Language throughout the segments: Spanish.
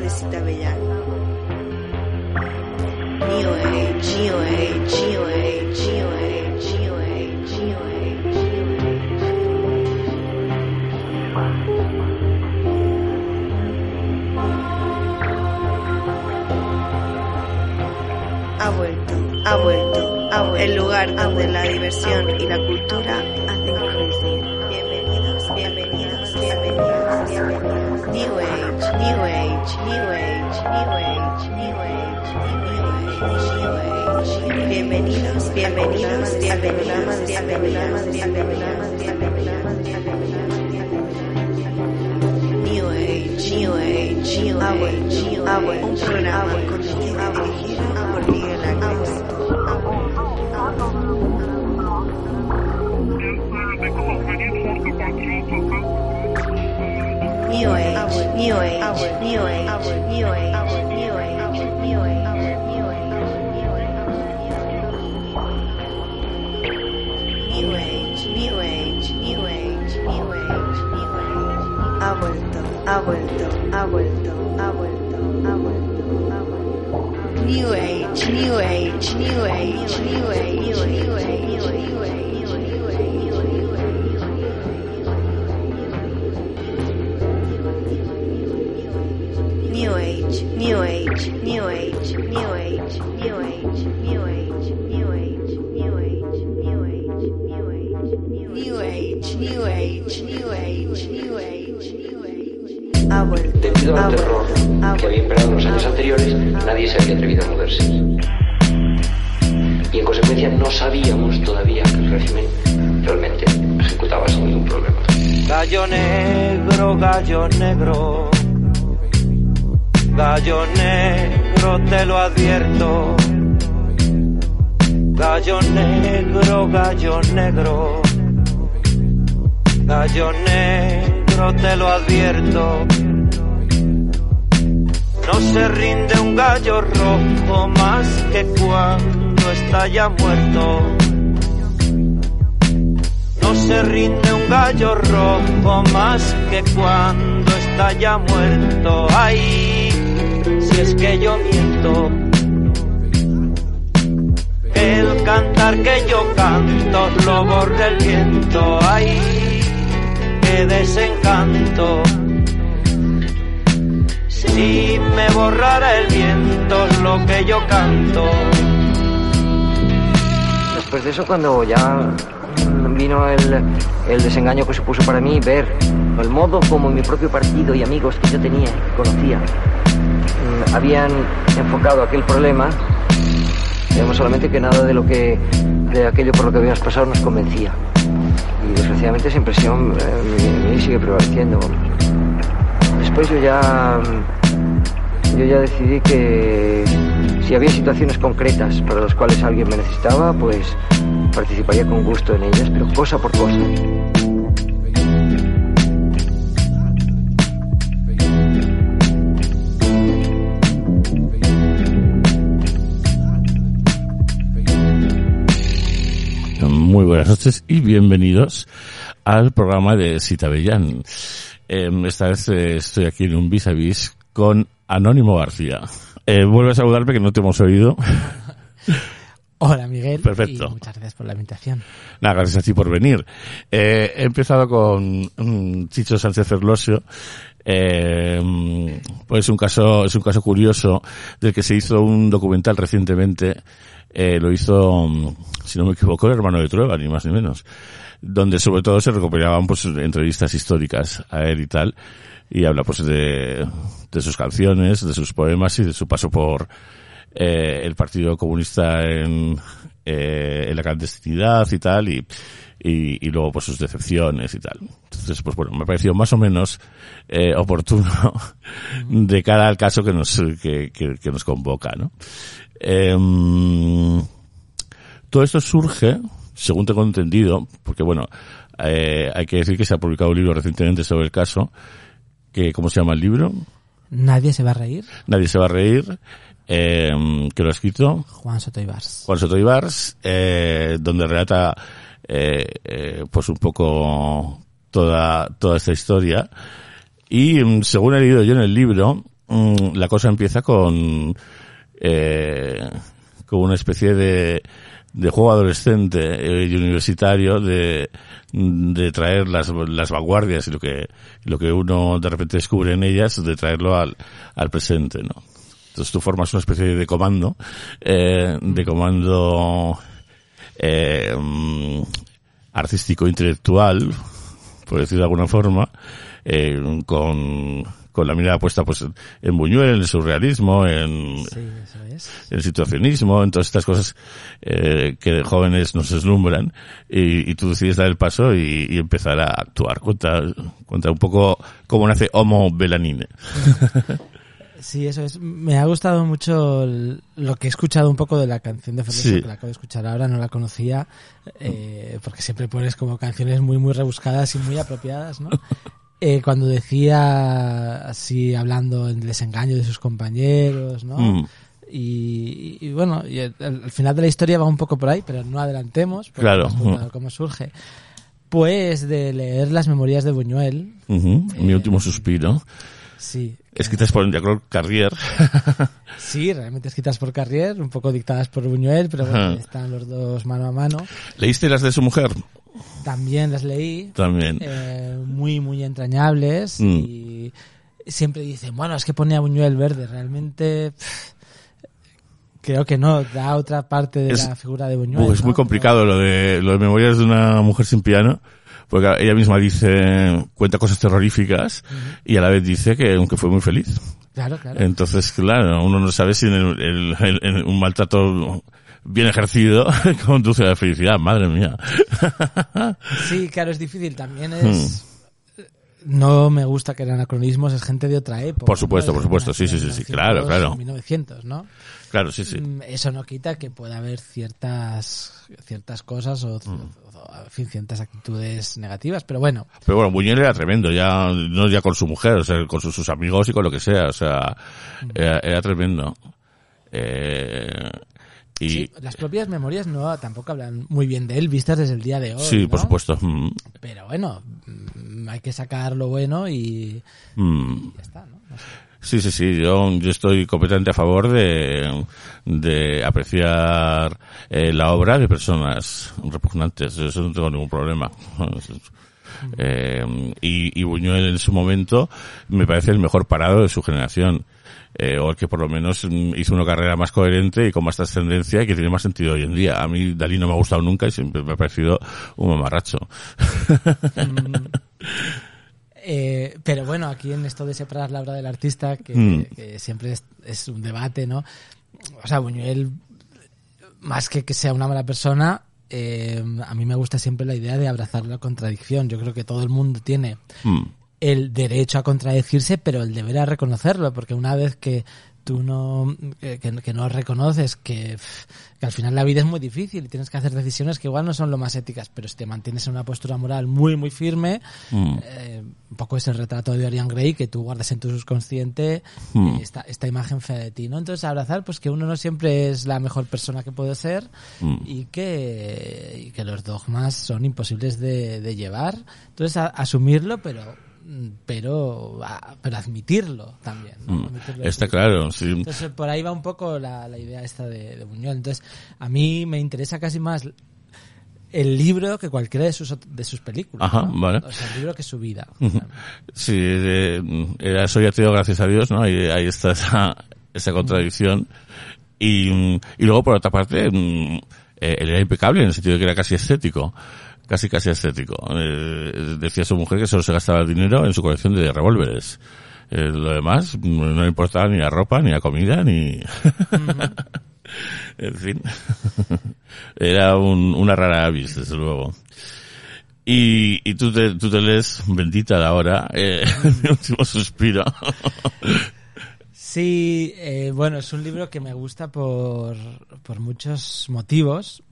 de Cita Bellán. New Age, New Age, New Age, New Age, New Age, New Age. Ha vuelto, ha vuelto, ha vuelto. El lugar donde la diversión y la cultura Bienvenidos, bienvenidos, bienvenidos, bienvenidos, bienvenidos, New Age, New Age, New Age, New Age. Un programa conducido y dirigido por Miguel Ángel. New Age, New Age, New Age, New Age, Gallo negro, te lo advierto. Gallo negro, gallo negro. Gallo negro, te lo advierto. No se rinde un gallo rojo más que cuando está ya muerto. No se rinde un gallo rojo más que cuando está ya muerto. Ay, es que yo miento. El cantar que yo canto lo borra el viento. Ay, qué desencanto. Si me borrara el viento lo que yo canto. Después de eso, cuando ya vino el, el desengaño que supuso para mí ver el modo como mi propio partido y amigos que yo tenía, que conocía, habían enfocado aquel problema, vemos solamente que nada de lo que de aquello por lo que habíamos pasado nos convencía. Y desgraciadamente esa impresión eh, mí sigue prevaleciendo. Después yo ya mm, yo ya decidí que si había situaciones concretas para las cuales alguien me necesitaba, pues participaría con gusto en ellas, pero cosa por cosa. Muy buenas noches y bienvenidos al programa de Cita Bellán. Em, esta vez eh, estoy aquí en un vis a vis con Anónimo García. Eh, vuelve a saludarme que no te hemos oído. Hola Miguel. Perfecto. Y muchas gracias por la invitación. Nada, gracias a ti por venir. Eh, he empezado con mm, Chicho Sánchez Ferlosio. Eh, pues es un caso, es un caso curioso del que se hizo un documental recientemente. Eh, lo hizo, mm, si no me equivoco, el hermano de Trueba, ni más ni menos. Donde sobre todo se recuperaban pues entrevistas históricas a él y tal. Y habla pues de, de sus canciones, de sus poemas y de su paso por, eh, el Partido Comunista en, eh, en la clandestinidad y tal, y, y, luego pues sus decepciones y tal. Entonces, pues bueno, me pareció más o menos eh, oportuno de cara al caso que nos, que, que nos convoca, ¿no? Em, todo esto surge, según tengo entendido, porque bueno, eh, hay que decir que se ha publicado un libro recientemente sobre el caso, que, ¿cómo se llama el libro? Nadie se va a reír. Nadie se va a reír, eh, que lo ha escrito Juan Soto Ibars. Juan Soto Ibars, eh, donde relata eh, eh, pues un poco toda, toda esta historia. Y mm, según he leído yo en el libro, mm, la cosa empieza con, eh, con una especie de, juego adolescente eh, y universitario de, de traer las, las vanguardias y lo que, lo que uno de repente descubre en ellas, de traerlo al, al presente, ¿no? Entonces tú formas una especie de comando, eh, de comando eh, mm, artístico intelectual, por decirlo de alguna forma, con, con la mirada puesta pues en Buñuel, en el surrealismo, en, Sí, el situacionismo, en todas estas cosas eh, que de jóvenes nos deslumbran y, y tú decides dar el paso y, y empezar a actuar. Cuenta, cuenta un poco cómo nace Homo Belanine. Sí, eso es. Me ha gustado mucho el- lo que he escuchado un poco de la canción de Fernández, Sí. que la acabo de escuchar ahora, no la conocía, eh, porque siempre pones como canciones muy, muy rebuscadas y muy apropiadas, ¿no? Eh, cuando decía así, hablando del desengaño de sus compañeros, ¿no? Mm. Y, y bueno, y el, el final de la historia va un poco por ahí, pero no adelantemos, Claro. contado cómo surge. Pues de leer las memorias de Buñuel, Ujú, Mi último suspiro. sí, Escritas por Jacques Carrier. Sí, realmente escritas por Carrier, un poco dictadas por Buñuel, pero bueno, Ajá. están los dos mano a mano. ¿Leíste las de su mujer? También las leí, También. eh, muy, muy entrañables Mm. y siempre dicen, bueno, es que pone a Buñuel verde, realmente pff, creo que no, da otra parte de Es- la figura de Buñuel. Uh, es ¿no? muy complicado lo de, lo de Memorias de una mujer sin piano. Porque ella misma dice, cuenta cosas terroríficas y a la vez dice que aunque fue muy feliz. Claro, claro. Entonces, claro, uno no sabe si en el- el- el- en un maltrato bien ejercido conduce a la felicidad. Madre mía. Sí, claro, es difícil. También es... No me gusta que eran anacronismos, es gente de otra época. Por supuesto, ¿no? por supuesto, sí, sí, sí, sí, claro, 1900, claro. 1900, ¿no? Claro, sí, sí. Mm, Eso no quita que pueda haber ciertas ciertas cosas o, Mm. o, en fin, ciertas actitudes negativas, pero bueno, Pero bueno, Buñuel era tremendo, ya no ya con su mujer, o sea, con sus, sus amigos y con lo que sea, o sea, era, era tremendo. Eh, y sí, las propias memorias no tampoco hablan muy bien de él vistas desde el día de hoy. sí, por supuesto. Mm, Pero bueno, mm, hay que sacar lo bueno y mm. ya está, ¿no? No sé. Sí, sí, sí, yo, yo estoy completamente a favor de, de apreciar eh, la obra de personas repugnantes, eso no tengo ningún problema. Eh, y, y Buñuel en su momento me parece el mejor parado de su generación. Eh, o el que por lo menos mm, hizo una carrera más coherente y con más trascendencia y que tiene más sentido hoy en día. A mí Dalí no me ha gustado nunca y siempre me ha parecido un mamarracho. Eh, pero bueno, aquí en esto de separar la obra del artista, que, Mm. que siempre es, es un debate, ¿no? O sea, Buñuel, más que que sea una mala persona, eh, a mí me gusta siempre la idea de abrazar la contradicción. Yo creo que todo el mundo tiene Mm, el derecho a contradecirse, pero el deber a reconocerlo, porque una vez que tú no, que, no reconoces que, que al final la vida es muy difícil y tienes que hacer decisiones que igual no son lo más éticas, pero si te mantienes en una postura moral muy, muy firme, mm. eh, un poco es el retrato de Dorian Gray que tú guardas en tu subconsciente Hmm. eh, esta, esta imagen fea de ti, ¿no? Entonces abrazar pues que uno no siempre es la mejor persona que puede ser Mm. y que, y que los dogmas son imposibles de, de llevar. Entonces a- asumirlo, pero pero pero admitirlo también. ¿no? Mm. Admitirlo Está claro, sí. Entonces por ahí va un poco la, la idea esta de, de Buñuel. Entonces a mí me interesa casi más el libro que cualquiera de sus, de sus películas. Ajá, ¿no? vale. O sea, el libro que su vida. Sí, eh, era soy ateo gracias a Dios, ¿no? Ahí, ahí está esa, esa contradicción. Y, y luego, por otra parte, mm, eh, él era impecable en el sentido de que era casi estético. Casi, casi estético. Eh, decía su mujer que solo se gastaba el dinero en su colección de revólveres. Eh, lo demás mm, no le importaba ni la ropa, ni la comida, ni... en fin. era un, una rara avis, desde luego. Y, y tú, te, tú te lees Bendita la hora, eh, mi último suspiro. Sí, eh, bueno, es un libro que me gusta por, por muchos motivos.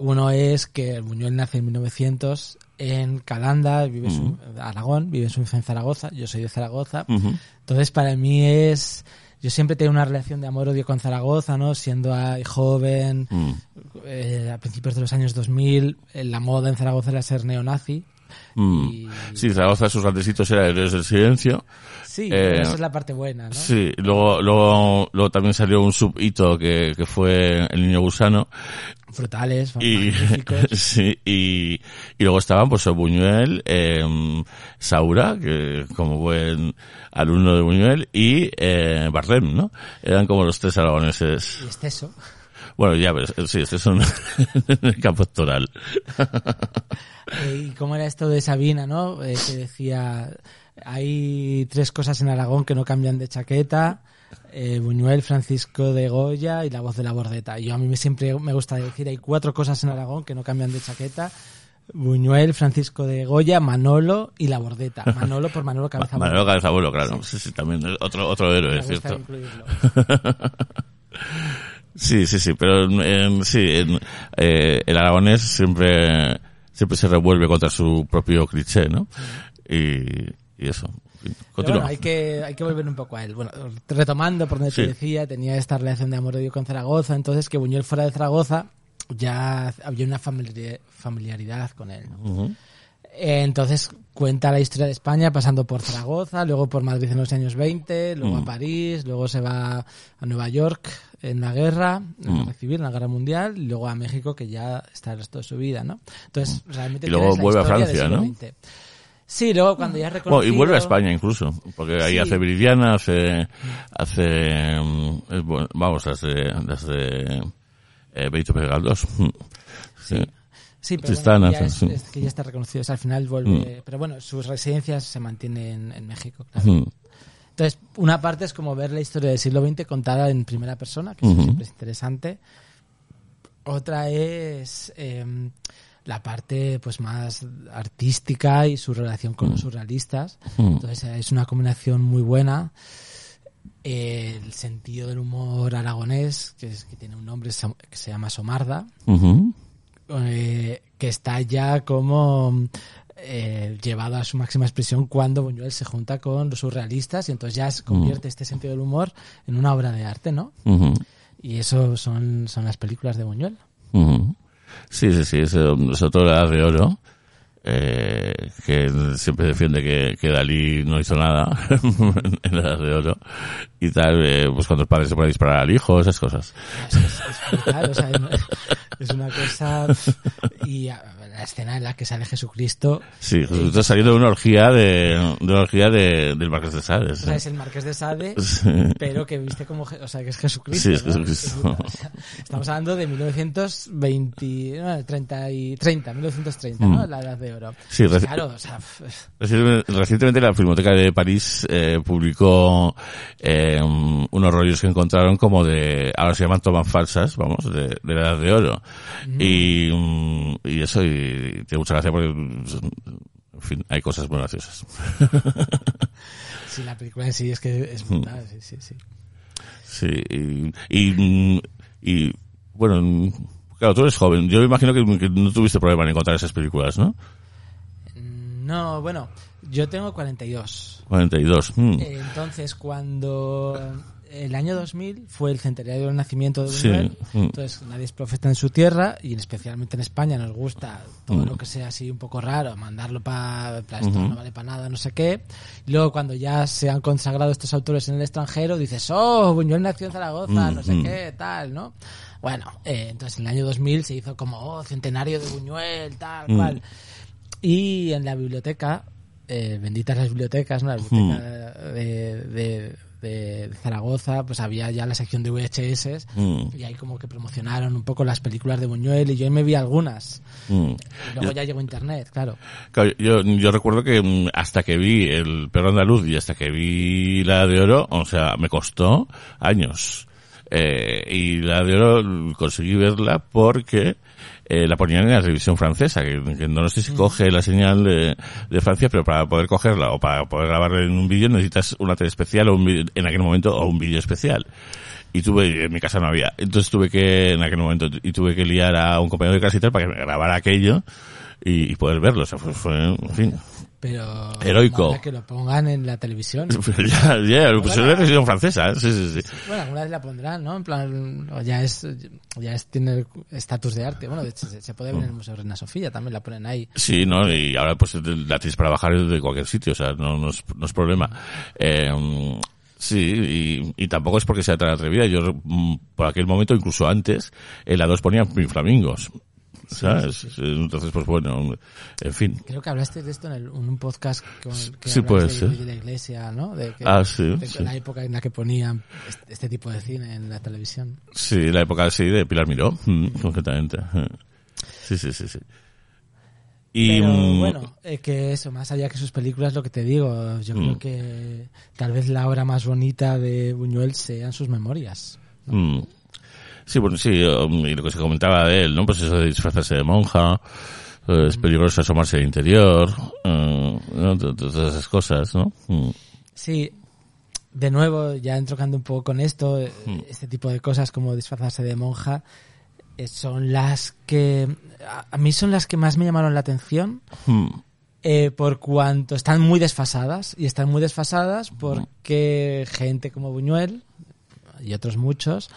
Uno es que Buñuel nace en 1900 en Calanda, vive su, Aragón, vive su en Zaragoza, yo soy de Zaragoza. Entonces, para mí es... Yo siempre tengo una relación de amor-odio con Zaragoza, ¿no? Siendo joven, Mm. eh, a principios de los años 2000, eh, la moda en Zaragoza era ser neonazi. Mm. Y- Sí, Zaragoza, sus grandes hitos era Héroes del Silencio. Sí, Eh, esa es la parte buena, ¿no? Sí, luego, luego, luego también salió un subhito que, que fue El Niño Gusano. Frutales, Y, sí, y, y luego estaban pues Buñuel, eh, Saura, que como buen alumno de Buñuel, y eh, Bardem, ¿no? Eran como los tres aragoneses. Y exceso. Bueno, ya ves, sí, este es un en el campo actoral. Eh, ¿Y cómo era esto de Sabina, no? Eh, que decía, hay tres cosas en Aragón que no cambian de chaqueta. eh, Buñuel, Francisco de Goya y la voz de la bordeta. Yo a mí me, siempre me gusta decir, hay cuatro cosas en Aragón que no cambian de chaqueta. Buñuel, Francisco de Goya, Manolo y la bordeta. Manolo por Manolo Cabeza Manolo Cabezabuelo, claro. Sí, sí, también es otro, otro héroe, Me es gusta cierto. Sí, sí, sí, pero en- sí, en, eh, el aragonés siempre, siempre se revuelve contra su propio cliché, ¿no? Y, y eso. Bueno, hay que, hay que volver un poco a él. Bueno, retomando por donde Sí. te decía, tenía esta relación de amor-odio con Zaragoza, entonces que Buñuel fuera de Zaragoza ya había una familiari- familiaridad con él. ¿no? Entonces cuenta la historia de España pasando por Zaragoza, luego por Madrid en los años 20, luego Mm. a París, luego se va a Nueva York en la guerra, en la Mm. guerra civil, en la guerra mundial, y luego a México que ya está el resto de su vida, ¿no? Entonces realmente Mm. Y luego vuelve a Francia, XX. Sí, luego cuando ya Bueno, y vuelve a reconocido- España incluso, porque ahí Sí. hace Viridiana, hace, hace, mm, es bueno, vamos, las de, las de, eh, Benito. Sí. Sí, pero bueno, ya es, sí. es que ya está reconocido. O sea, al final vuelve. Pero bueno, sus residencias se mantienen en México, claro. Ujú. Entonces, una parte es como ver la historia del siglo XX contada en primera persona, que Ujú. siempre es interesante. Otra es eh, la parte pues más artística y su relación con los surrealistas. Ujú. Entonces, eh, es una combinación muy buena. Eh, el sentido del humor aragonés, que, es, que tiene un nombre que se llama Somarda, eh, que está ya como eh, llevado a su máxima expresión cuando Buñuel se junta con los surrealistas y entonces ya se convierte este sentido del humor en una obra de arte, ¿no? Y eso son, son las películas de Buñuel. Ujú. Sí, sí, sí, es, es la Edad de oro, eh, que siempre defiende que, que Dalí no hizo nada en la edad de oro y tal, eh, pues cuando el padre se pone a disparar al hijo, esas cosas. Es, es- es brutal, o sea, es- una cosa... Y la escena en la que sale Jesucristo, Sí, está saliendo de una orgía de, de una orgía de, del Marqués de Sades. o sea, es el Marqués de Sade, Sí. pero que viste como... O sea, que es Jesucristo. Sí, es ¿no? Jesucristo. brutal, o sea, estamos hablando de 1920... no, 30, y, 30 1930, ¿no? Mm. La Edad de Oro. Sí, Pues reci- claro, o sea... f- Recientemente, la Filmoteca de París eh, publicó eh, unos rollos que encontraron como de, ahora se llaman tomas falsas, vamos, de, de la edad de oro. Y, mm, y eso, y tiene mucha gracia porque, mm, en fin, hay cosas muy graciosas. Sí, la película en sí es que es brutal, sí, sí, sí. Sí, y, y, mm, y, bueno, claro, tú eres joven. Yo imagino que, que no tuviste problema en encontrar esas películas, ¿no? No, bueno, yo tengo 42. 42. mm. Eh, Entonces, cuando el año 2000 fue el centenario del nacimiento de Sí, Buñuel, mm. entonces nadie es profeta en su tierra y especialmente en España nos gusta todo Mm. lo que sea así un poco raro, mandarlo para esto Ujú. no vale para nada, no sé qué. Y luego cuando ya se han consagrado estos autores en el extranjero, dices, oh, Buñuel nació en Zaragoza, Mm, no sé qué, tal, ¿no? Bueno, eh, entonces en el año 2000 se hizo como, oh, centenario de Buñuel, tal, cual. Y en la biblioteca, eh, benditas las bibliotecas, ¿no? La biblioteca de, de- de Zaragoza, pues había ya la sección de VHS Mm. y ahí como que promocionaron un poco las películas de Buñuel y yo ahí me vi algunas. Mm. Y luego ya llegó internet, claro. Claro, yo, yo recuerdo que mm, hasta que vi el perro andaluz y hasta que vi la de oro, o sea, me costó años. Eh, y la de oro mm, conseguí verla porque eh, la ponían en la televisión francesa, que, que no sé si coge la señal de, de Francia, pero para poder cogerla o para poder grabarla en un vídeo necesitas una tele especial o un vídeo- en aquel momento o un vídeo especial. Y tuve, en mi casa no había. Entonces tuve que, en aquel momento, y tuve que liar a un compañero de casa y tal para que me grabara aquello y, y poder verlo. O sea, fue, fue, en fin, pero Heroico. que lo pongan en la televisión. ya, ya, pues es una versión francesa, ¿eh? sí, sí, sí. Bueno, alguna vez la pondrán, ¿no? En plan, ya es, ya es, tiene estatus de arte. Bueno, de hecho, se, se puede ver en el Museo Reina Sofía, también la ponen ahí. Sí, ¿no? Y ahora pues la tienes para bajar de cualquier sitio, o sea, no, no, es, no es problema. Eh, sí, y, y tampoco es porque sea tan atrevida. Yo, mm, por aquel momento, incluso antes, en la 2 ponían flamingos. ¿Sabes? Entonces, pues bueno, en fin. Creo que hablaste de esto en, el- en un podcast con, que Sí, puede de, ser. de la iglesia, ¿no? De que, Ah, sí, de sí. la época en la que ponían este, este tipo de cine en la televisión. Sí, la época sí de Pilar Miró, mm, concretamente. Sí, sí, sí, sí. Y, Pero mm, bueno, eh, que eso, más allá que sus películas, lo que te digo, yo Mm. creo que tal vez la obra más bonita de Buñuel sean sus memorias. Mm. Sí, bueno, sí, um, y lo que se comentaba de él, ¿no? Pues eso de disfrazarse de monja, eh, es peligroso asomarse al interior, eh, todas esas cosas, ¿no? Mm. Sí, de nuevo, ya entrocando un poco con esto, eh, Mm. este tipo de cosas como disfrazarse de monja, son las que, a, a mí son las que más me llamaron la atención, Mm. eh, por cuanto están muy desfasadas, y están muy desfasadas porque gente como Buñuel y otros muchos,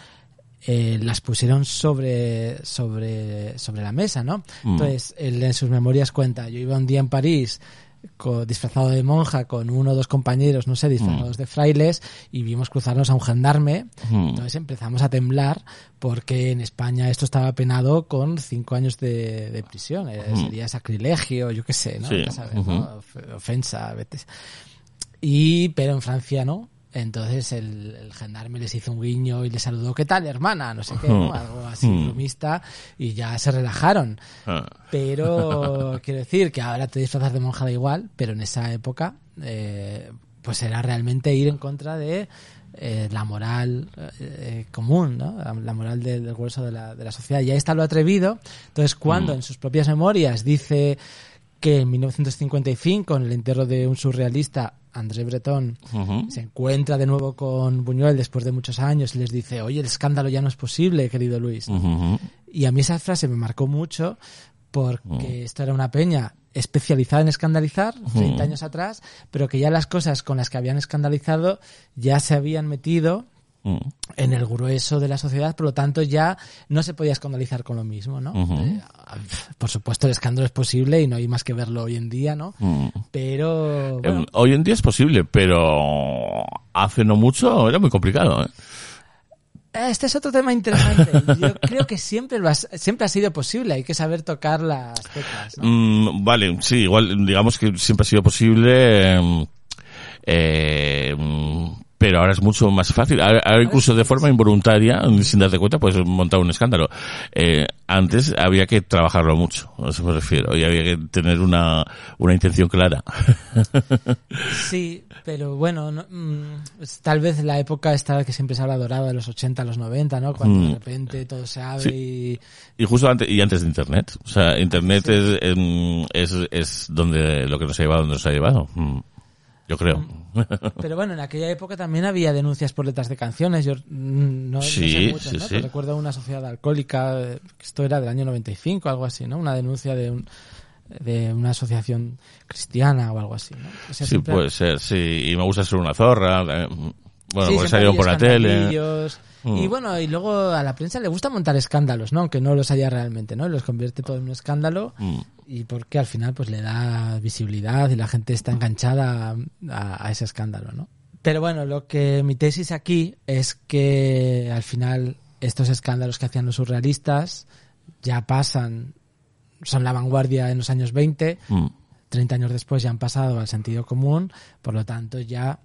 eh, las pusieron sobre, sobre, sobre la mesa, ¿no? Mm. Entonces, él en sus memorias cuenta, yo iba un día en París disfrazado de monja con uno o dos compañeros, no sé, disfrazados de frailes y vimos cruzarnos a un gendarme. Mm. Entonces empezamos a temblar porque en España esto estaba penado con cinco años de, de prisión. Eh, Mm. Sería sacrilegio, yo qué sé, ¿no? Sí, Ofensa, vete. Y, pero en Francia no. Entonces el, el gendarme les hizo un guiño y les saludó, ¿qué tal, hermana? No sé qué, ¿no? Ujú. algo así Mm. bromista y ya se relajaron. Ah. Pero quiero decir que ahora te disfrazas de monja da igual, pero en esa época eh, pues era realmente ir en contra de eh, la moral eh, común, ¿no? La, la moral del, del grueso de la, de la sociedad. Y ahí está lo atrevido. Entonces, cuando Mm. en sus propias memorias dice que en 1955, en el entierro de un surrealista, André Breton, se encuentra de nuevo con Buñuel después de muchos años y les dice, oye, el escándalo ya no es posible, querido Luis. Y a mí esa frase me marcó mucho porque Mm. esto era una peña especializada en escandalizar 30 Mm. años atrás, pero que ya las cosas con las que habían escandalizado ya se habían metido Mm. en el grueso de la sociedad, por lo tanto ya no se podía escandalizar con lo mismo, ¿no? Eh, por supuesto el escándalo es posible y no hay más que verlo hoy en día, ¿no? Mm. Pero bueno, Eh, Hoy en día es posible, pero hace no mucho era muy complicado, ¿eh? Este es otro tema interesante. Yo creo que siempre lo has- siempre ha sido posible. Hay que saber tocar las teclas. ¿no? Mm, vale, sí, igual digamos que siempre ha sido posible, eh, eh, pero ahora es mucho más fácil. Ahora, ahora incluso de forma involuntaria, sin darte cuenta, puedes montar un escándalo. Eh, antes había que trabajarlo mucho, a eso me refiero, y había que tener una, una intención clara. Sí, pero bueno, no- mm, tal vez la época esta que siempre se habla dorada de los 80, los 90, ¿no? Cuando Mm. de repente todo se abre y... Y justo antes, y antes de Internet. O sea, Internet es, em, es, es donde, lo que nos ha llevado, donde nos ha llevado. Mm, Yo creo. Pero bueno, en aquella época también había denuncias por letras de canciones. Yo mm, no, no Sí, sé mucho, sí, ¿no? sí. Recuerdo una sociedad alcohólica, eh, esto era del año 95, algo así, ¿no? Una denuncia de un de una asociación cristiana o algo así, ¿no? O sea, Sí, siempre- puede ser, sí. Y me gusta ser una zorra. eh, Bueno, Sí, porque había por la tele. Escandalillos. Mm. Y bueno, y luego a la prensa le gusta montar escándalos, ¿no? Aunque no los haya realmente, ¿no? Y los convierte todo en un escándalo Mm. y porque al final pues le da visibilidad y la gente está enganchada a ese escándalo, ¿no? Pero bueno, lo que mi tesis aquí es que al final estos escándalos que hacían los surrealistas ya pasan, son la vanguardia en los años 20, Mm. 30 años después ya han pasado al sentido común, por lo tanto ya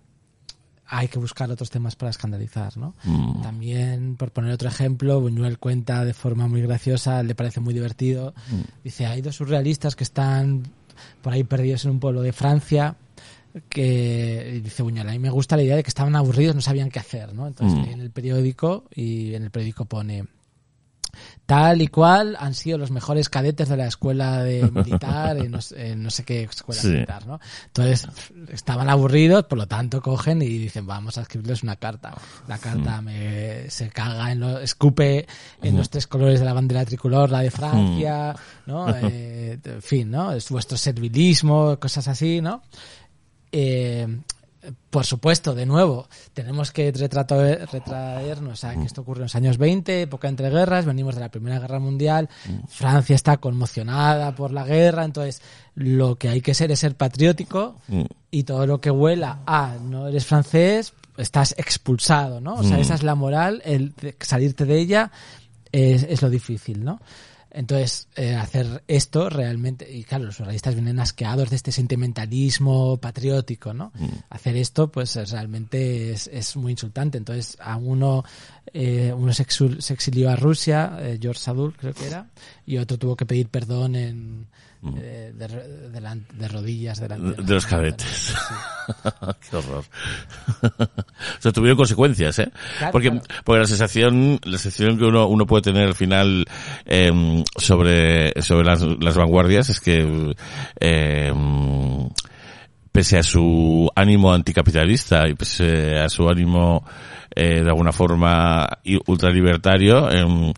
hay que buscar otros temas para escandalizar, ¿no? Mm. También, por poner otro ejemplo, Buñuel cuenta de forma muy graciosa, le parece muy divertido. Dice, hay dos surrealistas que están por ahí perdidos en un pueblo de Francia que dice Buñuel, a mí me gusta la idea de que estaban aburridos, no sabían qué hacer, ¿no? Entonces Mm. leen el periódico y en el periódico pone tal y cual han sido los mejores cadetes de la escuela de militar, en no, sé- en no sé qué escuela Sí. militar, ¿no? Entonces, estaban aburridos, por lo tanto cogen y dicen, vamos a escribirles una carta. La Mm. carta me, se caga en lo, escupe en los tres colores de la bandera tricolor, la de Francia, Mm. ¿no? Eh, en fin, ¿no? Es vuestro servilismo, cosas así, ¿no? Eh, por supuesto, de nuevo, tenemos que retraernos a que esto ocurre en los años 20, época entre guerras, venimos de la Primera Guerra Mundial, Francia está conmocionada por la guerra, entonces lo que hay que ser es ser patriótico Mm. y todo lo que huela a no eres francés, estás expulsado, ¿no? O sea, Mm. esa es la moral, el salirte de ella es, es lo difícil, ¿no? Entonces, eh, hacer esto realmente, y claro, los surrealistas vienen asqueados de este sentimentalismo patriótico, ¿no? Hacer esto, pues es- realmente es, es muy insultante. Entonces, a uno, eh, uno se exilió a Rusia, eh, George Sadul creo que era, y otro tuvo que pedir perdón en, eh, de, de- de rodillas delante De los cadetes. Qué horror. o sea, tuvieron consecuencias, ¿eh? Claro, porque, claro. porque la sensación, la sensación que uno, uno puede tener al final eh, sobre, sobre las, las vanguardias es que eh, pese a su ánimo anticapitalista y pese a su ánimo eh, de alguna forma ultralibertario, eh,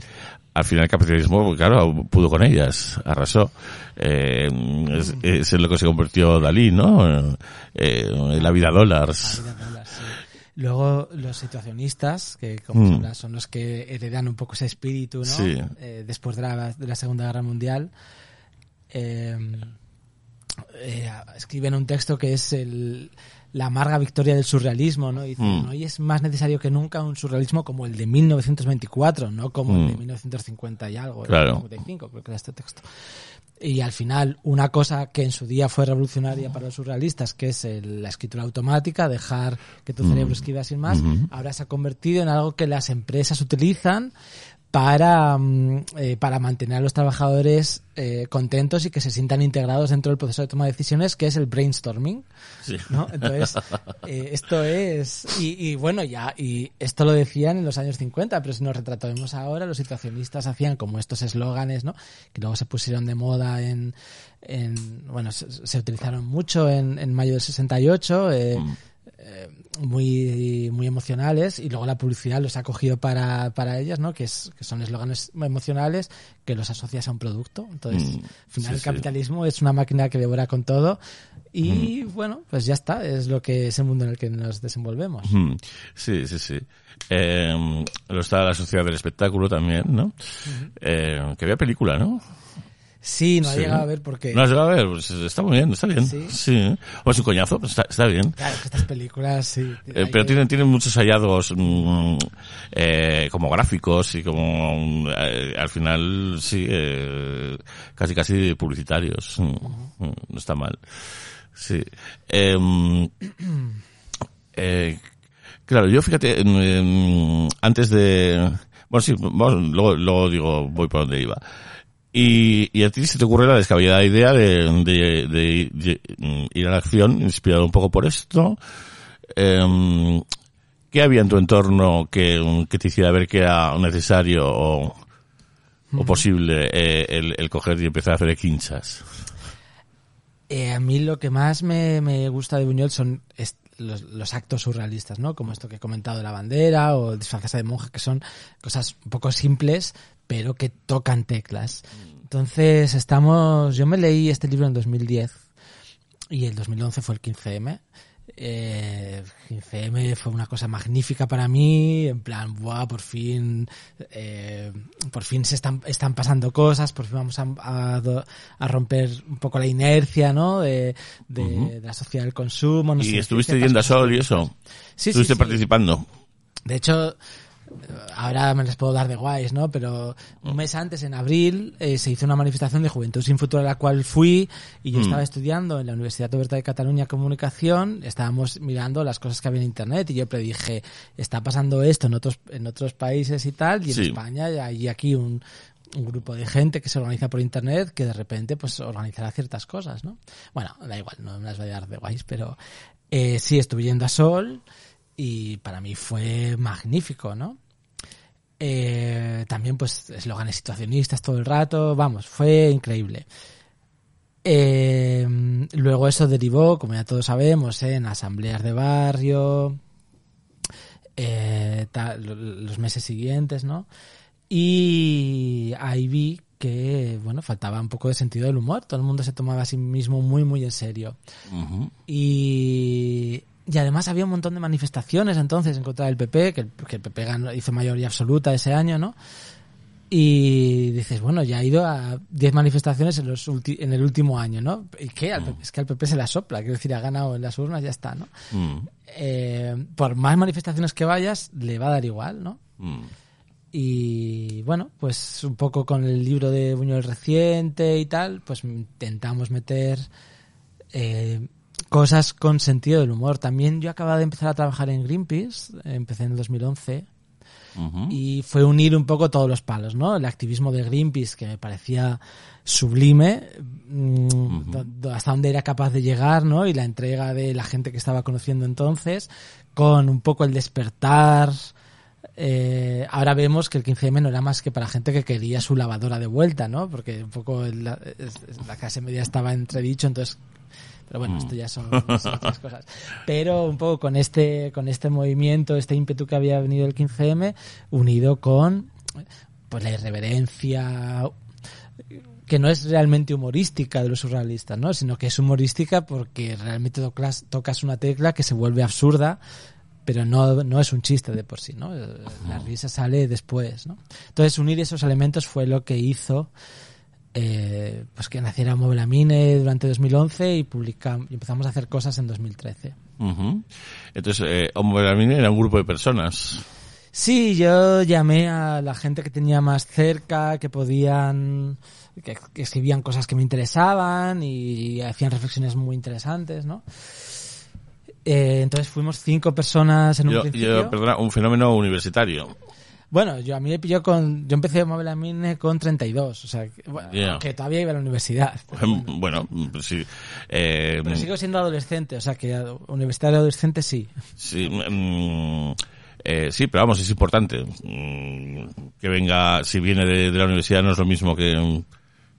al final el capitalismo, pues, claro, pudo con ellas, arrasó. Eh, es, es en lo que se convirtió Dalí, ¿no? Eh, la vida dólares. vida dólar, sí. Luego los situacionistas, que como Mm. habla, son los que heredan un poco ese espíritu, ¿no? Sí. Eh, después de la, de la Segunda Guerra Mundial. escriben un texto que es el, la amarga victoria del surrealismo, ¿no? Y dicen, Mm. hoy es más necesario que nunca un surrealismo como el de 1924, no como el de Mm. 1950 y algo, Claro. 55, creo que era este texto. Y al final, una cosa que en su día fue revolucionaria para los surrealistas, que es el- la escritura automática, dejar que tu cerebro escriba sin más, ahora se ha convertido en algo que las empresas utilizan para, mm, eh, para mantener a los trabajadores eh, contentos y que se sientan integrados dentro del proceso de toma de decisiones, que es el brainstorming. Sí. ¿no? Entonces, eh, esto es, y, y bueno, ya, y esto lo decían en los años 50, pero si nos retratamos ahora, los situacionistas hacían como estos eslóganes, ¿no? Que luego se pusieron de moda en, en bueno, se, se utilizaron mucho en, en mayo del 68, eh, eh, muy, muy emocionales, y luego la publicidad los ha cogido para, para ellas, ¿no? Que, es, que son eslóganes emocionales que los asocias a un producto. Entonces, Mm, al final sí, el sí. capitalismo es una máquina que devora con todo, y bueno, pues ya está, es lo que es el mundo en el que nos desenvolvemos. Mm, Sí, sí, sí. Eh, lo está la sociedad del espectáculo también, ¿no? Eh, que había película, ¿no? Sí, no ha Sí. llegado a ver porque... No has llegado a ver, pues está muy bien, está bien. Sí. Sí. O es un coñazo, pues está, está bien. Claro, que estas películas sí. Eh, pero tienen, tienen muchos hallazgos mm, eh, como gráficos y como eh, al final sí eh, casi casi publicitarios Mm, mm, no está mal sí Em, claro yo fíjate en- en- antes de bueno sí vamos, luego, luego digo voy por donde iba y, y a ti se te ocurre la descabellada idea de, de- de- de, mm, ir a la acción inspirado un poco por esto Em, ¿Qué había en tu entorno que, que te hiciera ver que era necesario o, o posible eh, el, el coger y empezar a hacer quinchas? Eh, a mí lo que más me, me gusta de Buñuel son los, los actos surrealistas, ¿no? Como esto que he comentado de la bandera o disfrazarse de monja, que son cosas un poco simples, pero que tocan teclas. Entonces, estamos... Yo me leí este libro en 2010 y el 2011 fue el 15M. Eh, 15M fue una cosa magnífica para mí, en plan, buah, por fin, eh, por fin se están, están pasando cosas, por fin vamos a, a a romper un poco la inercia, ¿no? De, de, de la sociedad del consumo. No ¿Y sé, estuviste yendo a. Sol y eso? Sí, sí, ¿Estuviste sí. participando? De hecho, ahora me les puedo dar de guays, ¿no? Pero un mes antes, en abril, eh, se hizo una manifestación de Juventud Sin Futuro a la cual fui y yo Mm. estaba estudiando en la Universidad Oberta de Cataluña Comunicación, estábamos mirando las cosas que había en Internet y yo predije, está pasando esto en otros, en otros países y tal, y en Sí. España hay aquí un, un grupo de gente que se organiza por internet que de repente pues organizará ciertas cosas, ¿no? Bueno, da igual, no me las voy a dar de guays, pero eh, sí, estuve yendo a Sol y para mí fue magnífico, ¿no? Eh, también pues eslóganes situacionistas todo el rato, vamos, fue increíble. Eh, luego eso derivó, como ya todos sabemos, en asambleas de barrio, eh, tal, los meses siguientes, ¿no? Y ahí vi que, bueno, faltaba un poco de sentido del humor. Todo el mundo se tomaba a sí mismo muy, muy en serio. Y, y además había un montón de manifestaciones entonces en contra del PP, que el, que el PP ganó- hizo mayoría absoluta ese año, ¿no? Y dices, bueno, ya ha ido a 10 manifestaciones en, los ulti- en el último año, ¿no? ¿Y qué? PP Es que al PP se la sopla, quiero decir, ha ganado en las urnas, ya está, ¿no? Mm, Eh, por más manifestaciones que vayas, le va a dar igual, ¿no? mm. Y bueno, pues un poco con el libro de Buñuel reciente y tal, pues intentamos meter eh, cosas con sentido del humor. También yo acababa de empezar a trabajar en Greenpeace, empecé en el 2011, Ujú. y fue unir un poco todos los palos, ¿no? El activismo de Greenpeace, que me parecía sublime, mm, hasta dónde era capaz de llegar, ¿no? Y la entrega de la gente que estaba conociendo entonces, con un poco el despertar. Eh, ahora vemos que el 15M no era más que para gente que quería su lavadora de vuelta, ¿no? Porque un poco la, la clase media estaba entredicho, entonces pero bueno, esto ya son, son otras cosas. Pero un poco con este, con este movimiento, este ímpetu que había venido el 15M, unido con pues la irreverencia que no es realmente humorística de los surrealistas, ¿no? Sino que es humorística porque realmente tocas, tocas una tecla que se vuelve absurda, pero no, no es un chiste de por sí, ¿no? La risa sale después, ¿no? Entonces unir esos elementos fue lo que hizo eh, pues que naciera Movelamine durante 2011 y publicamos y empezamos a hacer cosas en 2013. Ujú. Entonces, eh, Homo Beramine era un grupo de personas. Sí, yo llamé a la gente que tenía más cerca, que podían, que, que escribían cosas que me interesaban y hacían reflexiones muy interesantes, ¿no? Eh, entonces fuimos cinco personas en un Yo, principio. yo, perdona, un fenómeno universitario. Bueno, yo a mí me pilló con, yo empecé a mover la mine con 32, o sea, que, bueno, Ya. que todavía iba a la universidad. bueno. Bueno, pues sí. Eh, Pero sigo siendo adolescente, o sea que universitario adolescente sí. Sí, mm, eh, sí, pero vamos, es importante mm, que venga, si viene de, de la universidad no es lo mismo que,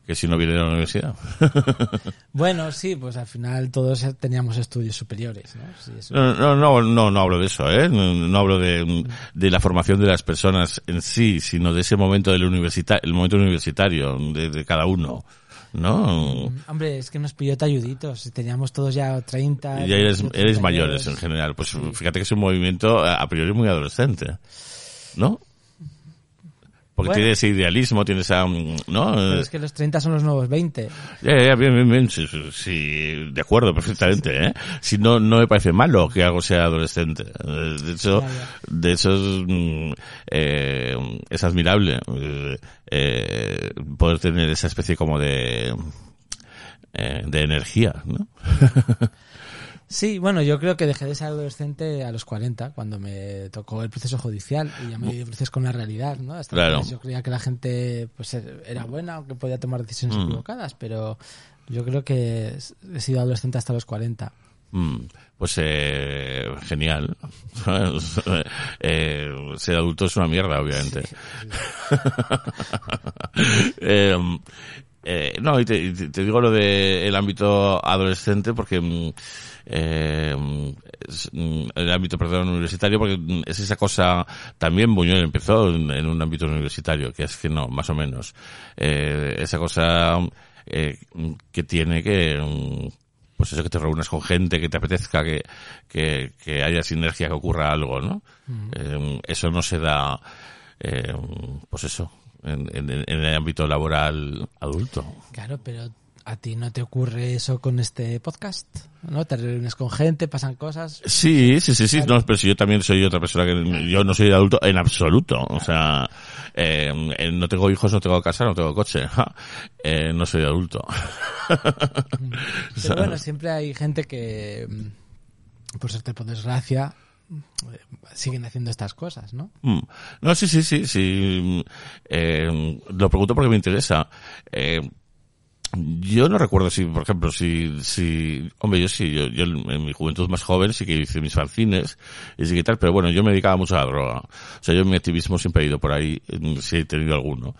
que si no viene de la universidad. Bueno, sí, pues al final todos teníamos estudios superiores, ¿no? Sí, eso- No, no, no, no, no hablo de eso, ¿eh? No, no hablo de, de la formación de las personas en sí, sino de ese momento del universita el momento universitario de, de cada uno, ¿no? Hombre, es que nos pilló talluditos, teníamos todos ya 30. Ya eres, 28, eres 32. mayores en general. Pues fíjate que es un movimiento a priori muy adolescente, ¿no? Porque Bueno. tiene ese idealismo, tiene esa, mm, ¿no? Pero es que los 30 son los nuevos 20. Ya, ya, bien, bien, bien, sí, sí, de acuerdo, perfectamente, ¿eh? Si no, no me parece malo que algo sea adolescente. De hecho, Ya, ya. de hecho es, mm, eh, es admirable eh, eh, poder tener esa especie como de, eh, de energía, ¿no? Sí, bueno, yo creo que dejé de ser adolescente a los 40, cuando me tocó el proceso judicial y ya me di cruces con la realidad, ¿no? Hasta Claro. yo creía que la gente pues era buena o que podía tomar decisiones Mm. equivocadas, pero yo creo que he sido adolescente hasta los 40. Mm, Pues eh, genial. Eh, ser adulto es una mierda, obviamente. Eh, eh, no, y te, te- digo lo de el ámbito adolescente porque mm, eh, mm, el ámbito perdón universitario porque mm, es esa cosa también Buñuel empezó en, en un ámbito universitario que es que no más o menos. Eh, esa cosa eh, que tiene que mm, pues eso que te reúnes con gente que te apetezca que que, que haya sinergia que ocurra algo no Eh, eso no se da eh, pues eso en, en- en el ámbito laboral adulto. Claro, pero a ti no te ocurre eso con este podcast, ¿no? Te reúnes con gente, pasan cosas. Sí, sí, sí, sí, no, pero si yo también soy otra persona que yo no soy adulto en absoluto, o sea, eh, no tengo hijos, no tengo casa, no tengo coche, ja, eh, no soy adulto. Pero bueno, siempre hay gente que, mm, por suerte, por desgracia, eh, siguen haciendo estas cosas, ¿no? Mm. No, sí, sí, sí, sí. Eh, lo pregunto porque me interesa. Eh, Yo no recuerdo si, por ejemplo, si, si, hombre, yo sí, yo, yo en mi juventud más joven sí que hice mis fanzines y sí que tal, pero bueno, yo me dedicaba mucho a la droga. O sea, yo mi activismo siempre he ido por ahí, mm, si he tenido alguno.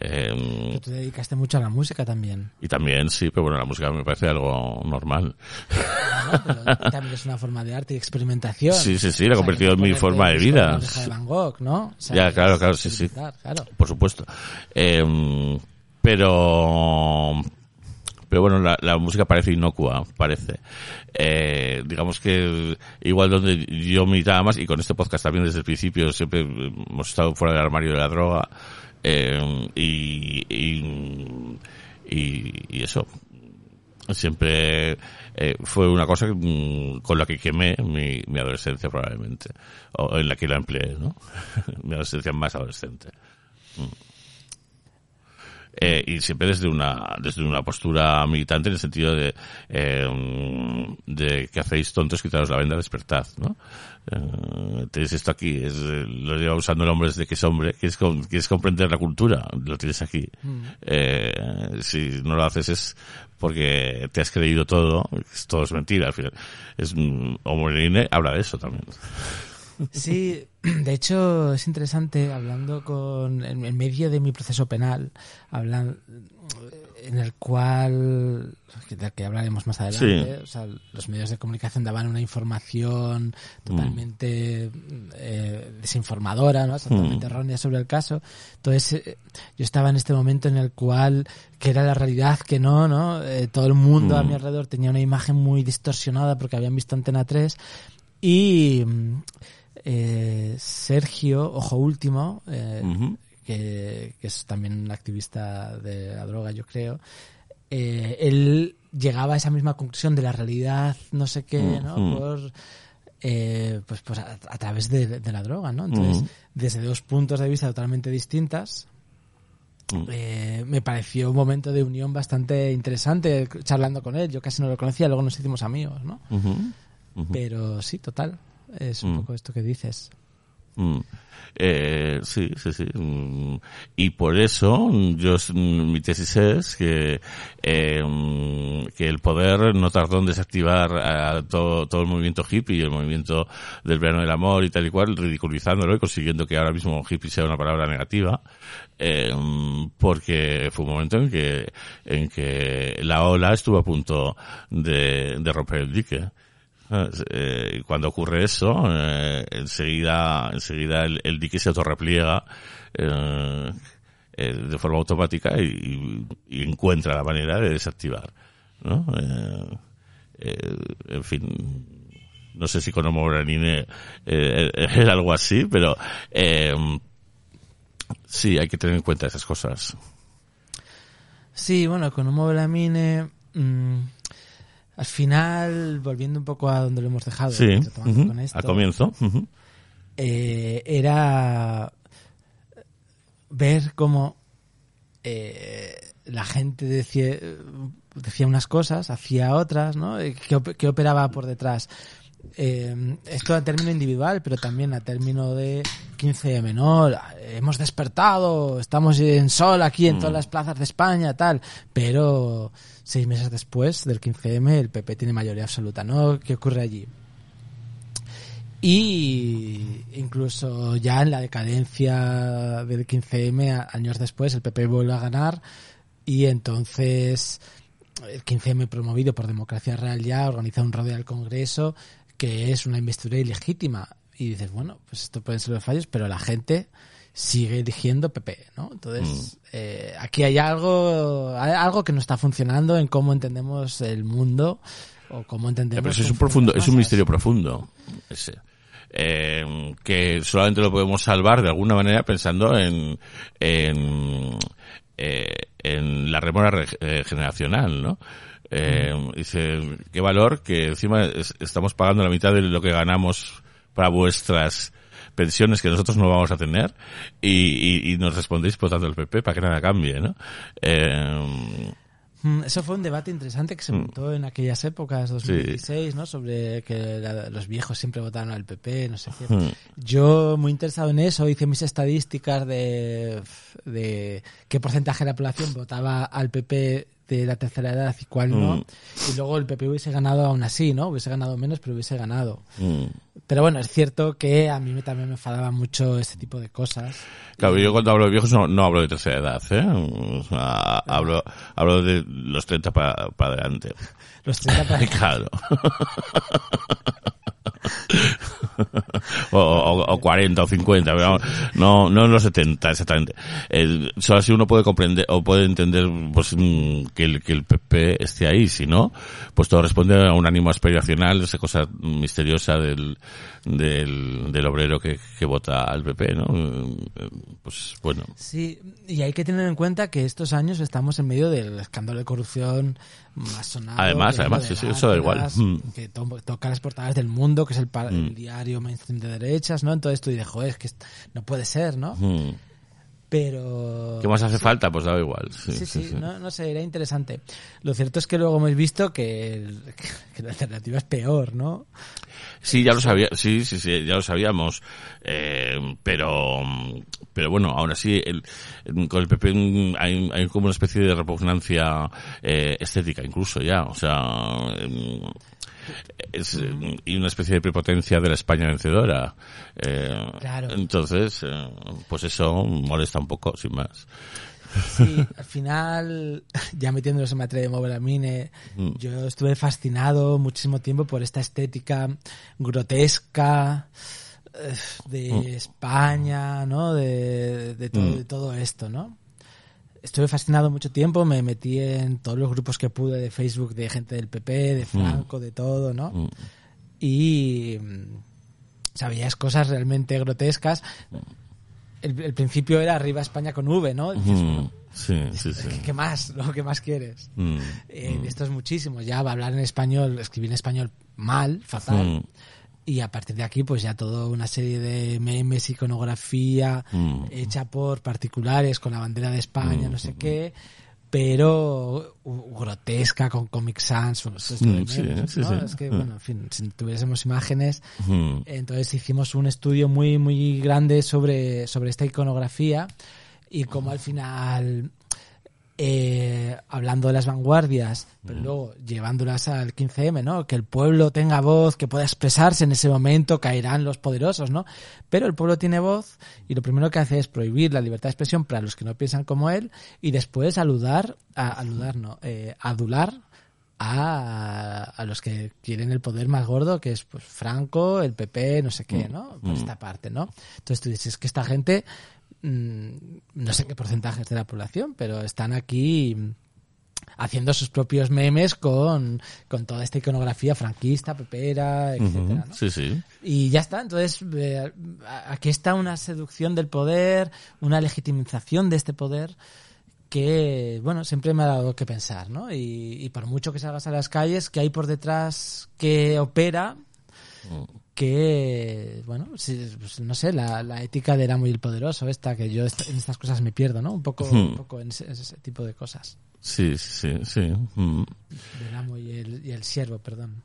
Eh, tú te dedicaste mucho a la música también. y también, sí, pero bueno, la música me parece algo normal. ¿no? Pero también es una forma de arte y experimentación. Sí, sí, sí, la he convertido en mi forma de vida. De Van Gogh, ¿no? O sea, Ya, claro, claro, sí, sí. Claro. por supuesto. Eh, pero, pero bueno, la, música parece inocua, parece. Eh, digamos que igual donde yo militaba más, y con este podcast también desde el principio siempre hemos estado fuera del armario de la droga, eh, y, y, y, eso. Siempre eh, fue una cosa mm, con la que quemé mi, mi adolescencia probablemente, o en la que la empleé, ¿no? mi adolescencia más adolescente. Eh, y siempre desde una desde una postura militante en el sentido de eh, de que hacéis tontos quitaros la venda despertad no Eh, tenéis esto aquí es, lo lleva usando el hombre desde que es hombre quieres, quieres comprender la cultura lo tienes aquí. Eh, si no lo haces es porque te has creído todo todo es mentira al final. Es mm, Homo Leine habla de eso también Sí, de hecho es interesante hablando con en, medio de mi proceso penal, hablan en el cual del que hablaremos más adelante, Sí. o sea, los medios de comunicación daban una información totalmente eh, desinformadora, ¿no? totalmente errónea sobre el caso. Entonces eh, yo estaba en este momento en el cual que era la realidad que no, ¿no? Eh, todo el mundo a mi alrededor tenía una imagen muy distorsionada porque habían visto Antena 3 y mm, eh, Sergio, ojo último, eh, que, que es también un activista de la droga, yo creo, eh, él llegaba a esa misma conclusión de la realidad, no sé qué, ¿no? Por, eh, pues, pues a, a través de, de la droga, ¿no? Entonces, desde dos puntos de vista totalmente distintas, eh, me pareció un momento de unión bastante interesante charlando con él. Yo casi no lo conocía, luego nos hicimos amigos, ¿no? Pero sí, total. Es un Mm. poco esto que dices. Mm. Eh, sí, sí, sí. Mm. Y por eso, yo, mi tesis es que, eh, que el poder no tardó en desactivar a todo, todo el movimiento hippie y el movimiento del verano del amor y tal y cual, ridiculizándolo y consiguiendo que ahora mismo hippie sea una palabra negativa, eh, porque fue un momento en que, en que la ola estuvo a punto de, de romper el dique. Eh, cuando ocurre eso, eh, enseguida, enseguida el, el dique se autorrepliega eh, eh, de forma automática y, encuentra la manera de desactivar. ¿no? Eh, en fin, no sé si con Homo Branine era algo así, pero sí, hay que tener en cuenta esas cosas. Sí, bueno, con Homo Belamine, mm, al final, volviendo un poco a donde lo hemos dejado, Sí, con esto, al comienzo. eh, era ver cómo eh, la gente decía, decía unas cosas, hacía otras, ¿no? Eh, ¿Qué, op- qué operaba por detrás? Eh, esto a término individual, pero también a término de 15M, ¿no? Hemos despertado, estamos en sol aquí en todas las plazas de España, tal, pero seis meses después del 15M el PP tiene mayoría absoluta, ¿no? ¿Qué ocurre allí? Y incluso ya en la decadencia del 15M, a- años después, el PP vuelve a ganar y entonces el 15M promovido por Democracia Real ya organiza un rodeo al Congreso que es una investidura ilegítima. Y dices, bueno, pues esto pueden ser los fallos, pero la gente sigue eligiendo PP, ¿no? Entonces, eh, aquí hay algo, hay algo que no está funcionando en cómo entendemos el mundo o cómo entendemos... Pero eso es un profundo, es un misterio profundo. Ese. Eh, que solamente lo podemos salvar de alguuna manera pensando en, en, eh, en la remora re- eh, generacional, ¿no? Eh, Dice, qué valor que encima es- estamos pagando la mitad de lo que ganamos para vuestras pensiones que nosotros no vamos a tener y, y, y nos respondéis votando el PP para que nada cambie, ¿no? Eh, Mm, Eso fue un debate interesante que se montó en aquellas épocas, 2016, ¿no? Sobre que la- los viejos siempre votaron al PP, no sé qué. Mm. Yo, muy interesado en eso, hice mis estadísticas de, de qué porcentaje de la población votaba al PP de la tercera edad y cuál no. Mm. Y luego el PP hubiese ganado aún así, ¿no? Hubiese ganado menos, pero hubiese ganado. Mm. Pero bueno, es cierto que a mí también me enfadaba mucho este tipo de cosas. Claro, yo cuando hablo de viejos no, no hablo de tercera edad, ¿eh? O sea, hablo, hablo de los 30 para, para adelante. Los 30 para... Claro. o, o, o 40 o 50, pero vamos, no, no en los 70 exactamente. Solo así uno puede comprender o puede entender pues, mm, que, el, que el PP esté ahí, si no, pues todo responde a un ánimo aspiracional, esa cosa misteriosa del, del, del obrero que, que vota al PP, ¿no? Pues bueno. Sí, y hay que tener en cuenta que estos años estamos en medio del escándalo de corrupción más sonado. Además, además, de sí, sí, eso da igual. Mm. Que to- toca las portadas del mundo, que es el, pa- el Mm. diario mainstream de derechas, ¿no? Entonces tú dices, joder, es que no puede ser, ¿no? Mm. Pero... ¿Qué más hace falta? Pues da igual. Sí, Sí, sí, sí, sí. No, no sé, era interesante. Lo cierto es que luego hemos visto que, el- que la alternativa es peor, ¿no? Sí, ya lo sabía, sí, sí, sí, ya lo sabíamos, eh, pero, pero bueno, así, el, con el PP hay, hay como una especie de repugnancia eh, estética, incluso ya, o sea, em, es, em, y una especie de prepotencia de la España vencedora. Eh, Claro. Entonces, eh, pues eso molesta un poco, sin más. Sí, al final, ya metiéndonos en materia de Mobile Mine, Mm. yo estuve fascinado muchísimo tiempo por esta estética grotesca eh, de Mm. España, ¿no? De, de, todo, Mm. de todo esto, ¿no? Estuve fascinado mucho tiempo, me metí en todos los grupos que pude de Facebook de gente del PP, de Franco, de todo, ¿no? Mm. y mm, sabías cosas realmente grotescas. El, el principio era arriba España con V, ¿no? Dices, Mm. bueno, Sí, sí, sí. ¿Qué más? ¿no? ¿Qué más quieres? Mm. Eh, Mm. Esto es muchísimo. Ya va a hablar en español, escribir en español mal, fatal. Mm. Y a partir de aquí, pues ya toda una serie de memes, iconografía Mm. hecha por particulares con la bandera de España, Mm. no sé qué, pero grotesca con Comic Sans. bueno, de Mm, sí, memes, sí, ¿no? sí. Es que, Mm. bueno, en fin, si tuviésemos imágenes, Mm. entonces hicimos un estudio muy, muy grande sobre, sobre esta iconografía y cómo al final, eh, hablando de las vanguardias, pero luego llevándolas al 15M, ¿no? Que el pueblo tenga voz, que pueda expresarse en ese momento, caerán los poderosos, ¿no? Pero el pueblo tiene voz y lo primero que hace es prohibir la libertad de expresión para los que no piensan como él y después aludar, a, aludar, no, eh, adular a, a los que quieren el poder más gordo, que es pues Franco, el PP, no sé qué, ¿no? Por esta parte, ¿no? Entonces tú dices que esta gente, mm, no sé qué porcentaje es de la población, pero están aquí mm, haciendo sus propios memes con, con toda esta iconografía franquista, pepera, etcétera, ¿no? Sí, sí. Y ya está, entonces eh, aquí está una seducción del poder, una legitimización de este poder que, bueno, siempre me ha dado que pensar, ¿no? Y, y por mucho que salgas a las calles, que hay por detrás que opera, que, bueno, pues, no sé, la, la ética del amo y el poderoso, esta, que yo en estas cosas me pierdo, ¿no? Un poco, un poco en ese, ese tipo de cosas. Sí, sí, sí. Mm. Del amo y el, y el siervo, perdón.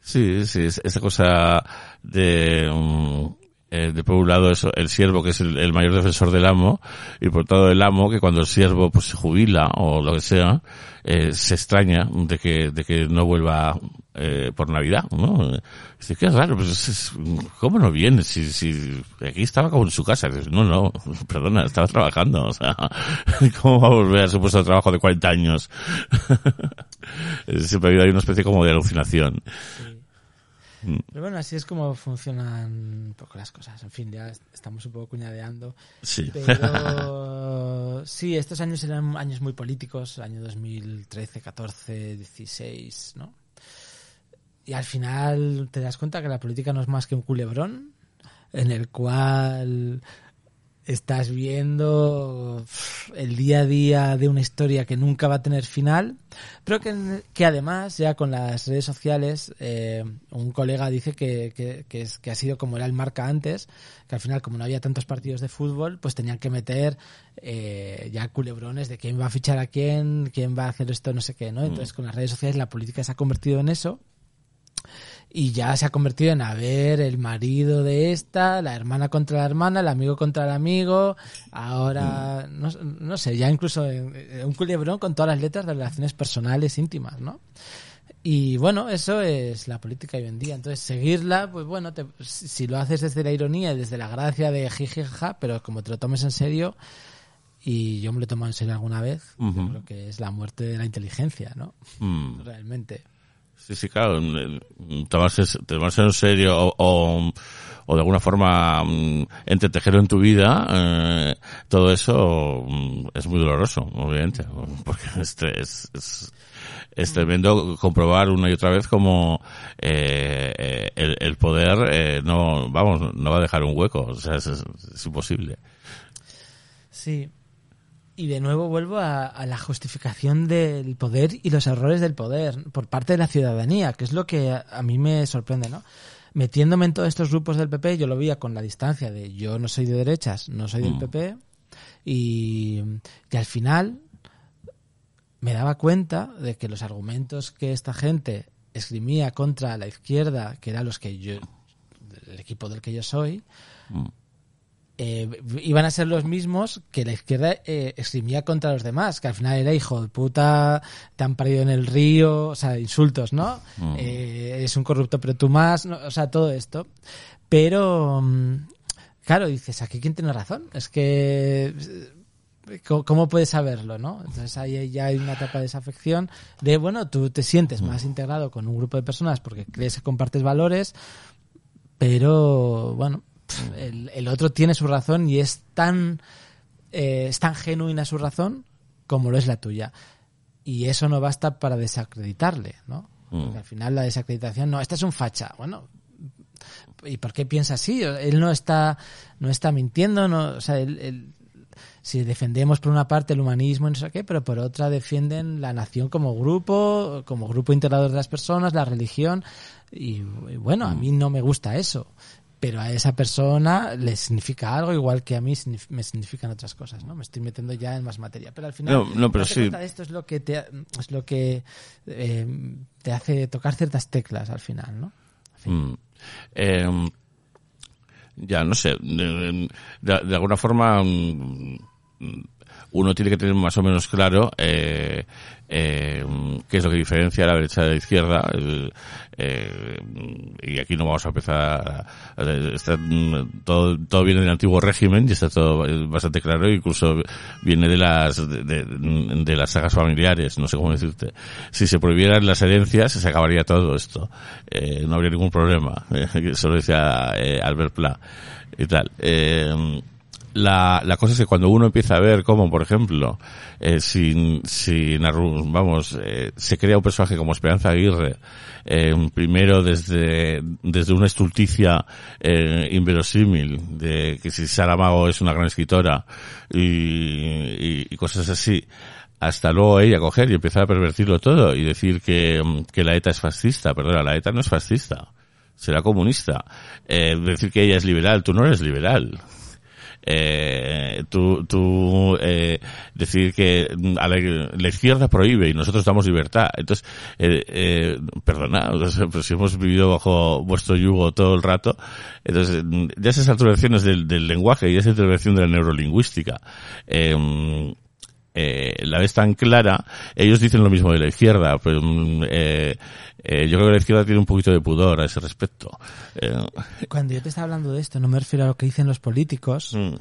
Sí, sí, es- esa cosa de, mm, eh, de por un lado eso, el siervo que es el, mayor defensor del amo y por todo el amo que cuando el siervo pues se jubila o lo que sea eh, se extraña de que de que no vuelva eh, por Navidad, ¿no? Dice, qué raro, pues es- es- ¿cómo no viene? Si, si aquí estaba como en su casa. Dices, no, no, perdona, estaba trabajando, o sea, ¿cómo va a volver a su puesto de trabajo de 40 años? Siempre ha habido ahí una especie como de alucinación. Pero bueno, así es como funcionan un poco las cosas. En fin, ya est- estamos un poco cuñadeando. Sí. Pero sí, estos años eran años muy políticos, año 2013, 14, 16, ¿no? Y al final te das cuenta que la política no es más que un culebrón en el cual estás viendo el día a día de una historia que nunca va a tener final, pero que, que además ya con las redes sociales, eh, un colega dice que, que, que, es, que ha sido como era el marca antes, que al final como no había tantos partidos de fútbol, pues tenían que meter eh, ya culebrones de quién va a fichar a quién, quién va a hacer esto, no sé qué, ¿no? Entonces con las redes sociales la política se ha convertido en eso y ya se ha convertido en a ver el marido de esta, la hermana contra la hermana, el amigo contra el amigo, ahora, no, no sé, ya incluso en- en un culebrón con todas las letras de relaciones personales íntimas, ¿no? Y bueno, eso es la política hoy en día. Entonces, seguirla, pues bueno, te- si lo haces desde la ironía y desde la gracia de jijijaja, pero como te lo tomes en serio, y yo me lo he tomado en serio alguna vez, yo Ujú. creo que es la muerte de la inteligencia, ¿no? Mm. Realmente. Sí, sí, claro. Tomarse, tomarse en serio o, o, de alguna forma mm, entretejerlo en tu vida, eh, todo eso mm, es muy doloroso, obviamente. Porque es, es, es tremendo comprobar una y otra vez como eh, eh, el, el poder eh, no, vamos, no va a dejar un hueco. O sea, es- es imposible. Sí. Y de nuevo vuelvo a, a la justificación del poder y los errores del poder por parte de la ciudadanía, que es lo que a, a mí me sorprende, ¿no? Metiéndome en todos estos grupos del PP, yo lo veía con la distancia de yo no soy de derechas, no soy del Mm. PP, y, y al final me daba cuenta de que los argumentos que esta gente esgrimía contra la izquierda, que eran los que yo, el equipo del que yo soy, Mm. Eh, iban a ser los mismos que la izquierda eh, esgrimía contra los demás, que al final era hijo de puta, te han parido en el río, o sea, insultos, ¿no? Mm. Eh, es un corrupto, pero tú más, ¿no? o sea, todo esto. Pero, mm, claro, dices, aquí quién tiene razón, es que... eh, ¿Cómo, puedes saberlo, no? Entonces ahí ya hay una etapa de desafección de, bueno, tú te sientes más integrado con un grupo de personas porque crees que compartes valores, pero bueno, el, el otro tiene su razón y es tan, eh, es tan genuina su razón como lo es la tuya. Y eso no basta para desacreditarle, ¿no? Mm. Al final la desacreditación, no, este es un facha. Bueno, ¿y por qué piensa así? Él no está, no está mintiendo, no, o sea, él- él- si defendemos por una parte el humanismo y no sé qué, pero por otra defienden la nación como grupo, como grupo integrador de las personas, la religión, y, y bueno, a mí no me gusta eso, pero a esa persona le significa algo igual que a mí me significan otras cosas, ¿no? Me estoy metiendo ya en más materia, pero al final No, no, pero sí. de esto es lo que te, es lo que eh, te hace tocar ciertas teclas al final, ¿no? Mm. Eh, ya, no sé. De, de- de alguna forma, mm, uno tiene que tener más o menos claro eh, eh, qué es lo que diferencia a la derecha de la izquierda. eh, y aquí no vamos a empezar. está, mm, todo, todo viene del antiguo régimen y está todo bastante claro. Incluso viene de las de, las sagas familiares. No sé cómo decirte. Si se prohibieran las herencias, se acabaría todo esto. Eh, no habría ningún problema. Eso lo decía eh, Albert Pla y tal. Eh, la, la cosa es que cuando uno empieza a ver cómo, por ejemplo, eh, sin, sin vamos, eh, se crea un personaje como Esperanza Aguirre, eh, primero desde, desde una estulticia eh, inverosímil, de que si Sara Mago es una gran escritora y, y, y cosas así, hasta luego ella coger y empezar a pervertirlo todo y decir que, que la ETA es fascista. Perdona, la ETA no es fascista. Será comunista. Eh, decir que ella es liberal, tú no eres liberal eh, tú, tú eh, decir que a la, la izquierda prohíbe y nosotros damos libertad. Entonces, eh, eh, perdona, pero si hemos vivido bajo vuestro yugo todo el rato, entonces ya esas alteraciones del, del lenguaje y esa intervención de la neurolingüística, eh, eh, la vez tan clara, ellos dicen lo mismo de la izquierda, pero mm, eh, eh, yo creo que la izquierda tiene un poquito de pudor a ese respecto. Eh, Cuando yo te estaba hablando de esto, no me refiero a lo que dicen los políticos, mm.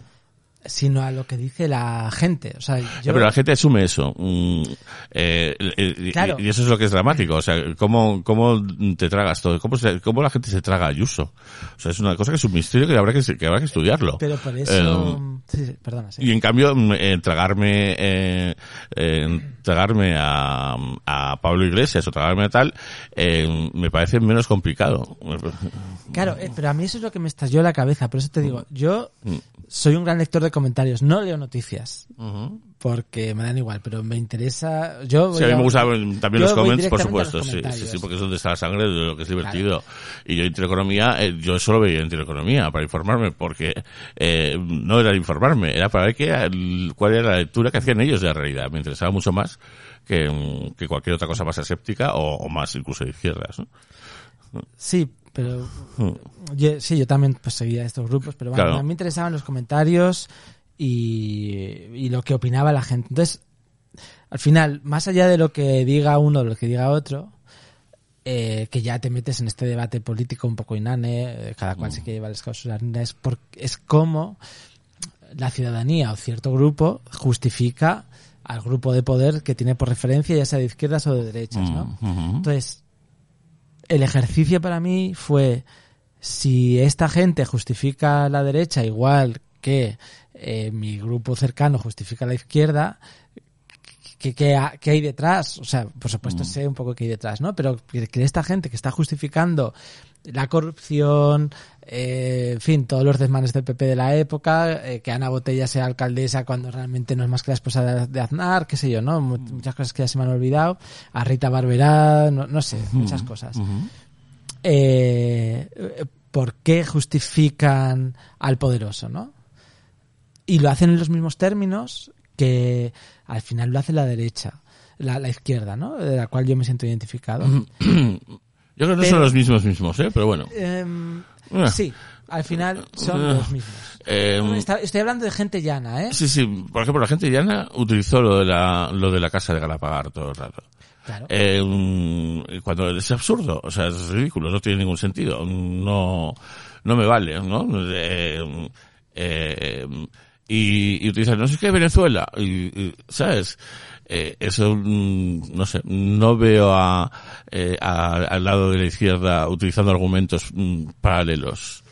Sino a lo que dice la gente. O sea, yo, pero la gente asume eso. Mm, eh, eh, y- Claro. Y, eso es lo que es dramático. O sea, ¿cómo, cómo te tragas todo? ¿Cómo, se- cómo la gente se traga a Ayuso? O sea, es una cosa que es un misterio que habrá que, que, habrá que estudiarlo. pero por eso... Eh, sí, sí, perdona, sí. y en cambio, mm, eh, tragarme, eh, eh, tragarme a, a Pablo Iglesias o tragarme a tal, eh, me parece menos complicado. Claro, pero a mí eso es lo que me estalló la cabeza. Por eso te digo, yo Mm. Soy un gran lector de comentarios. No leo noticias porque me dan igual, pero me interesa... Yo Sí, a mí me gustan también los comments, por supuesto, sí, sí, comentarios. sí, porque es donde está la sangre de lo que es divertido. Y yo Intereconomía, eh, yo solo veía Intereconomía para informarme, porque eh, no era informarme, era para ver qué, cuál era la lectura que hacían ellos de la realidad. Me interesaba mucho más que, mm, que cualquier otra cosa más aséptica o, o más incluso de izquierdas. ¿no? Sí, pero Mm. yo, sí, yo también pues seguía estos grupos, pero bueno, Claro. a mí me interesaban los comentarios y, y lo que opinaba la gente. Entonces, al final, más allá de lo que diga uno o lo que diga otro, eh, que ya te metes en este debate político un poco inane, eh, cada cual se quiere llevar las causas es, por, es como la ciudadanía o cierto grupo justifica al grupo de poder que tiene por referencia, ya sea de izquierdas o de derechas, ¿no? Mm, ujú. Entonces, el ejercicio para mí fue si esta gente justifica la derecha igual que eh, mi grupo cercano justifica la izquierda, ¿qué, qué ha- qué hay detrás? O sea, por supuesto sé un poco qué hay detrás, ¿no? Pero que, que esta gente que está justificando la corrupción, eh, en fin, todos los desmanes del PP de la época, eh, que Ana Botella sea alcaldesa cuando realmente no es más que la esposa de, Aznar, qué sé yo, ¿no? Mu- Muchas cosas que ya se me han olvidado. A Rita Barberá, no, no sé, muchas cosas. Eh, ¿Por qué justifican al poderoso, no? Y lo hacen en los mismos términos que al final lo hace la derecha, la, la izquierda, ¿no? De la cual yo me siento identificado. Yo creo que no Pero- son los mismos mismos, ¿eh? Pero bueno. Em, Ah. sí, al final son Ah. los mismos. Eh, Estoy hablando de gente llana, ¿eh? sí, sí. Por ejemplo, la gente llana utilizó lo de la, lo de la casa de Galapagar todo el rato. Claro. Eh, mm, cuando es absurdo, o sea, es ridículo, no tiene ningún sentido, no, no me vale, ¿no? Eh, y, y utilizan, no sé qué, Venezuela, y, y, ¿sabes? Eh, eso, mm, no sé, no veo a, eh, a- al lado de la izquierda utilizando argumentos mm, paralelos.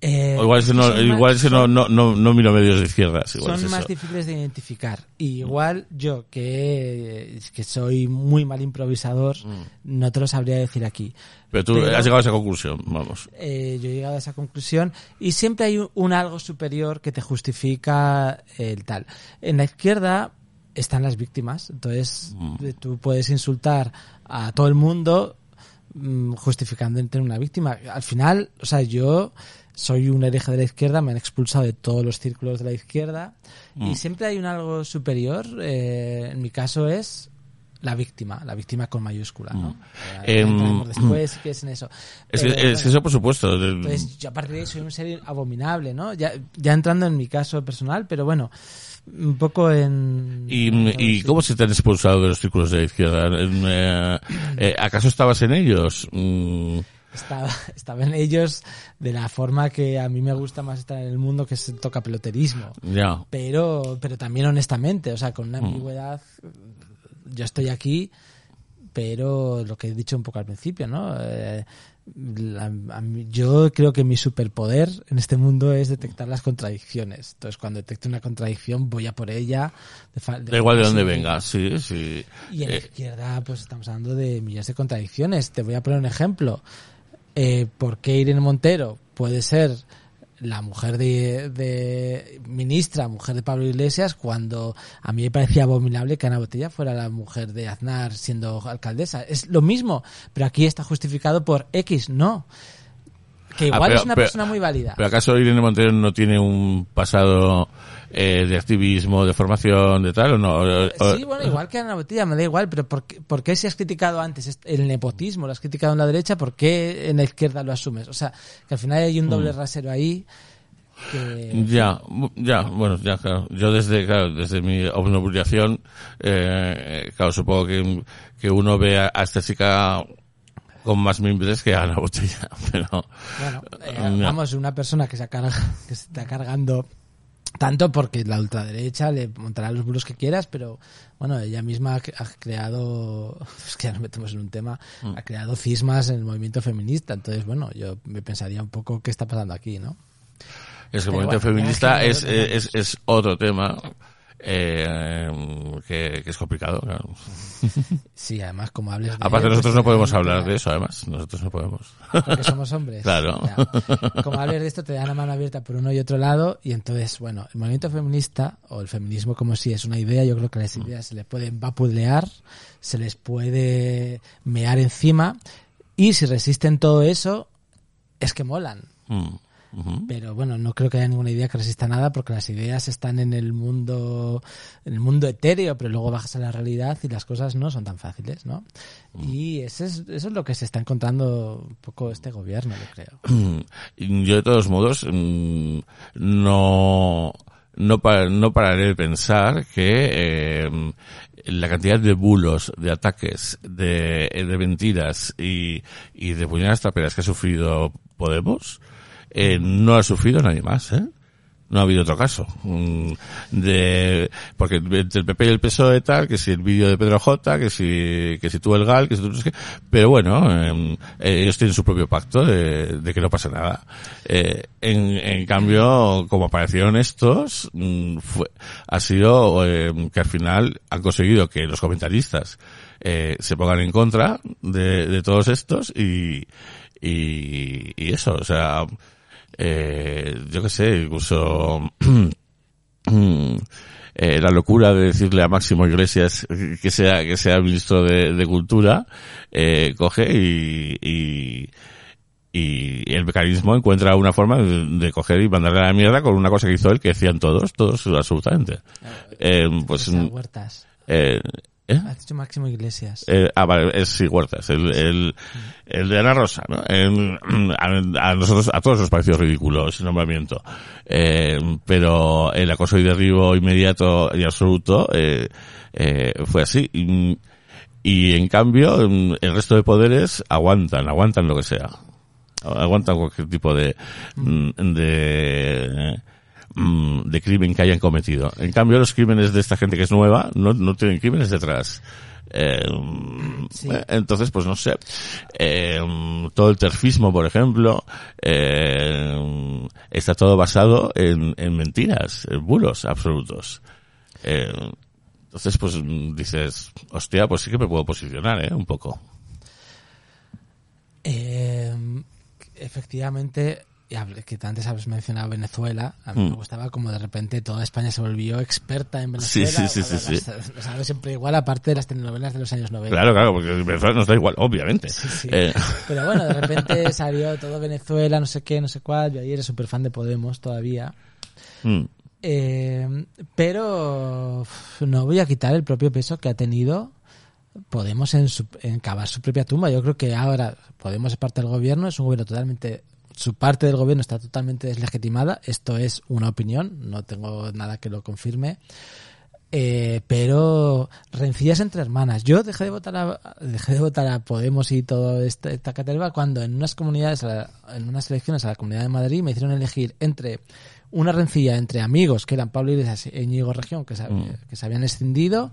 Eh, O igual es que no, más- igual es que no, no, no, no miro medios de izquierdas, igual son es más difíciles de identificar. Y igual yo, que, que soy muy mal improvisador, no te lo sabría decir aquí. Pero tú pero- has llegado a esa conclusión, vamos. Eh, yo he llegado a esa conclusión y siempre hay un, un algo superior que te justifica el tal. En la izquierda están las víctimas, entonces eh, tú puedes insultar a todo el mundo mm, justificando en tener una víctima. Al final, o sea, yo soy un hereje de la izquierda, me han expulsado de todos los círculos de la izquierda y siempre hay un algo superior. eh, en mi caso es la víctima, la víctima con mayúscula, ¿no? Eh, Em, después, si quieres, en eso. Es que, es bueno. eso por supuesto. Entonces, yo a partir de ahí soy un ser abominable, ¿no? Ya, ya entrando en mi caso personal, pero bueno, un poco en... ¿Y, en- ¿Y cómo se te han expulsado de los círculos de la izquierda? En, eh, eh, ¿Acaso estabas en ellos? Mm, Estaba, estaba en ellos de la forma que a mí me gusta más estar en el mundo, que es el toca peloterismo. Pero, pero también honestamente, o sea, con Mm. una ambigüedad, yo estoy aquí, pero lo que he dicho un poco al principio, ¿no? Eh, la- a mí- yo creo que mi superpoder en este mundo es detectar las contradicciones. Entonces, cuando detecto una contradicción, voy a por ella. de fa- Da igual de dónde venga, sí, sí. y en la Eh, izquierda, pues estamos hablando de millones de contradicciones. Te voy a poner un ejemplo. Eh, ¿Por qué Irene Montero puede ser la mujer de, de ministra, mujer de Pablo Iglesias, cuando a mí me parecía abominable que Ana Botella fuera la mujer de Aznar siendo alcaldesa? Es lo mismo, pero aquí está justificado por X, no. Que Ah, igual pero- es una pero- persona muy válida. ¿Pero acaso Irene Montero no tiene un pasado eh, de activismo, de formación, de tal o no? O- Sí, bueno, igual que Ana Botella, me da igual, pero ¿por qué, por qué si has criticado antes el nepotismo, lo has criticado en la derecha, por qué en la izquierda lo asumes? O sea, que al final hay un doble rasero ahí que... Ya, ya, bueno, ya, claro. Yo desde, claro, desde mi obnubilación, eh, claro, supongo que, que uno ve a, a esta chica con más mimbres que a la botella, pero... Bueno, eh, vamos, una persona que se, carga, que se está cargando tanto porque la ultraderecha le montará los bulos que quieras, pero bueno, ella misma ha ha creado, es que ya nos metemos en un tema, Mm. ha creado cismas en el movimiento feminista, entonces bueno, yo me pensaría un poco qué está pasando aquí, ¿no? Es que el movimiento bueno, feminista es, es, es otro tema eh, que, que es complicado. claro. Sí, además como hables de... Aparte nosotros no podemos hablar de eso, además. Nosotros no podemos. Porque somos hombres. Claro. Como hables de esto, te dan la mano abierta por uno y otro lado. Y entonces, bueno, el movimiento feminista, o el feminismo como si es una idea, yo creo que las ideas se les puede vapulear, se les puede mear encima. Y si resisten todo eso, es que molan. Mm. Pero bueno, no creo que haya ninguna idea que resista nada porque las ideas están en el mundo, en el mundo etéreo, pero luego bajas a la realidad y las cosas no son tan fáciles, ¿no? Y eso es, eso es lo que se está encontrando un poco este gobierno, yo creo. Yo de todos modos mm, no no, pa- no pararé de pensar que eh, la cantidad de bulos, de ataques, de, de mentiras y, y de puñaladas traperas que ha sufrido Podemos, eh, no ha sufrido nadie más, ¿eh? No ha habido otro caso. Mm, De, porque entre el PP y el PSOE tal, que si el vídeo de Pedro J, que si, que si tú el GAL, que si tú. Pero bueno, eh, ellos tienen su propio pacto de, que no pasa nada. Eh, en, cambio, como aparecieron estos, mm, fue, ha sido eh, que al final han conseguido que los comentaristas eh, se pongan en contra de, de todos estos y, y, y eso, o sea, eh, yo qué sé, incluso eh, la locura de decirle a Máximo Iglesias que sea que sea ministro de, de cultura eh, coge y, y y el mecanismo encuentra una forma de, de coger y mandarle a la mierda con una cosa que hizo él que decían todos, todos absolutamente. Eh, pues, Huertas. eh, ¿eh? Máximo Iglesias. Eh, ah, vale, es sí, Huertas, el, el, el de Ana Rosa, ¿no? El- a, a nosotros, a todos nos pareció ridículo ese nombramiento. Eh, pero el acoso y derribo inmediato y absoluto, eh, eh, fue así. Y, y en cambio, el resto de poderes aguantan, aguantan lo que sea. Aguantan cualquier tipo de, mm, de, mm, de crimen que hayan cometido. En cambio, los crímenes de esta gente que es nueva no, no tienen crímenes detrás. Eh, Sí. eh, entonces, pues no sé. Eh, todo el terfismo, por ejemplo, eh, está todo basado en, en mentiras, en bulos absolutos. Entonces, pues dices, hostia, pues sí que me puedo posicionar, ¿eh? Un poco. Efectivamente, y que antes habéis mencionado Venezuela, a mí Mm. me gustaba como de repente toda España se volvió experta en Venezuela. Sí, sí, sí, Bueno, sí, siempre igual, aparte de las telenovelas de los años 90. Claro, claro, porque Venezuela nos da igual, obviamente. Sí, sí. Eh, Pero bueno, de repente salió todo Venezuela, no sé qué, no sé cuál. Yo ayer era súper fan de Podemos todavía. mm, Eh, pero no voy a quitar el propio peso que ha tenido Podemos en, su- en cavar su propia tumba. Yo creo que ahora Podemos es parte del gobierno, es un gobierno totalmente. Su parte del gobierno está totalmente deslegitimada. Esto es una opinión, no tengo nada que lo confirme. Eh, pero rencillas entre hermanas. Yo dejé de votar a, dejé de votar a Podemos y toda esta, esta caterva cuando en unas comunidades, en unas elecciones a la Comunidad de Madrid me hicieron elegir entre una rencilla entre amigos que eran Pablo Iglesias e Íñigo Región que se, que se habían escindido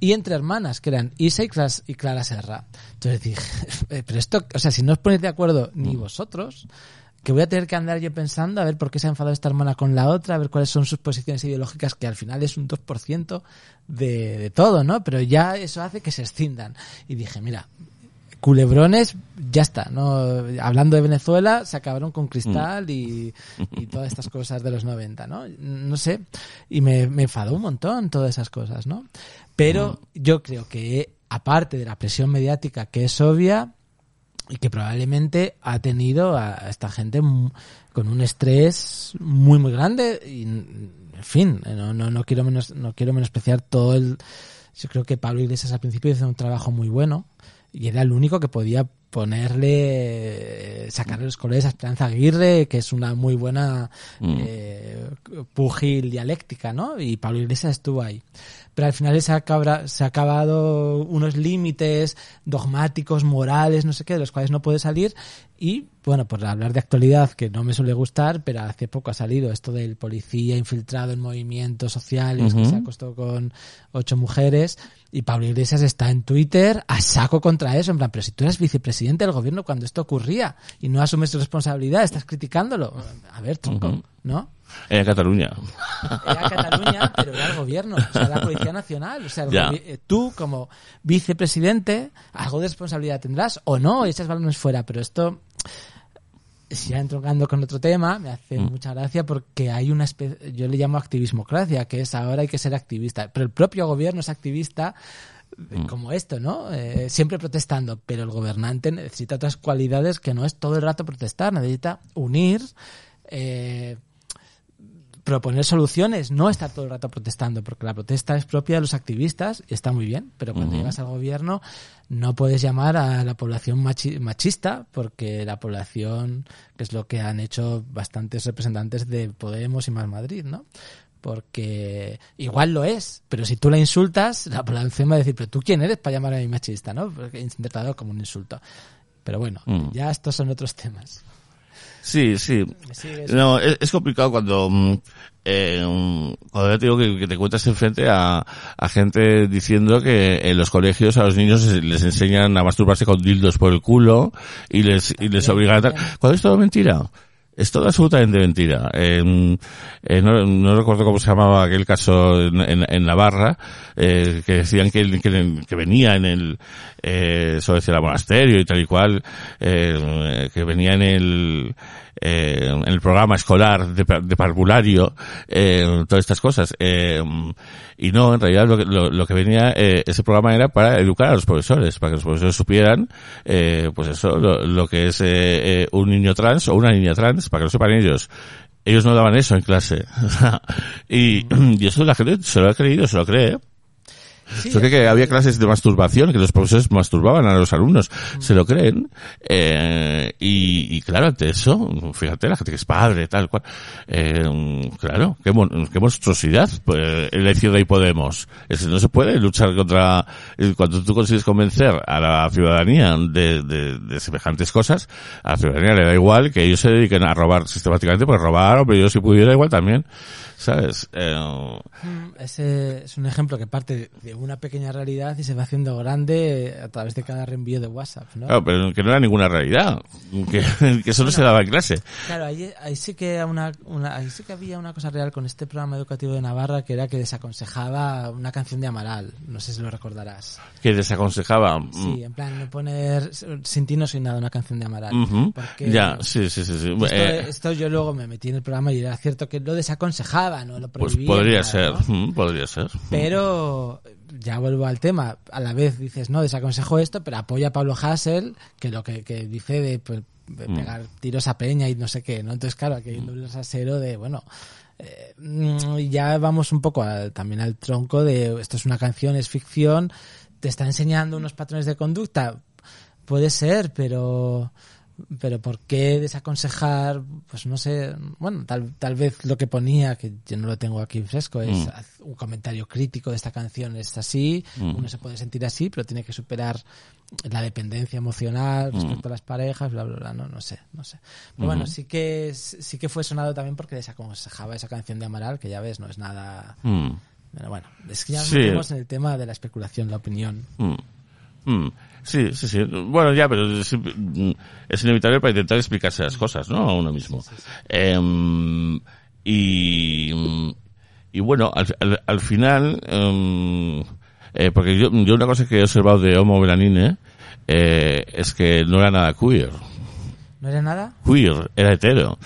y entre hermanas que eran Isa y Clas- y Clara Serra. Entonces dije, pero esto, o sea, si no os ponéis de acuerdo ni vosotros, que voy a tener que andar yo pensando a ver por qué se ha enfadado esta hermana con la otra, a ver cuáles son sus posiciones ideológicas, que al final es un 2% de, de todo, ¿no? Pero ya eso hace que se escindan. Y dije, mira, culebrones, ya está, ¿no? Hablando de Venezuela, se acabaron con Cristal y, y todas estas cosas de los 90, ¿no? No sé, y me, me enfadó un montón todas esas cosas, ¿no? Pero yo creo que, aparte de la presión mediática que es obvia, y que probablemente ha tenido a esta gente con un estrés muy muy grande y en fin no, no, no quiero menos no quiero menospreciar todo el yo creo que Pablo Iglesias al principio hizo un trabajo muy bueno y era el único que podía ponerle eh, sacarle los colores a Esperanza Aguirre que es una muy buena eh, pugil dialéctica no y Pablo Iglesias estuvo ahí pero al final se ha, acabra- se ha acabado unos límites dogmáticos, morales, no sé qué, de los cuales no puede salir. Y, bueno, por hablar de actualidad, que no me suele gustar, pero hace poco ha salido esto del policía infiltrado en movimientos sociales, que se acostó con ocho mujeres, y Pablo Iglesias está en Twitter a saco contra eso, en plan, pero si tú eras vicepresidente del gobierno cuando esto ocurría y no asumes tu responsabilidad, estás criticándolo. A ver, tronco. ¿no? En Cataluña. Era Cataluña, pero era el gobierno, o sea, la Policía Nacional. O sea, eh, tú como vicepresidente, algo de responsabilidad tendrás o no, echas balones fuera, pero esto, si ya entroncando con otro tema, me hace mucha gracia porque hay una especie, yo le llamo activismocracia, que es ahora hay que ser activista, pero el propio gobierno es activista eh, como esto, ¿no? Eh, siempre protestando, pero el gobernante necesita otras cualidades que no es todo el rato protestar, necesita unir eh, proponer soluciones, no estar todo el rato protestando, porque la protesta es propia de los activistas y está muy bien, pero cuando llegas al gobierno no puedes llamar a la población machi- machista, porque la población, que es lo que han hecho bastantes representantes de Podemos y Más Madrid, ¿no? Porque igual lo es, pero si tú la insultas, la población va a decir, pero tú quién eres para llamar a mí machista, ¿no? Porque interpretado como un insulto. Pero bueno, Mm. ya estos son otros temas. Sí, sí. No, es, es complicado cuando, mm, eh, mm, cuando ya te digo que, que te encuentras enfrente a, a gente diciendo que en los colegios a los niños les, les enseñan a masturbarse con dildos por el culo y les, y les obligan a tal. Cuando es todo mentira. Es todo absolutamente mentira. Eh, no, no recuerdo cómo se llamaba aquel caso en, en- en Navarra, eh, que decían que, que, que venía en el, eh, sobre el monasterio y tal y cual, eh, que venía en el, eh, en el programa escolar de, de parvulario, eh, todas estas cosas. Eh, y no, en realidad lo que, lo, que venía, eh, ese programa era para educar a los profesores, para que los profesores supieran, eh, pues eso, lo, lo que es un niño trans o una niña trans, para que lo sepan ellos. Ellos no daban eso en clase. y, y eso la gente se lo ha creído, se lo cree. Sí, Se cree que había clases de masturbación, que los profesores masturbaban a los alumnos. Mm. Se lo creen. Eh, y, y claro, ante eso, fíjate, la gente que es padre, tal cual. Eh, claro, qué, mon- qué monstruosidad. Pues, la izquierda y Podemos. Es no se puede luchar contra, eh, cuando tú consigues convencer a la ciudadanía de, de, de semejantes cosas, a la ciudadanía le da igual que ellos se dediquen a robar sistemáticamente, pues robar, pero yo si pudiera igual también. ¿Sabes? Eh, Mm, Ese es un ejemplo que parte de una pequeña realidad y se va haciendo grande a través de cada reenvío de WhatsApp, ¿no? Claro, pero que no era ninguna realidad. Que, que eso no se daba en clase. Claro, ahí, ahí sí que una, una- ahí sí que había una cosa real con este programa educativo de Navarra que era que desaconsejaba una canción de Amaral. No sé si lo recordarás. Que desaconsejaba. mm, Sí, en plan, no poner sin ti no soy nada una canción de Amaral. ujú. Porque Ya, sí, sí, sí. sí. Esto, Eh, esto yo luego me metí en el programa y era cierto que lo desaconsejaba, no lo pues prohibía. podría nada, ser, ¿no? podría ser. Pero ya vuelvo al tema. A la vez dices, no, desaconsejo esto, pero apoya a Pablo Hassel, que lo que, que dice de, pues, de Mm. pegar tiros a Peña y no sé qué, ¿no? Entonces, claro, aquí hay un doble rasero de, bueno, eh, mm, ya vamos un poco al- también al tronco de esto es una canción, es ficción, te está enseñando unos patrones de conducta. Puede ser, pero pero ¿por qué desaconsejar? Pues no sé, bueno, tal, tal vez lo que ponía, que yo no lo tengo aquí fresco, es Mm. un comentario crítico de esta canción, es así, Mm. uno se puede sentir así, pero tiene que superar la dependencia emocional Mm. respecto a las parejas, bla, bla, bla, no, no sé, no sé. Pero bueno, sí que, sí que fue sonado también porque desaconsejaba esa canción de Amaral, que ya ves, no es nada... Mm, Pero bueno, es que ya nos Sí. metemos en el tema de la especulación, la opinión. mm, mm. Sí, sí, sí. Bueno, ya, pero es, es inevitable para intentar explicarse las cosas, ¿no? A uno mismo. Em, y, y bueno, al, al, al final, em, eh, porque yo, yo una cosa que he observado de Homo Belanine eh, es que no era nada queer. ¿No era nada? Queer, era hetero,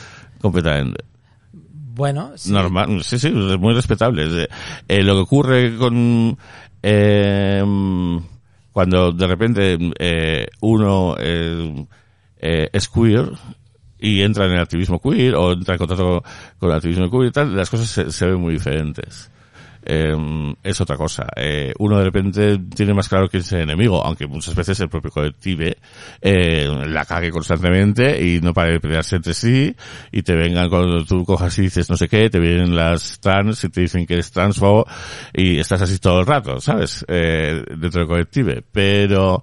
completamente. Bueno, sí. Normal, sí, sí, es muy respetable. Eh, lo que ocurre con eh, cuando de repente eh, uno eh, eh, es queer y entra en el activismo queer o entra en contacto con el activismo queer y tal, las cosas se, se ven muy diferentes. Eh, es otra cosa. Eh, uno de repente tiene más claro quién es el enemigo, aunque muchas veces el propio colectivo eh, la cague constantemente y no para de pelearse entre sí y te vengan cuando tú cojas y dices no sé qué, te vienen las trans y te dicen que eres transfobo y estás así todo el rato, ¿sabes? Eh, dentro del colectivo. Pero,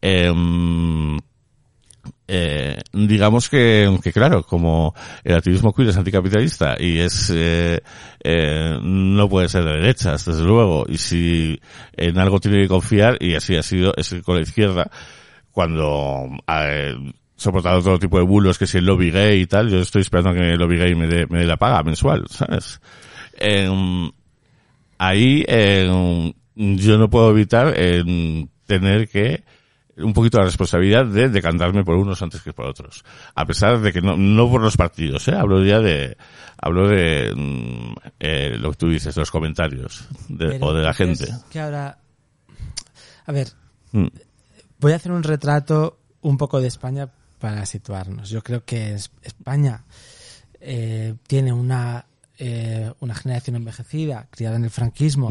em, eh, digamos que, que claro, como el activismo queer es anticapitalista y es eh, eh, no puede ser de derechas, desde luego, y si en algo tiene que confiar, y así ha sido, es con la izquierda, cuando eh, soportado todo tipo de bulos, que si el lobby gay y tal, yo estoy esperando a que el lobby gay me dé, me dé la paga mensual, ¿sabes? Em, ahí em, yo no puedo evitar em, tener que un poquito la responsabilidad de decantarme por unos antes que por otros. A pesar de que no, no por los partidos, ¿eh? Hablo ya de, hablo de mm, eh, lo que tú dices, los comentarios de- o de la ¿tú crees gente. Que ahora. A ver, Mm, voy a hacer un retrato un poco de España para situarnos. Yo creo que es- España eh, tiene una, eh, una generación envejecida, criada en el franquismo.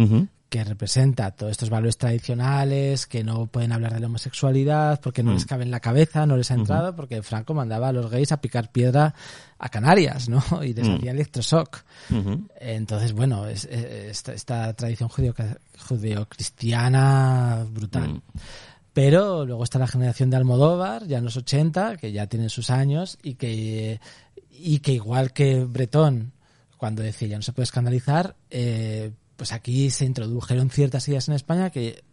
Que representa todos estos valores tradicionales, que no pueden hablar de la homosexualidad porque no Mm. les cabe en la cabeza, no les ha entrado, porque Franco mandaba a los gays a picar piedra a Canarias, ¿no? Y les Mm. hacía electroshock. Entonces, bueno, es, es- esta, esta tradición judeo, judeocristiana brutal. Mm. Pero luego está la generación de Almodóvar, ya en los 80, que ya tienen sus años y que, y que igual que Bretón, cuando decía ya no se puede escandalizar, eh, pues aquí se introdujeron ciertas ideas en España que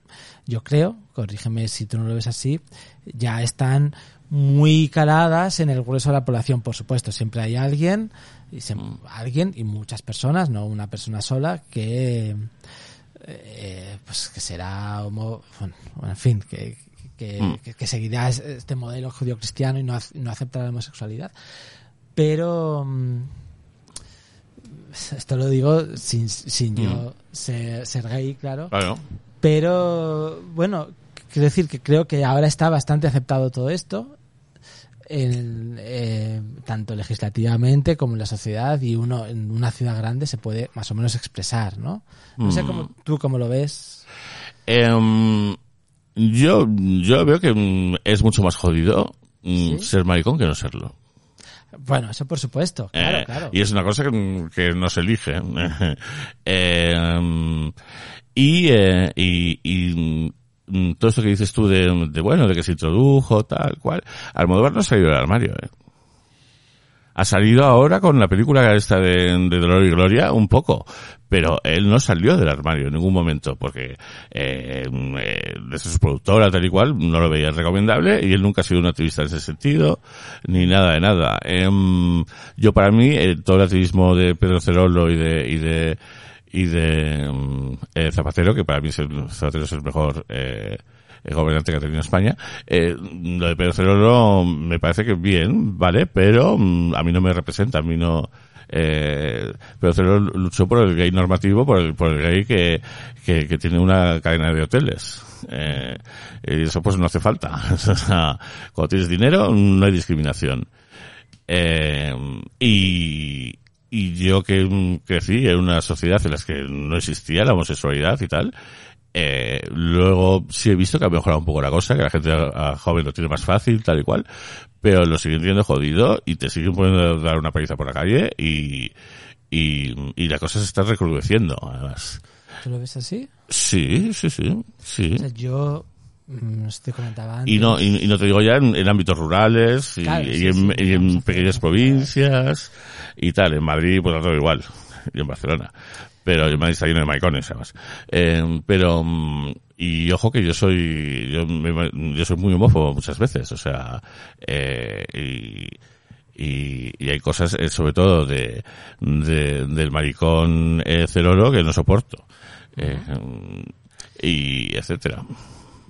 yo creo, corrígeme si tú no lo ves así, ya están muy caladas en el grueso de la población, por supuesto. Siempre hay alguien, y se- alguien y muchas personas, no una persona sola, que eh, pues que será homo, bueno, en fin, que, que, Mm. que- que seguirá es- este modelo judío-cristiano y no, no aceptará la homosexualidad. Pero mm, esto lo digo sin, sin yo ser, ser gay, claro. Claro. Pero bueno, quiero decir que creo que ahora está bastante aceptado todo esto, en, eh, tanto legislativamente como en la sociedad, y uno en una ciudad grande se puede más o menos expresar, ¿no? No sé Mm. cómo, tú cómo lo ves. Em, yo, yo veo que mm, es mucho más jodido mm, ¿Sí? ser maricón que no serlo. Bueno, eso por supuesto, claro, Eh, claro. Y es una cosa que, que no se elige. Em, y, eh, y, y, mm, todo esto que dices tú de, de, bueno, de que se introdujo, tal cual. Almodóvar no ha salido del armario, eh. Ha salido ahora con la película esta de, de Dolor y Gloria un poco, pero él no salió del armario en ningún momento porque eh, eh, desde su productora tal y cual no lo veía recomendable y él nunca ha sido un activista en ese sentido ni nada de nada. Em, yo para mí eh, todo el activismo de Pedro Cerolo y de y de y de mm, eh, Zapatero que para mí Zapatero es el mejor eh, el gobernante que ha tenido España. Eh, lo de Pedro me parece que bien, ¿vale? Pero mm, a mí no me representa, a mí no... Eh, Pedro Cerolo luchó por el gay normativo, por el, por el gay que, que, tiene una cadena de hoteles. Eh, y eso pues no hace falta. Cuando tienes dinero no hay discriminación. Eh, y, y yo que mm, crecí en una sociedad en la que no existía la homosexualidad y tal, eh, luego sí he visto que ha mejorado un poco la cosa, que la gente a- a joven lo tiene más fácil, tal y cual, pero lo siguen teniendo jodido y te siguen poniendo dar una paliza por la calle y, y, y la cosa se está recrudeciendo, además. ¿Tú lo ves así? Sí, sí, sí, sí. O sea, yo mm, te comentaba antes. Y no, y, y no te digo ya en, en ámbitos rurales y, Claro, y sí, en, sí, y en vamos a pequeñas provincias y tal. En Madrid, pues todo igual. Y en Barcelona. Pero Madrid está lleno de maricones, además. Eh, pero, mm, y ojo que yo soy, yo, me- yo soy muy homófobo muchas veces, o sea, eh, y, y, y hay cosas, eh, sobre todo de, de- del maricón eh, Cerolo que no soporto. Eh, y etcétera.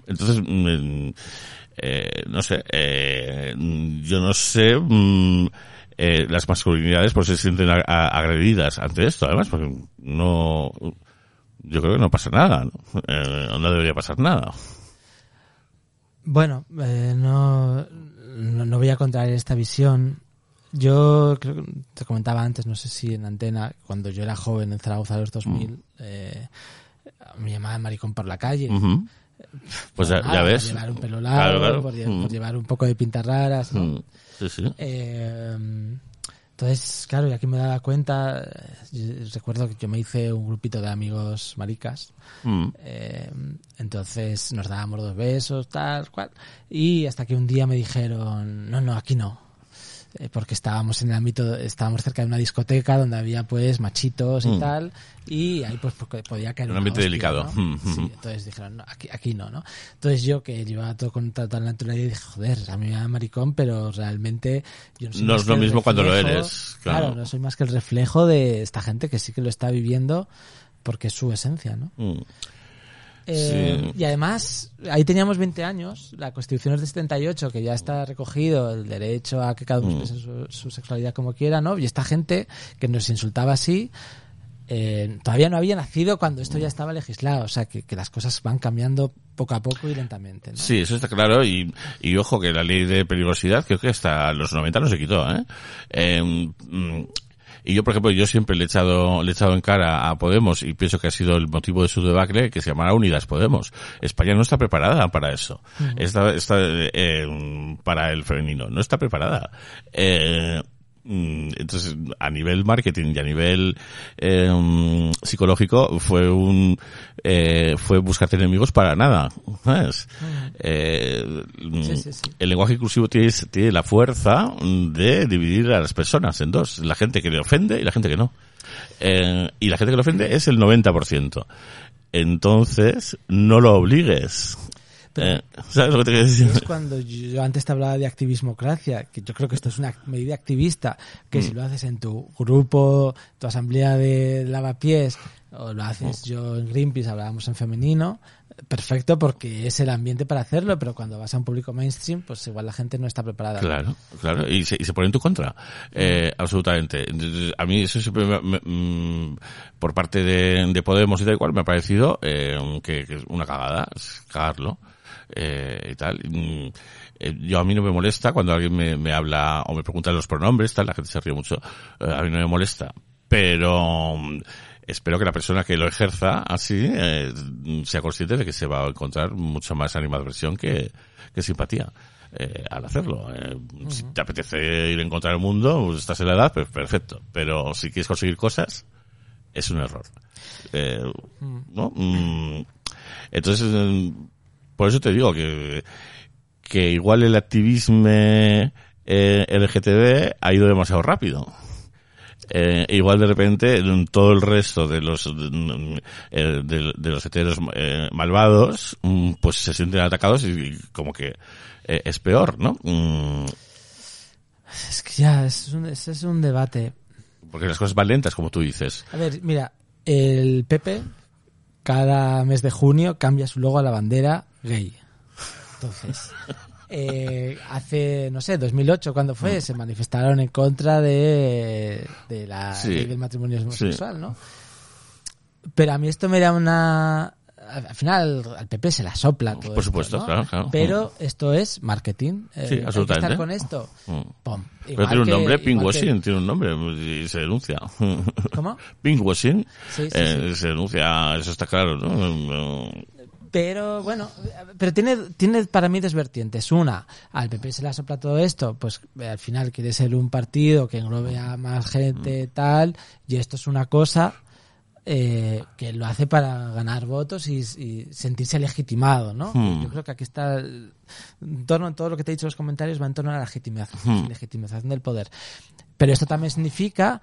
Entonces, mm, eh, no sé, eh, yo no sé, mm, eh, las masculinidades pues se sienten a- a- agredidas ante esto, además, porque no, yo creo que no pasa nada, ¿no? Eh, no debería pasar nada. Bueno, eh, no, no, no voy a contraer esta visión. Yo creo que te comentaba antes, no sé si en antena, cuando yo era joven en Zaragoza de los 2000, eh, me llamaban maricón por la calle. Pues ya, ves. Por llevar un pelo largo, Claro, claro. Por, lle- Mm. por llevar un poco de pintas raras. ¿no? Mm. Sí, sí. Eh, entonces, claro, y aquí me daba cuenta, eh, recuerdo que yo me hice un grupito de amigos maricas. Mm. Eh, entonces nos dábamos dos besos, tal cual. Y hasta que un día me dijeron, no, no, aquí no. Eh, porque estábamos en el ámbito, estábamos cerca de una discoteca donde había pues machitos y Mm. tal. Y ahí pues po- podía caer Un hostia, delicado. ¿no? Mm, Sí, mm. entonces dijeron, no, aquí, aquí no, ¿no? Entonces yo que llevaba todo con total naturalidad dije, joder, a mí me da maricón, pero realmente yo no soy No es lo mismo cuando lo eres, claro. no soy más que el reflejo de esta gente que sí que lo está viviendo porque es su esencia, ¿no? Mm. Eh, Sí. Y además, ahí teníamos 20 años, la Constitución es de 78, que ya está recogido el derecho a que cada uno Mm. exprese su, su sexualidad como quiera, ¿no? Y esta gente que nos insultaba así, eh, todavía no había nacido cuando esto ya estaba legislado. O sea, que, que las cosas van cambiando poco a poco y lentamente. ¿no? Sí, eso está claro. Y, y ojo que la ley de peligrosidad creo que hasta los 90 no se quitó. ¿eh? Eh, mm, y yo, por ejemplo, yo siempre le he echado, le he echado en cara a Podemos y pienso que ha sido el motivo de su debacle que se llamará Unidas Podemos. España no está preparada para eso. Está, está eh, para el femenino. No está preparada. Eh, entonces, a nivel marketing y a nivel eh, mm, psicológico fue un eh, fue buscarte enemigos para nada. ¿sabes? Eh, Sí, sí, sí. El lenguaje inclusivo tiene, tiene la fuerza de dividir a las personas en dos. La gente que le ofende y la gente que no. Eh, y la gente que le ofende es el 90%. Entonces, no lo obligues. Eh, ¿Sabes lo que te quiero decir? Es cuando yo antes te hablaba de activismocracia, que yo creo que esto es una medida activista, que si lo haces en tu grupo, tu asamblea de lavapiés, o lo haces yo en Greenpeace, hablábamos en femenino, perfecto porque es el ambiente para hacerlo, pero cuando vas a un público mainstream, pues igual la gente no está preparada. Claro, claro, y se, y se pone en tu contra, eh, absolutamente. Entonces, A mí eso siempre, me- me- mm, por parte de, de Podemos y tal cual, me ha parecido eh, que, que es una cagada, es cagarlo eh, y tal. Mm, eh, yo a mí no me molesta cuando alguien me, me habla o me pregunta los pronombres, tal, la gente se ríe mucho, eh, a mí no me molesta, pero mm, espero que la persona que lo ejerza así eh, sea consciente de que se va a encontrar mucha más animadversión que, que simpatía eh, al hacerlo. Eh, Si te apetece ir a encontrar el mundo, pues estás en la edad, pues perfecto. Pero si quieres conseguir cosas, es un error. Eh, ¿no? Mm, Entonces, por eso te digo que, que igual el activismo eh, LGTB ha ido demasiado rápido. Eh, igual de repente todo el resto de los eh, de, de los heteros eh, malvados mm, pues se sienten atacados y, como que eh, es peor, ¿no? Mm, Es que ya, es un, ese es un debate. porque las cosas van lentas, como tú dices. A ver, mira, el PP cada mes de junio cambia su logo a la bandera gay. Entonces, eh, hace, no sé, 2008, cuando Mm. fue, se manifestaron en contra de, de la Sí. ley del matrimonio homosexual, ¿no? Pero a mí esto me da una... Al final al PP se la sopla todo Por esto, supuesto, ¿no? claro, claro. Pero esto es marketing. Eh, Sí, hay que absolutamente. estar con esto. Mm. Pum. Pero tiene un nombre, igual que- tiene un nombre y se denuncia. ¿Cómo? Pinkwashing, Sí, sí, eh, se denuncia, eso está claro, ¿no? Pero bueno, pero tiene, tiene para mí dos vertientes. Una, al PP se le sopla todo esto, pues eh, al final quiere ser un partido que englobe a más gente tal, y esto es una cosa eh, que lo hace para ganar votos y, y sentirse legitimado, ¿no? Hmm. Yo creo que aquí está, en torno a todo lo que te he dicho en los comentarios, va en torno a la legitimización, legitimización del poder. Pero esto también significa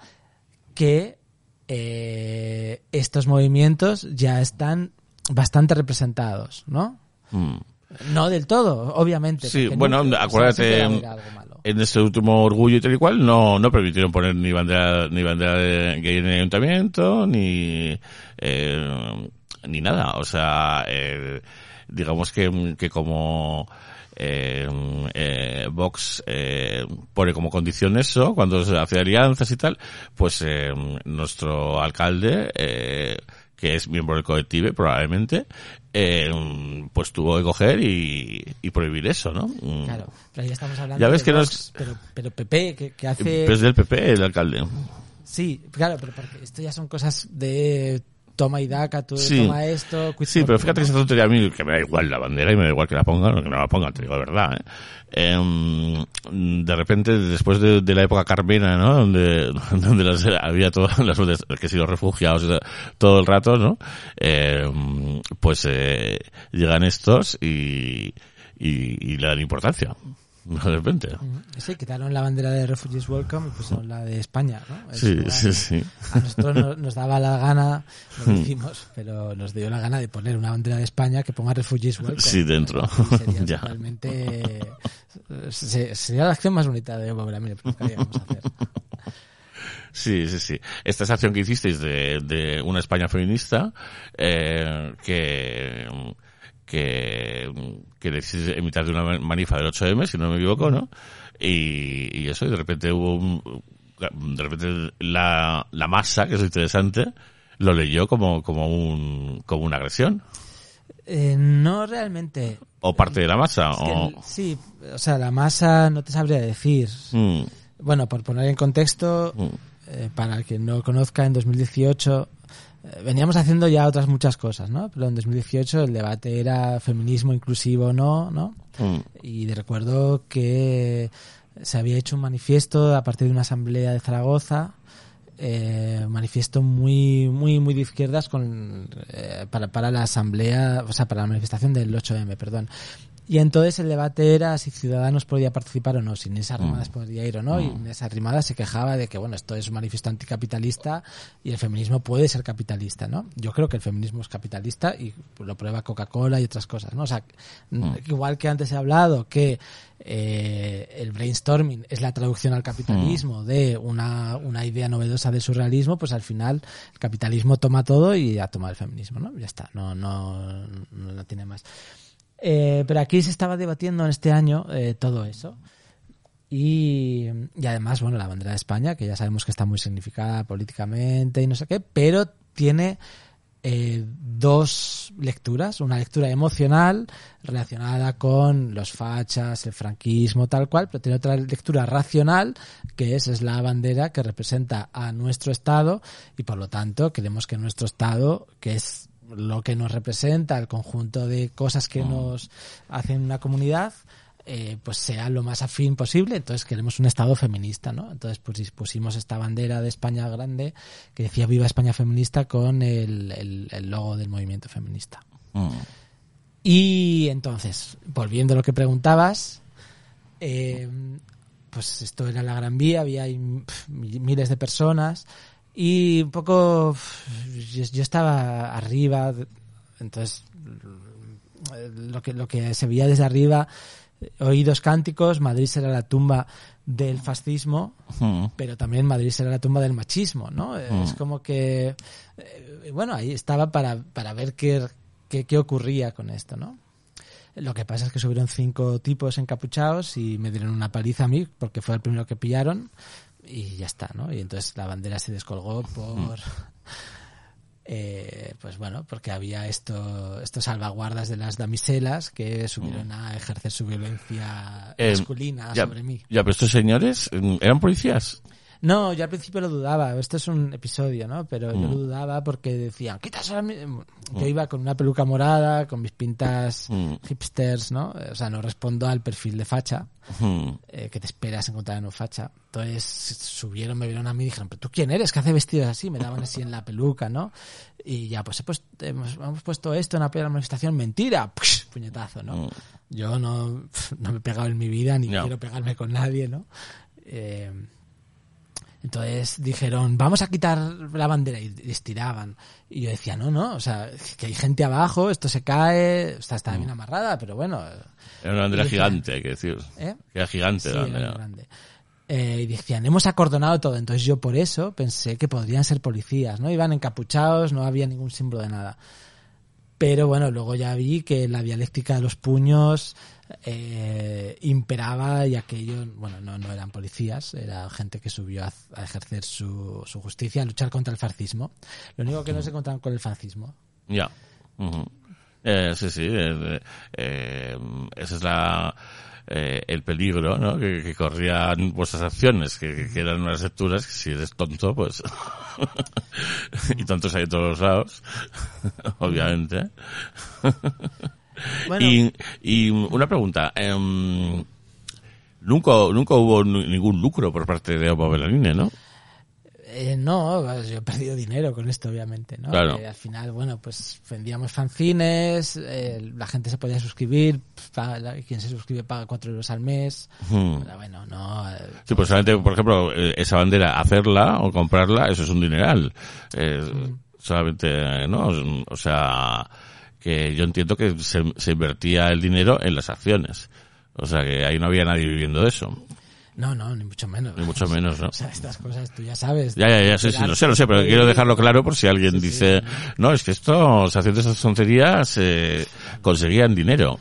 que eh, estos movimientos ya están bastante representados, ¿no? mm. No del todo, obviamente. Sí, bueno, acuérdate, malo. en este último orgullo y tal y cual no, no permitieron poner ni bandera, ni bandera de gay en el ayuntamiento, ni, eh, ni nada. O sea, eh, digamos que, que como, eh, eh, Vox eh, pone como condición eso cuando se hace alianzas y tal, pues eh, nuestro alcalde, eh, que es miembro del colectivo probablemente, eh, pues tuvo que coger y, y prohibir eso, ¿no? Mm. Claro, pero ahí estamos hablando Ya ves de que no Vox, es- pero, pero PP, que, que hace... Es del PP el alcalde. Sí, claro, pero porque esto ya son cosas de toma y daca, tú Sí. toma esto... Sí, pero fíjate que esa tontería a mí, que me da igual la bandera y me da igual que la pongan o que no la pongan, te digo de verdad, ¿eh? Em, de repente, después de, de la época carmena, ¿no? Donde, donde las- había todas las que si los refugiados todo el rato, ¿no? Em, pues eh, llegan estos y, y, y le dan importancia. De repente. Sí, quitaron la bandera de Refugees Welcome y pusieron la de España, ¿no? Es Sí, igual. sí, sí. A nosotros no- nos daba la gana, lo hicimos, pero nos dio la gana de poner una bandera de España que ponga Refugees Welcome. Sí, dentro. Y Sería Ya. totalmente... se- Sería la acción más bonita de Bob Grammy que hacer. Sí, sí, sí. Esta es acción que hicisteis de, de una España feminista, eh, que, que, que decís en mitad de una manifa del 8M, si no me equivoco, ¿no? Y, y eso, y de repente hubo un, de repente la, la masa, que es interesante, lo leyó como, como un, como una agresión. Eh, no realmente. O parte de la masa. Es que o... sí, o sea, la masa no te sabría decir. Mm, Bueno, por poner en contexto, mm, eh, para el que no conozca, en 2018 eh, veníamos haciendo ya otras muchas cosas, ¿no? Pero en 2018 el debate era feminismo inclusivo o no, ¿no? mm, Y de recuerdo que se había hecho un manifiesto a partir de una asamblea de Zaragoza, eh, un manifiesto muy, muy, muy de izquierdas con, eh, para, para la asamblea, o sea, para la manifestación del 8M, perdón. Y entonces el debate era si Ciudadanos podía participar o no, si Inés Arrimadas podía ir o no. Y Inés Arrimadas se quejaba de que, bueno, esto es un manifiesto anticapitalista y el feminismo puede ser capitalista, ¿no? Yo creo que el feminismo es capitalista y lo prueba Coca-Cola y otras cosas, ¿no? O sea, igual que antes he hablado que eh, el brainstorming es la traducción al capitalismo de una, una idea novedosa del surrealismo, pues al final el capitalismo toma todo y ha tomado el feminismo, ¿no? Ya está, no, no, no, no tiene más. Eh, pero aquí se estaba debatiendo en este año eh, todo eso. Y, y además, bueno, la bandera de España, que ya sabemos que está muy significada políticamente y no sé qué, pero tiene eh, dos lecturas. Una lectura emocional relacionada con los fachas, el franquismo, tal cual, pero tiene otra lectura racional, que es, es la bandera que representa a nuestro Estado y por lo tanto queremos que nuestro Estado, que es lo que nos representa, el conjunto de cosas que nos hacen una comunidad, eh, pues sea lo más afín posible. Entonces queremos un Estado feminista, ¿no? Entonces pues, pusimos esta bandera de España grande que decía Viva España feminista con el, el- el logo del movimiento feminista. mm. Y entonces, volviendo a lo que preguntabas, eh, pues esto era la Gran Vía, había miles de personas y un poco yo, yo estaba arriba, entonces lo que lo que se veía desde arriba, eh, oí dos cánticos, Madrid será la tumba del fascismo, Mm. pero también Madrid será la tumba del machismo, ¿no? Eh, Es como que, eh, bueno, ahí estaba para, para ver qué, qué, qué ocurría con esto, ¿no? Lo que pasa es que subieron cinco tipos encapuchados y me dieron una paliza a mí porque fue el primero que pillaron y ya está, ¿no? Y entonces la bandera se descolgó por... Eh, pues bueno, porque había esto, estos salvaguardas de las damiselas que subieron a ejercer su violencia Eh, masculina ya, sobre mí. ya, pero estos señores mm, eran policías. No, yo al principio lo dudaba. Esto es un episodio, ¿no? Pero Mm. yo lo dudaba porque decían, quitas ahora mi-". Yo iba con una peluca morada, con mis pintas Mm. hipsters, ¿no? O sea, no respondo al perfil de facha Mm. eh, que te esperas encontrar en un facha. Entonces subieron, me vieron a mí y dijeron, pero tú quién eres, que hace vestidos así, me daban así en la peluca, ¿no? Y ya, pues he puesto- hemos, hemos puesto esto en la manifestación, mentira, ¡Push! puñetazo, ¿no? Mm. Yo no, no me he pegado en mi vida, ni No. quiero pegarme con nadie, ¿no? Eh, entonces dijeron, vamos a quitar la bandera y estiraban. Y yo decía, no, no, o sea, que hay gente abajo, esto se cae, está, está bien amarrada, pero bueno, Era una bandera decían- gigante, hay que decir. ¿eh? Era gigante Sí, la era bandera. grande. Eh, y decían, hemos acordonado todo. Entonces yo por eso pensé que podrían ser policías, ¿no? Iban encapuchados, no había ningún símbolo de nada. Pero bueno, luego ya vi que la dialéctica de los puños eh, imperaba y aquello, bueno, no, no eran policías, era gente que subió a, a ejercer su, su justicia, a luchar contra el fascismo. Lo único que no se encontraron con el fascismo. Ya. Eh, sí, sí. eh, eh, ese es la, eh, el peligro ¿no? que, que corrían vuestras acciones, que, que eran unas lecturas que si eres tonto, pues... y tontos hay de todos los lados, obviamente. Bueno, Y, y una pregunta. em, nunca, nunca hubo ningún lucro por parte de Opa Belanine, ¿no? Eh, no, yo he perdido dinero con esto, obviamente, ¿no? Claro. Eh, al final, bueno, pues vendíamos fanzines, eh, la gente se podía suscribir, paga- la- quien se suscribe paga cuatro euros al mes. Hmm. Pero bueno, no. eh, Sí, pues solamente, por ejemplo, eh, esa bandera, hacerla o comprarla, eso es un dineral. Eh, Solamente, ¿no? O sea, que yo entiendo que se, se invertía el dinero en las acciones. O sea, que ahí no había nadie viviendo de eso. no, no, ni mucho menos. Ni mucho menos, ¿no? O sea, estas cosas tú ya sabes. Ya, ya, ya, sí, sí, lo sé, lo sé, pero quiero dejarlo claro por si alguien dice, no, es que esto, haciendo estas tonterías, eh, conseguían dinero.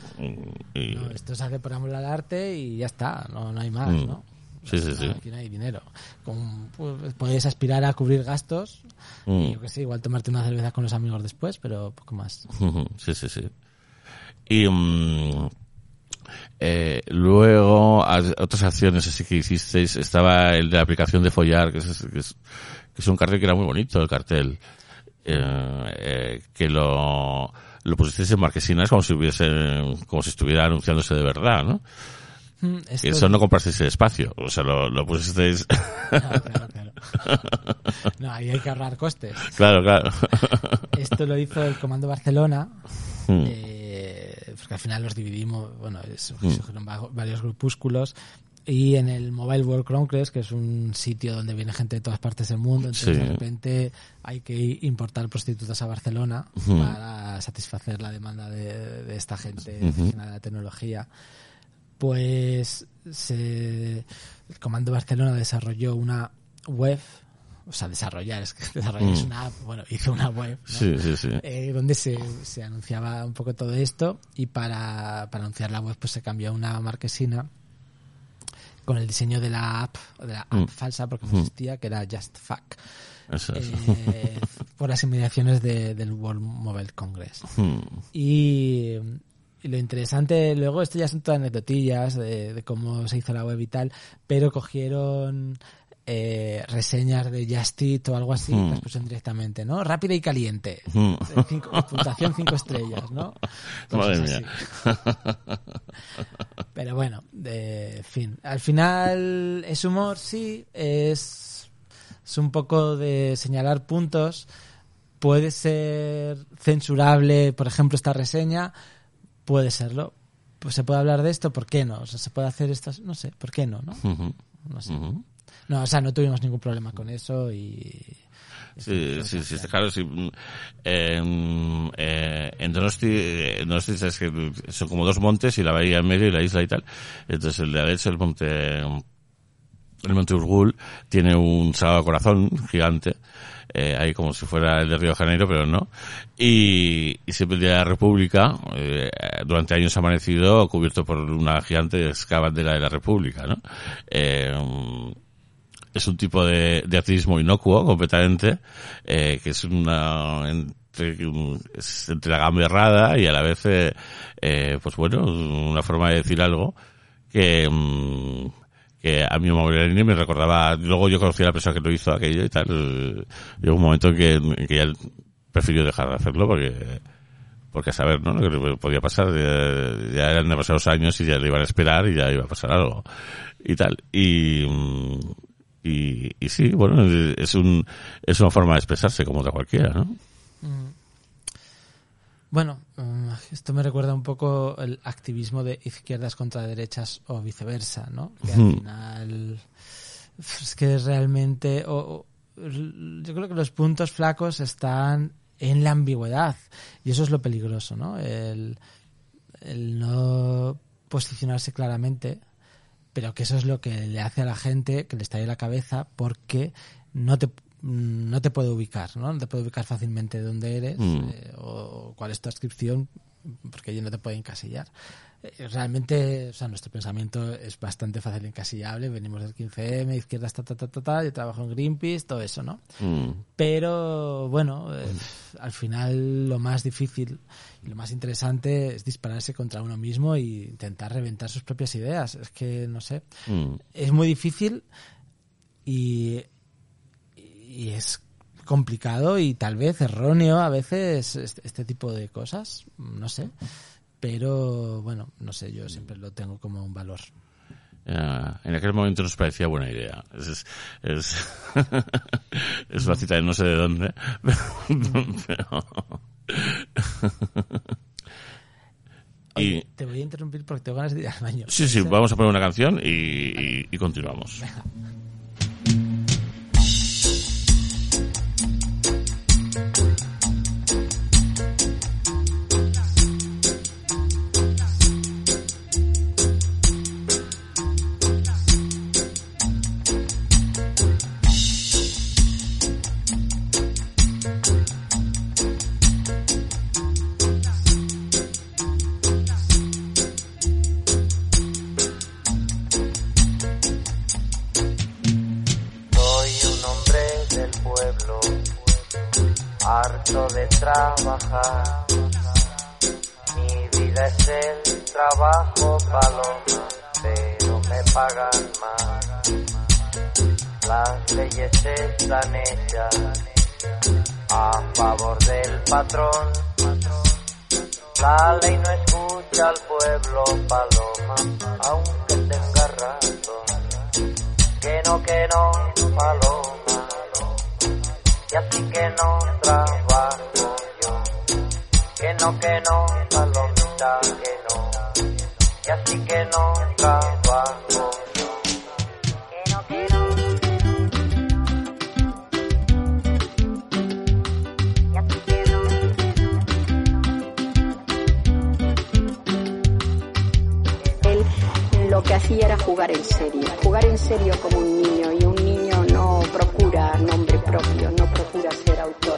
Y, No, esto se hace por amor al arte y ya está, no, no hay más, Mm. ¿no? Sí, sí, sí. Aquí no hay dinero. Con- pues, puedes aspirar a cubrir gastos Mm. y yo qué sé, igual tomarte una cerveza con los amigos después, pero poco más. Sí, sí, sí. Y mm, eh, luego as- otras acciones así que hicisteis estaba el de la aplicación de follar que es, que es, que es un cartel que era muy bonito el cartel eh, eh, que lo lo pusisteis en marquesinas como si hubiese como si estuviera anunciándose de verdad ¿no? Mm, esto- eso no comprasteis el espacio o sea lo, lo pusisteis Claro, claro, claro. No, ahí hay que ahorrar costes. claro claro Esto lo hizo el Comando Barcelona, Mm. eh, porque al final los dividimos, bueno, es- surgieron va- varios grupúsculos. Y en el Mobile World Congress, que es un sitio donde viene gente de todas partes del mundo, entonces Sí. de repente hay que importar prostitutas a Barcelona Ujú. para satisfacer la demanda de, de esta gente aficionada a la tecnología. Pues se, el Comando Barcelona desarrolló una web, o sea, desarrollar, es que desarrollar es Mm. una app, bueno, hizo una web, ¿no? sí sí sí eh, donde se, se anunciaba un poco todo esto y para, para anunciar la web pues se cambió a una marquesina con el diseño de la app, o de la app Mm. falsa porque no Mm. existía, que era Just Fuck, eso eh, por las inmediaciones de- del World Mobile Congress. Mm. Y, y lo interesante, luego esto ya son todas anecdotillas de, de cómo se hizo la web y tal, pero cogieron eh, reseñas de Just Eat o algo así, Hmm. las pusieron directamente, ¿no? Rápida y caliente. Mm. Eh, cinco- puntuación cinco estrellas, ¿no? Madre mía. Pero bueno, de en fin. Al final es humor, sí, es, es un poco de señalar puntos. Puede ser censurable, por ejemplo, esta reseña. Puede serlo. Pues se puede hablar de esto, ¿por qué no? O sea, se puede hacer esto, no sé, ¿por qué no? No, no sé. No, o sea, no tuvimos ningún problema con eso y... Sí, sí, sí, claro, sí. En, eh, en Donosti, eh, Donosti es que son como dos montes y la bahía en medio y la isla y tal. Entonces el de derecha, el monte, el monte Urgul, tiene un sagrado corazón gigante, eh, ahí como si fuera el de Río de Janeiro, pero no. Y, y siempre el de la República, eh, durante años ha amanecido cubierto por una gigante bandera de la República, ¿no? Eh, es un tipo de, de ateísmo inocuo completamente, eh, que es una entre, es entre la gamberrada y a la vez, eh, pues bueno, una forma de decir algo que, mm, que a mí Mogherini me recordaba, luego yo conocí a la persona que lo hizo aquello y tal, llegó un momento en que, en que ya prefirió dejar de hacerlo porque, porque a saber, ¿no? Lo que podía pasar, ya, eran demasiados años y ya le iban a esperar y ya iba a pasar algo y tal. Y, mm, y, sí, bueno, es un, es una forma de expresarse como otra cualquiera, ¿no? Mm. Bueno, esto me recuerda un poco el activismo de izquierdas contra derechas o viceversa, ¿no? Que al final es que realmente o- o- yo creo que los puntos flacos están en la ambigüedad y eso es lo peligroso, ¿no? El, el no posicionarse claramente, pero que eso es lo que le hace a la gente que le estalle la cabeza porque no te no te puede ubicar, ¿no? No te puede ubicar fácilmente dónde eres Mm. eh, o cuál es tu adscripción porque allí no te puede encasillar. Eh, Realmente, o sea, nuestro pensamiento es bastante fácil encasillable. Venimos del 15M, izquierdas, ta, ta, ta, ta, ta, yo trabajo en Greenpeace, todo eso, ¿no? Mm, Pero bueno, eh, al final lo más difícil y lo más interesante es dispararse contra uno mismo e intentar reventar sus propias ideas. Es que, no sé, mm, es muy difícil y, y es complicado y tal vez erróneo a veces este, este tipo de cosas, no sé. Pero bueno, no sé, yo siempre lo tengo como un valor. en aquel momento nos parecía buena idea. Es, es, es, una cita de no sé de dónde. pero- Oye, y, te voy a interrumpir porque tengo ganas de ir al baño. sí, sí, vamos a poner una canción y, y- y continuamos. Mi vida es el trabajo, paloma, pero me pagan más. Las leyes están hechas a favor del patrón. La ley no escucha al pueblo, paloma, aunque tenga razón. Que no, que no, paloma. Y así que no trabajo yo. Que no, que no, palomita, que no. Y así que no trabajo. Que no, que no. Así que no. Él lo que hacía era jugar en serio, jugar en serio como un niño y un niño no procura nombre propio, no procura ser autor,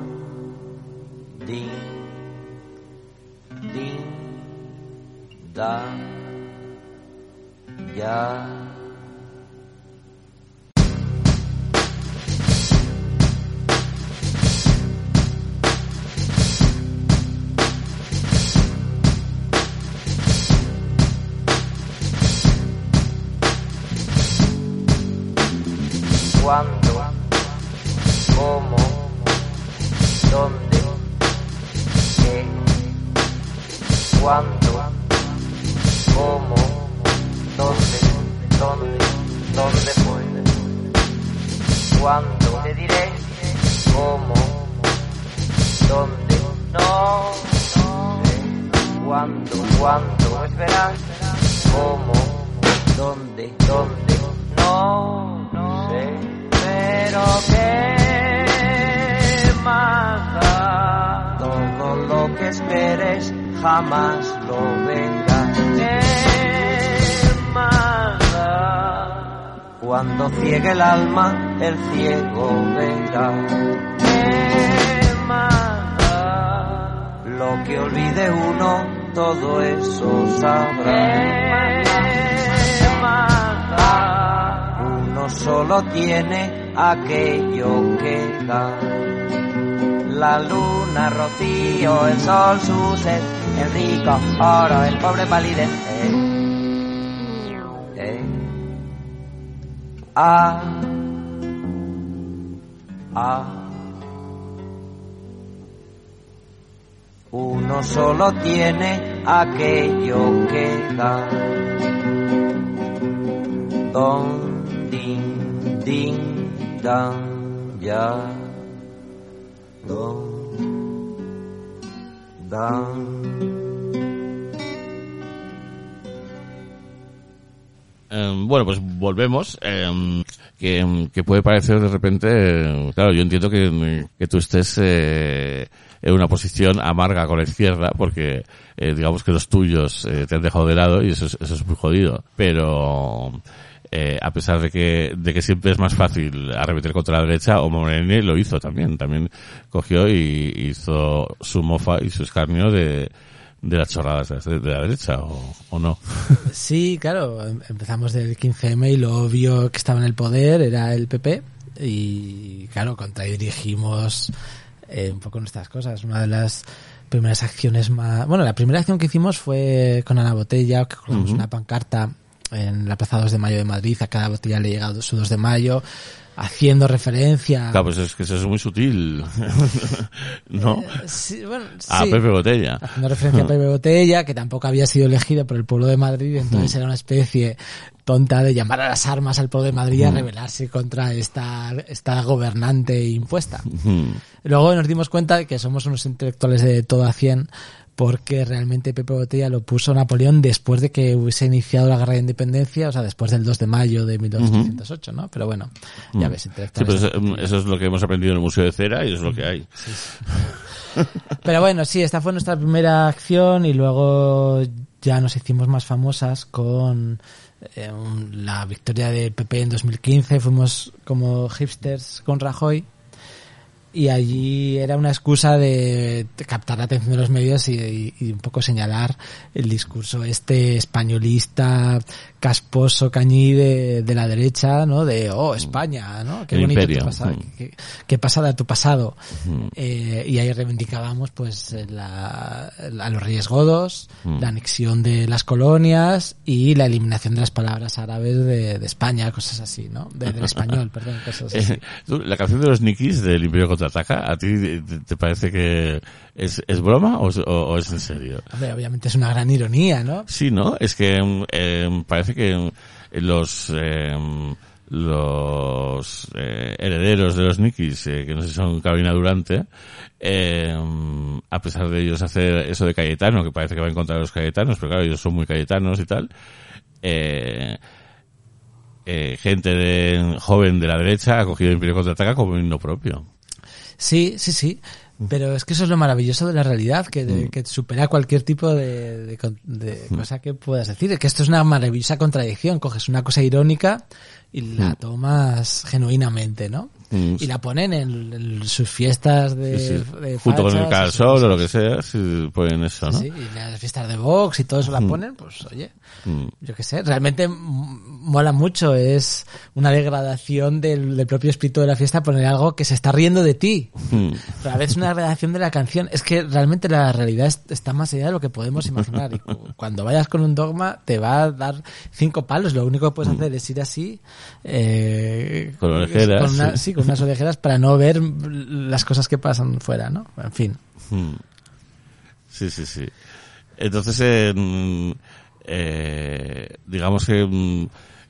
da, ya. ¿Cuándo? ¿Cómo? ¿Dónde? ¿Qué? ¿Cuándo? ¿Cómo? ¿Dónde? ¿Dónde? ¿Dónde fue? ¿Cuándo? Te diré cómo, dónde, no, sé. ¿Cuándo? ¿Cuándo? Esperar, cómo, dónde, dónde, no, no sé. Pero qué más da todo lo que esperes jamás lo verás. Cuando ciegue el alma, el ciego verá. Lo que olvide uno, todo eso sabrá. Uno solo tiene aquello que da. La luna, rocío, el sol, su sed, el rico, oro, el pobre palidez. Ah, ah. Uno solo tiene aquello que da. Don, din, din, dan, ya. Don, dan. Eh, bueno, pues volvemos. eh, que, puede parecer de repente, claro, yo entiendo que, que tú estés eh, en una posición amarga con la izquierda, porque eh, digamos que los tuyos eh, te han dejado de lado y eso es, eso es muy jodido. Pero eh, a pesar de que, de que siempre es más fácil arremeter contra la derecha, Homo Moreni lo hizo también. También cogió y hizo su mofa y su escarnio de, de las chorradas de, la derecha, o, o no. Sí, claro, em- empezamos del 15M y lo obvio que estaba en el poder era el PP y claro, contradirigimos eh, un poco nuestras cosas. Una de las primeras acciones más... Bueno, la primera acción que hicimos fue con Ana Botella, que colgamos una pancarta en la Plaza 2 de Mayo de Madrid, a cada botella le llega su 2 de Mayo, haciendo referencia... Claro, pues es que eso es muy sutil. ¿No? Sí, bueno, A. Pepe Botella. haciendo referencia a Pepe Botella, que tampoco había sido elegido por el pueblo de Madrid, entonces era una especie tonta de llamar a las armas al pueblo de Madrid a rebelarse contra esta, esta gobernante impuesta. Luego nos dimos cuenta de que somos unos intelectuales de todo a 100 porque realmente Pepe Botella lo puso Napoleón después de que hubiese iniciado la guerra de independencia, o sea, después del 2 de mayo de 1808, ¿no? Pero bueno, ya ves, Sí, eh, eso es lo que hemos aprendido en el Museo de Cera y eso es lo que hay. Pero bueno, sí, esta fue nuestra primera acción y luego ya nos hicimos más famosas con eh, la victoria del PP en 2015, fuimos como hipsters con Rajoy y allí era una excusa de captar la atención de los medios y, y- y un poco señalar el discurso este españolista casposo cañí de, de la derecha no de oh España no qué El bonito tu pasado Mm. qué, qué pasada tu pasado Mm. Eh, y ahí reivindicábamos pues la, la- a los reyes godos Mm. la anexión de las colonias y la eliminación de las palabras árabes de, de España cosas así no De- del español perdón cosas así Eh, la canción de los Nikis del Imperio Contraataca, ¿a ti te, parece que es, es broma o, es- o- o es en serio? Hombre, obviamente es una gran ironía, ¿no? Sí, ¿no? Es que mm, eh, parece que mm, los eh, los eh, herederos de los Nikis, eh, que no sé si son Carolina Durante, eh, a pesar de ellos hacer eso de Cayetano, que parece que va en contra de los Cayetanos, pero claro, ellos son muy Cayetanos y tal, eh, eh, gente de, joven de la derecha ha cogido el Imperio Contraataca como himno propio. Sí, sí, sí. Pero es que eso es lo maravilloso de la realidad, que, de- que supera cualquier tipo de, de de cosa que puedas decir. Que esto es una maravillosa contradicción. Coges una cosa irónica y la tomas genuinamente, ¿no? Mm. Y la ponen en, en sus fiestas de, Sí, sí. de Junto con el fachas, al esas Sol o lo que sea, si ponen eso, ¿no? Sí, y las fiestas de Vox y todo eso la ponen, pues oye, Mm. yo qué sé, realmente mola mucho, es una degradación del, del propio espíritu de la fiesta poner algo que se está riendo de ti. Mm. Pero a veces una degradación de la canción. Es que realmente la realidad es- está más allá de lo que podemos imaginar. Y cu- cuando vayas con un dogma te va a dar cinco palos. Lo único que puedes hacer es ir así. eh, Con Con una- sí. sí, con unas orejeras para no ver las cosas que pasan fuera, ¿no? En fin. Mm. Sí, sí, sí. Entonces, eh, mm, eh, digamos que, mm,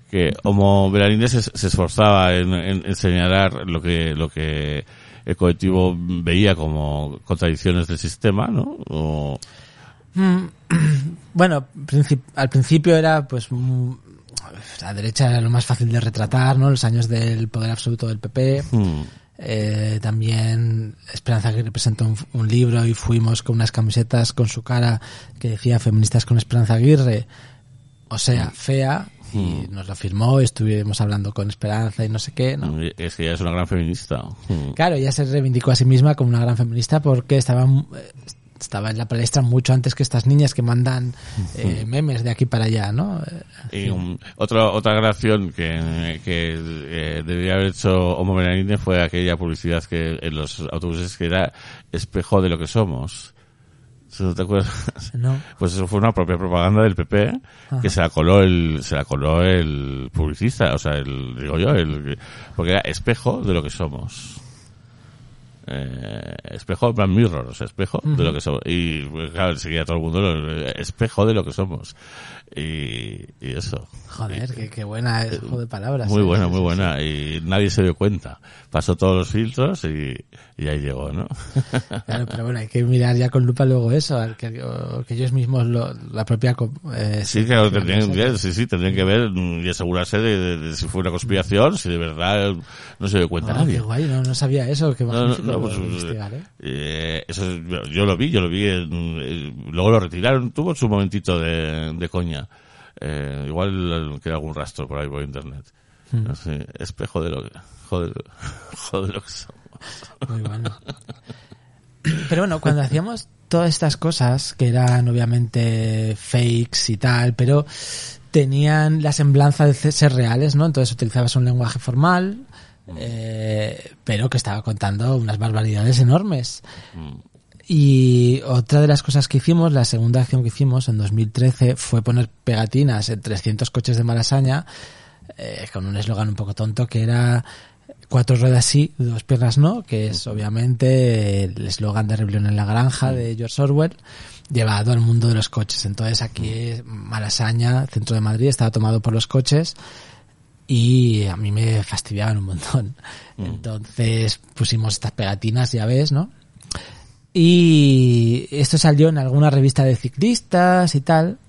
que Homo Belarines se, se esforzaba en, en- en señalar lo que, lo que el colectivo veía como contradicciones del sistema, ¿no? O, Mm, Bueno, al principio era pues la derecha era lo más fácil de retratar, ¿no? Los años del poder absoluto del PP. mm, Eh, también Esperanza que presentó un, un libro y fuimos con unas camisetas con su cara que decía feministas con Esperanza Aguirre, o sea, fea, y nos lo firmó, estuvimos hablando con Esperanza y no sé qué, ¿no? es que ella es una gran feminista. Claro, ella se reivindicó a sí misma como una gran feminista porque estaba, eh, estaba en la palestra mucho antes que estas niñas que mandan eh, memes de aquí para allá, ¿no? Y um, otro, otra grabación que, que eh, debería haber hecho Homo Belarines fue aquella publicidad que en los autobuses que era espejo de lo que somos. ¿Eso ¿No te acuerdas? No. Pues eso fue una propia propaganda del PP que se la coló el, se la coló el publicista, o sea, el, digo yo, el, porque era espejo de lo que somos. Eh, espejo plan mirror, o sea, espejo de lo que somos. Y pues, claro, enseguida todo el mundo, eh, espejo de lo que somos. Y, y eso. Joder, qué, qué buena es juego de palabras. Muy eh. buena, muy buena. Y nadie se dio cuenta. Pasó todos los filtros y, y ahí llegó, ¿no? Claro, pero bueno, hay que mirar ya con lupa luego eso, que, o que ellos mismos, lo- la propia... eh, Sí, claro, tendrían, ya, sí, sí, tendrían que ver mm, y asegurarse de, de- de si fue una conspiración, si de verdad no se dio cuenta Ah, nadie. guay, no, no sabía eso, que No, no, pues, ¿eh? eh, eso es- yo lo vi, yo lo vi, en- eh, luego lo retiraron, tuvo su momentito de, de coña. Eh, igual queda algún rastro por ahí por internet. Hmm. No sé, espejo de lo que, joder, joder lo que somos. Muy bueno. Pero bueno, cuando hacíamos todas estas cosas, que eran obviamente fakes y tal, pero tenían la semblanza de ser reales, ¿no? Entonces utilizabas un lenguaje formal, eh, pero que estaba contando unas barbaridades enormes. Y otra de las cosas que hicimos, la segunda acción que hicimos en 2013 fue poner pegatinas en 300 coches de Malasaña eh, con un eslogan un poco tonto que era cuatro ruedas sí, dos piernas no, que es obviamente el eslogan de Rebelión en la Granja de George Orwell, llevado al mundo de los coches. Entonces aquí Malasaña, centro de Madrid, estaba tomado por los coches y a mí me fastidiaban un montón. Entonces pusimos estas pegatinas, ya ves, ¿no? Y esto salió en alguna revista de ciclistas y tal,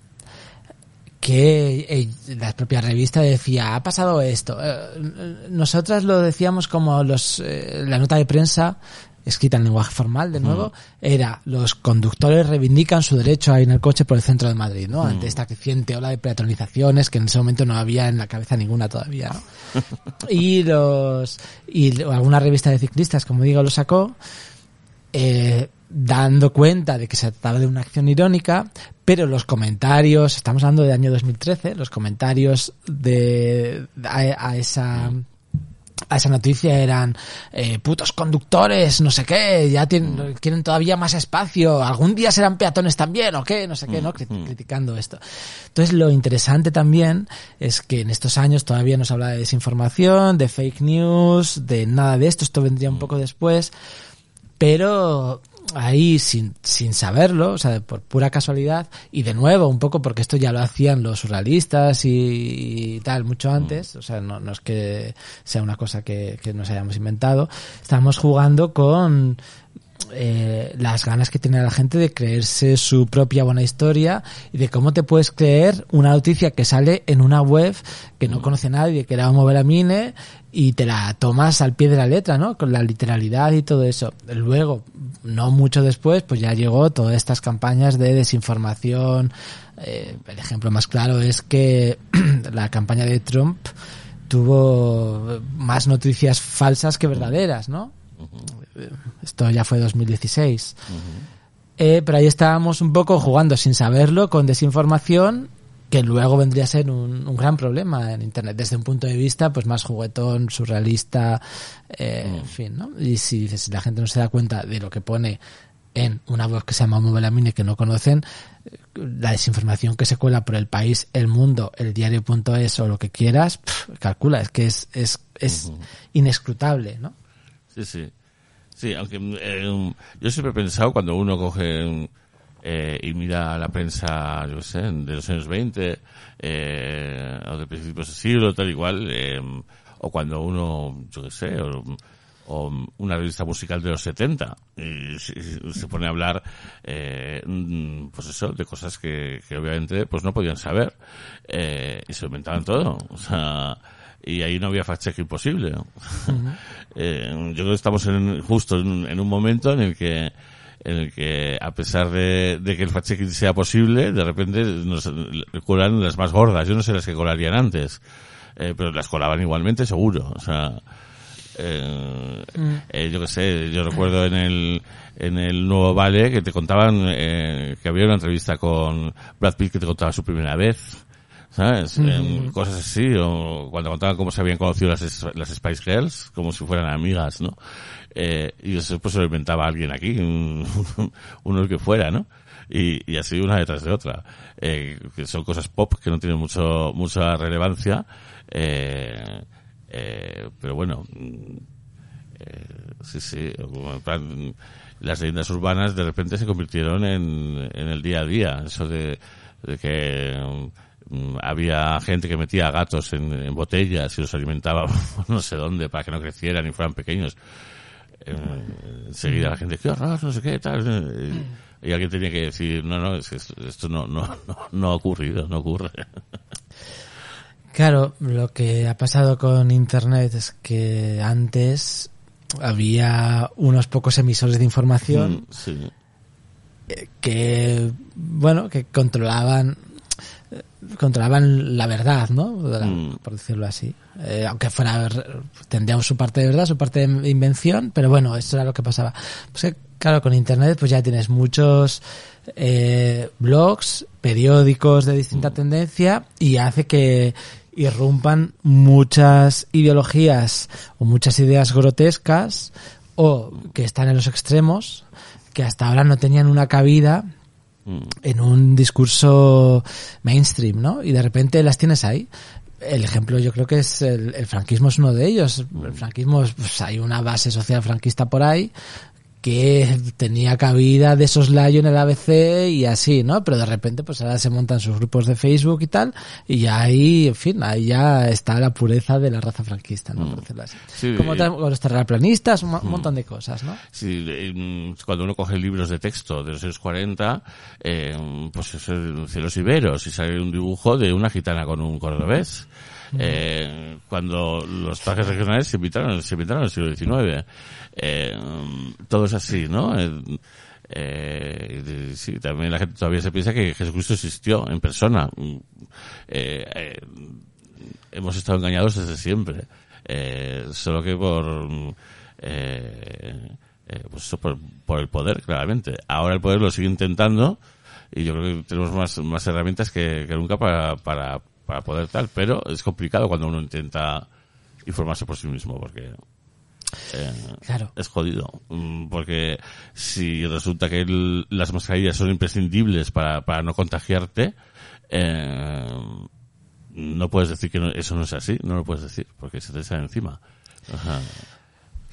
que eh, la propia revista decía, ha pasado esto. Eh, nosotras lo decíamos como los, eh, la nota de prensa escrita en lenguaje formal de nuevo, era los conductores reivindican su derecho a ir en el coche por el centro de Madrid, ¿no? Ante esta creciente ola de peatonalizaciones que en ese momento no había en la cabeza ninguna todavía, ¿no? y los y alguna revista de ciclistas, como digo, lo sacó eh, dando cuenta de que se trataba de una acción irónica, pero los comentarios, estamos hablando del año 2013, los comentarios de a, a esa a esa noticia eran eh, putos conductores, no sé qué, ya tienen, quieren todavía más espacio, algún día serán peatones también o qué, no sé qué, ¿no? Cri- Criticando esto. Entonces lo interesante también es que en estos años todavía nos habla de desinformación, de fake news, de nada de esto, esto vendría un poco después, pero ahí sin, sin saberlo, o sea, por pura casualidad, y de nuevo, un poco porque esto ya lo hacían los surrealistas y, y tal mucho antes, o sea, no, no es que sea una cosa que, que nos hayamos inventado, estamos jugando con eh, las ganas que tiene la gente de creerse su propia buena historia y de cómo te puedes creer una noticia que sale en una web que no conoce nadie, que era un mover a mine y te la tomas al pie de la letra, ¿no? Con la literalidad y todo eso. Luego, no mucho después, pues ya llegó todas estas campañas de desinformación. Eh, el ejemplo más claro es que la campaña de Trump tuvo más noticias falsas que verdaderas, ¿no? Esto ya fue 2016. Eh, pero ahí estábamos un poco jugando sin saberlo con desinformación que luego vendría a ser un, un gran problema en internet. Desde un punto de vista pues más juguetón surrealista eh, en fin no y si la gente no se da cuenta de lo que pone en una web que se llama Movelamine que no conocen la desinformación que se cuela por el país el mundo el diario.es o lo que quieras calcula es que es es, es inescrutable no Sí, sí. Sí, aunque eh, yo siempre he pensado cuando uno coge eh, y mira la prensa, yo sé, de los años 20 eh, o de principios de siglo, tal igual, eh, o cuando uno, yo qué sé, o, una revista musical de los 70 y se, pone a hablar, eh, pues eso, de cosas que, que obviamente pues no podían saber eh, y se inventaban todo. O sea, y ahí no había fact-check imposible. ¿no? Eh, yo creo que estamos en, justo en, en un momento en el que en el que a pesar de, de que el fact-checking sea posible, de repente nos cuelan las más gordas. Yo no sé las que colarían antes, eh, pero las colaban igualmente seguro. O sea, eh, eh, yo qué sé, yo recuerdo en el en el nuevo Vale que te contaban eh, que había una entrevista con Brad Pitt que te contaba su primera vez. ¿Sabes? Eh, cosas así, o cuando contaban cómo se habían conocido las, las Spice Girls, como si fueran amigas, ¿no? Eh, y eso pues se lo inventaba alguien aquí, un, uno que fuera, ¿no? Y, y así una detrás de otra. Eh, que son cosas pop que no tienen mucho, mucha relevancia, eh, eh, pero bueno, sí, sí, en plan, las leyendas urbanas de repente se convirtieron en, en el día a día, eso de, de que había gente que metía gatos en, en botellas y los alimentaba no sé dónde para que no crecieran y fueran pequeños. Eh, enseguida la gente, qué horror, no sé qué, tal. eh, Y alguien tenía que decir, no, no, es que esto, esto no, no, no, no ha ocurrido, no ocurre. Claro, lo que ha pasado con Internet es que antes había unos pocos emisores de información Mm, Sí. eh, que, bueno, que controlaban controlaban la verdad, ¿no? La- Mm. Por decirlo así. Eh, aunque fuera, tendríamos su parte de verdad, su parte de invención, pero bueno, eso era lo que pasaba. Pues que, claro, con Internet pues ya tienes muchos eh, blogs, periódicos de distinta tendencia y hace que irrumpan muchas ideologías o muchas ideas grotescas o que están en los extremos que hasta ahora no tenían una cabida Mm. En un discurso mainstream, ¿no? Y de repente las tienes ahí. El ejemplo yo creo que es el, el franquismo es uno de ellos. El franquismo, pues hay una base social franquista por ahí que tenía cabida de soslayo en el ABC y así, ¿no? Pero de repente pues ahora se montan sus grupos de Facebook y tal y ahí, en fin, ahí ya está la pureza de la raza franquista, ¿no? Por decirlo así. Sí, Como los terraplanistas, un, un montón de cosas, ¿no? Sí, mm, cuando uno coge libros de texto de los años 40, eh, pues es el cielos iberos y sale un dibujo de una gitana con un cordobés. Eh, cuando los trajes regionales se invitaron, se invitaron en el siglo XIX. Eh, todo es así, ¿no? Eh, eh, sí, también la gente todavía se piensa que Jesucristo existió en persona. Eh, eh, hemos estado engañados desde siempre. Solo que por, pues por, por el poder, claramente. Ahora el poder lo sigue intentando y yo creo que tenemos más, más herramientas que, que nunca para, para, para poder tal, pero es complicado cuando uno intenta informarse por sí mismo porque eh, Claro. es jodido. Mm, Porque si resulta que el- las mascarillas son imprescindibles para, para no contagiarte, eh, no puedes decir que no- eso no es así, no lo puedes decir, porque se te sale encima. Ajá.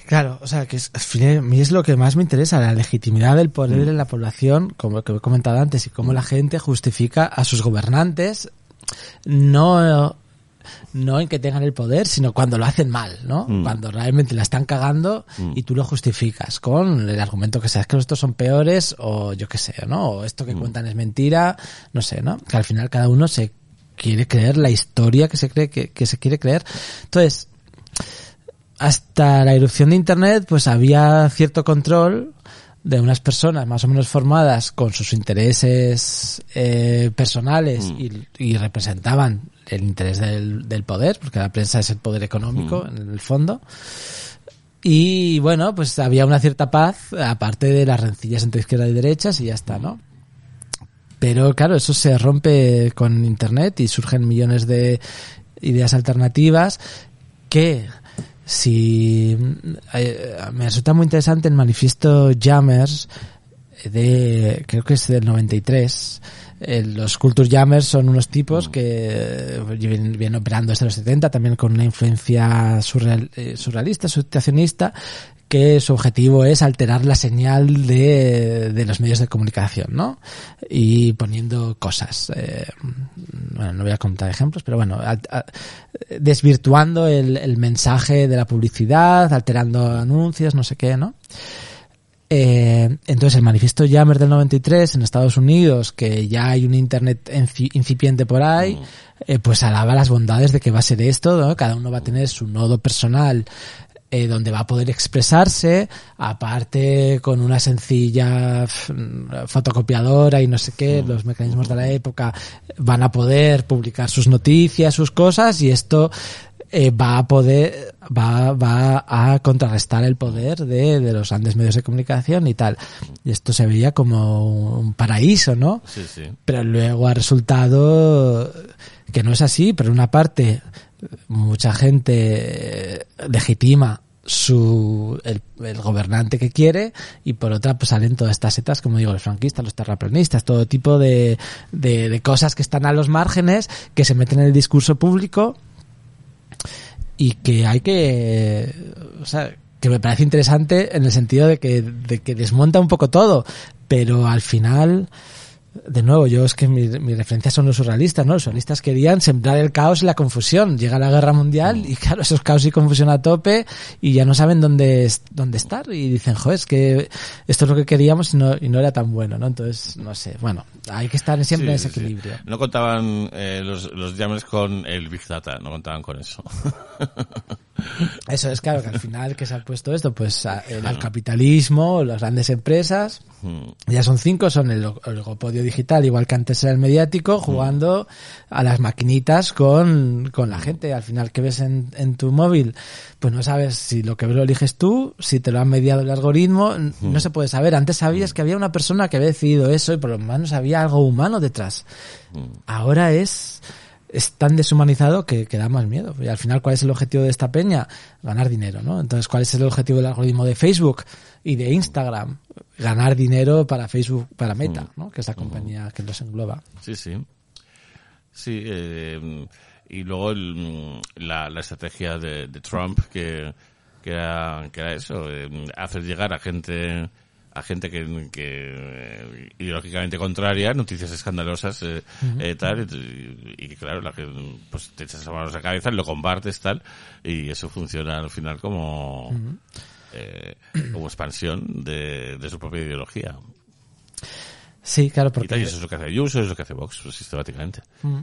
Claro, o sea, que es, al final, a mí es lo que más me interesa, la legitimidad del poder Mm. en la población, como que he comentado antes, y cómo la gente justifica a sus gobernantes, no, no en que tengan el poder, sino cuando lo hacen mal, ¿no? Mm. Cuando realmente la están cagando Mm. y tú lo justificas con el argumento que sea, es que estos son peores, o yo qué sé, ¿no? O esto que Mm. cuentan es mentira, no sé, ¿no? Que al final cada uno se quiere creer la historia que se cree que, que se quiere creer. Entonces, hasta la irrupción de Internet, pues había cierto control de unas personas más o menos formadas con sus intereses eh, personales Mm. y, y representaban el interés del, del poder, porque la prensa es el poder económico Mm. en el fondo. Y bueno, pues había una cierta paz, aparte de las rencillas entre izquierda y derechas, y ya está, ¿no? Pero claro, eso se rompe con Internet y surgen millones de ideas alternativas que si eh, me resulta muy interesante el manifiesto Jammers de creo que es del 93 eh, los Culture Jammers son unos tipos que eh, vienen, vienen operando desde los 70 también con una influencia surreal- surrealista, situacionista que su objetivo es alterar la señal de, de los medios de comunicación, ¿no? Y poniendo cosas. eh, bueno, no voy a contar ejemplos, pero bueno, a- desvirtuando el, el mensaje de la publicidad, alterando anuncios, no sé qué, ¿no? Eh, entonces el manifiesto Jammer del 93 en Estados Unidos, que ya hay un internet incipiente por ahí, eh, pues alaba las bondades de que va a ser esto, ¿no? Cada uno va a tener su nodo personal eh, donde va a poder expresarse, aparte con una sencilla fotocopiadora y no sé qué, los mecanismos de la época van a poder publicar sus noticias, sus cosas, y esto eh, va a poder, va, va a contrarrestar el poder de, de los grandes medios de comunicación y tal. Y esto se veía como un paraíso, ¿no? Sí, sí. pero luego ha resultado que no es así, pero una parte mucha gente eh, legitima su el, gobernante que quiere y por otra pues salen todas estas setas como digo los franquistas los terraplanistas todo tipo de, de, de cosas que están a los márgenes que se meten en el discurso público y que hay que o sea que me parece interesante en el sentido de que, de que desmonta un poco todo pero al final de nuevo, yo es que mi, mi referencia son los surrealistas, ¿no? Los surrealistas querían sembrar el caos y la confusión. Llega la guerra mundial y claro, esos caos y confusión a tope y ya no saben dónde, dónde estar y dicen, joder, es que esto es lo que queríamos y no, y no era tan bueno, ¿no? Entonces, no sé, bueno, hay que estar siempre Sí, en ese sí. equilibrio. No contaban eh, los, los jammers con el Big Data, no contaban con eso. Eso es claro, que al final que se ha puesto esto, pues al capitalismo, las grandes empresas, Mm, Ya son cinco, son el el oligopolio digital, igual que antes era el mediático, jugando a las maquinitas con, con la gente. Al final, que ves en, en tu móvil? Pues no sabes si lo que ves lo eliges tú, si te lo han mediado el algoritmo, n- no se puede saber. Antes sabías que había una persona que había decidido eso y por lo menos había algo humano detrás. Ahora es, es tan deshumanizado que, que da más miedo. Y al final, ¿cuál es el objetivo de esta peña? Ganar dinero, ¿no? Entonces, ¿cuál es el objetivo del algoritmo de Facebook y de Instagram? Ganar dinero para Facebook, para Meta, ¿no? Que es la compañía que los engloba. Sí, sí. Sí, eh, y luego el, mm, la, la estrategia de, de Trump que, que, era, que era eso, eh, hacer llegar a gente a gente que, que eh, ideológicamente contraria, noticias escandalosas, eh, eh, tal, y, y que claro, la que, pues te echas las manos a la cabeza, lo compartes, tal, y eso funciona al final como, eh, como expansión de, de su propia ideología. Sí, claro, Y porque tal, y eso es lo que hace Ayuso, eso es lo que hace Vox, pues, sistemáticamente. Mm,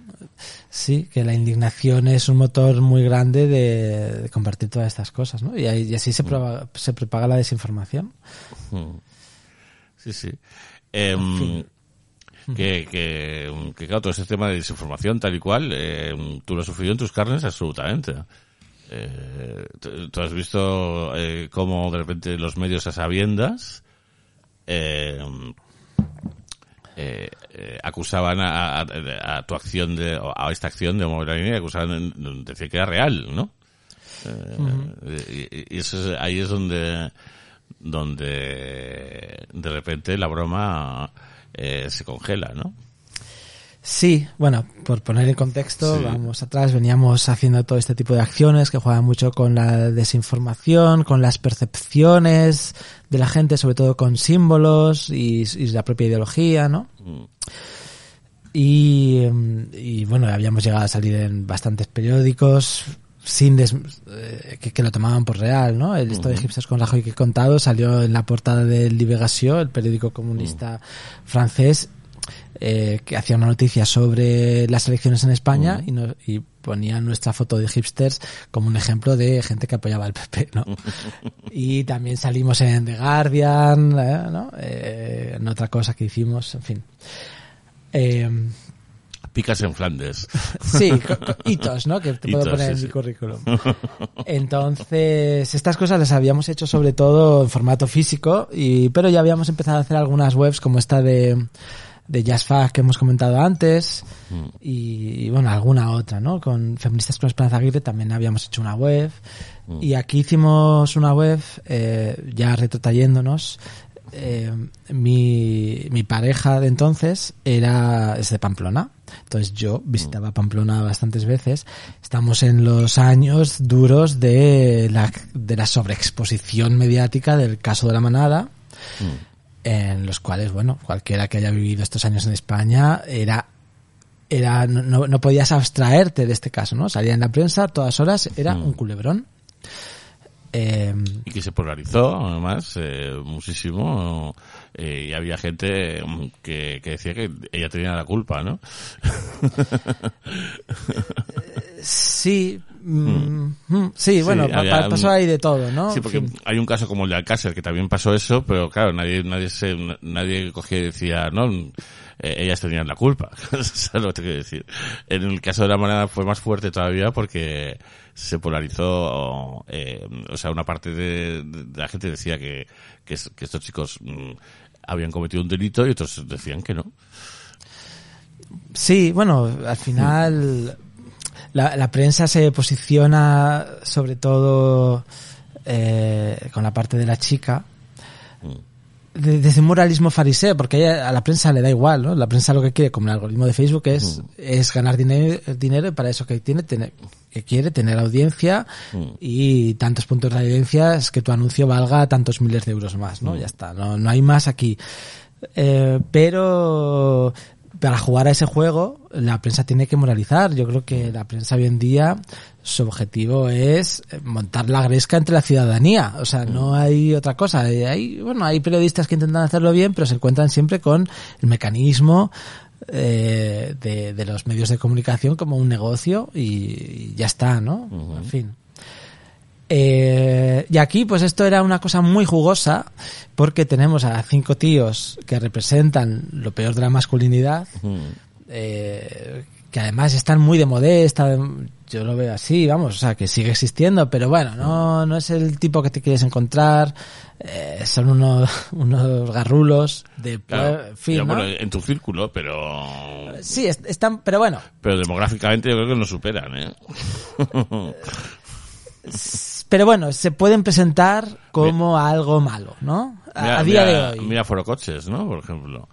Sí, que la indignación es un motor muy grande de, de compartir todas estas cosas, ¿no? Y, y así se, propaga, se propaga la desinformación. Mm. Sí, sí. Em, que, que, que, claro, todo ese tema de desinformación tal y cual, em, tú lo has sufrido en tus carnes absolutamente. Eh, tú- has visto eh, cómo de repente los medios a sabiendas em, eh, eh, acusaban a, a- a tu acción de, a esta acción de mover la línea, acusaban, de- decían que era real, ¿no? Eh, y, y eso es- ahí es donde donde de repente la broma eh, se congela, ¿no? Sí, bueno, por poner en contexto, Sí. vamos atrás, veníamos haciendo todo este tipo de acciones que juegan mucho con la desinformación, con las percepciones de la gente, sobre todo con símbolos y, y la propia ideología, ¿no? Mm. Y, y, bueno, habíamos llegado a salir en bastantes periódicos sin des- eh, que, que lo tomaban por real, ¿no? El esto de hipsters con Rajoy que he contado salió en la portada del Libération, el periódico comunista francés, eh, que hacía una noticia sobre las elecciones en España y, no- y ponía nuestra foto de hipsters como un ejemplo de gente que apoyaba al PP, ¿no? y también salimos en The Guardian, ¿eh? ¿no? Eh, en otra cosa que hicimos, en fin. Eh, Picas en Flandes. Sí, hitos, ¿no? Que te puedo poner sí, en sí. mi currículum. Entonces, estas cosas las habíamos hecho sobre todo en formato físico, y, pero ya habíamos empezado a hacer algunas webs como esta de, de JazzFag que hemos comentado antes, y, y, bueno, alguna otra, ¿no? Con Feministas con Esperanza Aguirre también habíamos hecho una web, y aquí hicimos una web, eh, ya retrotrayéndonos, eh, mi, mi pareja de entonces era es de Pamplona. Entonces yo visitaba Pamplona bastantes veces. Estamos en los años duros de la, de la sobreexposición mediática del caso de la manada, en los cuales, bueno, cualquiera que haya vivido estos años en España era era no, no, podías abstraerte de este caso, ¿no? Salía en la prensa a todas horas, era un culebrón. Eh, Y que se polarizó, además, eh, muchísimo. Eh, y había gente mm, que, que decía que ella tenía la culpa, ¿no? Sí, mm, mm, sí, bueno, había pasó ahí de todo, ¿no? Sí, porque hay un caso como el de Alcácer que también pasó eso, pero claro, nadie, nadie se, nadie cogía y decía, no, eh, ellas tenían la culpa. ¿Sabes lo que quiero decir? En el caso de la manada fue más fuerte todavía porque se polarizó, eh, o sea, una parte de, de la gente decía que, que, que estos chicos mm, habían cometido un delito y otros decían que no. Sí, bueno, al final la, la prensa se posiciona sobre todo eh, con la parte de la chica de- desde un moralismo fariseo, porque a ella- a la prensa le da igual, ¿no? La prensa lo que quiere, como el algoritmo de Facebook, es, es ganar dinero, dinero y para eso que tiene, tener, que quiere tener audiencia y tantos puntos de audiencia es que tu anuncio valga tantos miles de euros más, ¿no? Ya está, no, no hay más aquí. Eh, pero para jugar a ese juego, la prensa tiene que moralizar. Yo creo que la prensa hoy en día, su objetivo es montar la gresca entre la ciudadanía. O sea, no hay otra cosa. Hay, bueno, hay periodistas que intentan hacerlo bien, pero se encuentran siempre con el mecanismo eh, de, de los medios de comunicación como un negocio y, y ya está, ¿no? En fin. Eh, y aquí, pues esto era una cosa muy jugosa, porque tenemos a cinco tíos que representan lo peor de la masculinidad, eh, que además están muy de modesta, yo lo veo así, vamos, o sea, que sigue existiendo, pero bueno, no, no es el tipo que te quieres encontrar, eh, son unos, unos garrulos de, Claro, fin, ¿no? bueno, en tu círculo, pero Sí, est- están, pero bueno, pero demográficamente yo creo que nos superan, ¿eh? pero bueno, se pueden presentar como algo malo, ¿no? A, Mira, a día mira- de hoy. Mira Foro Coches, ¿no? Por ejemplo.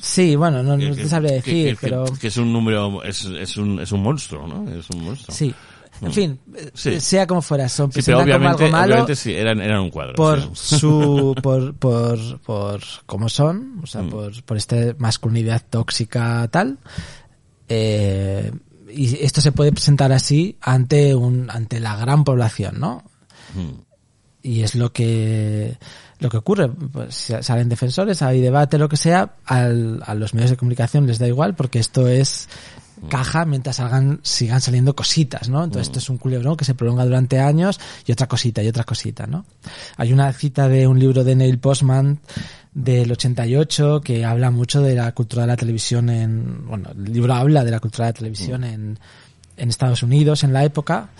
Sí, bueno, no, Que- no que- te sabría que- decir, que- pero que es un número, es, es un, es un monstruo, ¿no? Es un monstruo. sí. En fin, eh, Sí. sea como fuera, son Sí, pero presentan como obviamente, algo malo obviamente sí, eran, eran un cuadro. por su por por por cómo son, o sea, Mm. por por esta masculinidad tóxica tal. Eh, y esto se puede presentar así ante un ante la gran población, ¿no? Mm. y es lo que lo que ocurre. Pues salen defensores, hay debate, lo que sea, al, a los medios de comunicación les da igual porque esto es caja mientras salgan, sigan saliendo cositas, ¿no? Entonces esto es un culebrón que se prolonga durante años y otra cosita y otra cosita, ¿no? Hay una cita de un libro de Neil Postman del 88 que habla mucho de la cultura de la televisión en, bueno, el libro habla de la cultura de la televisión en, en Estados Unidos en la época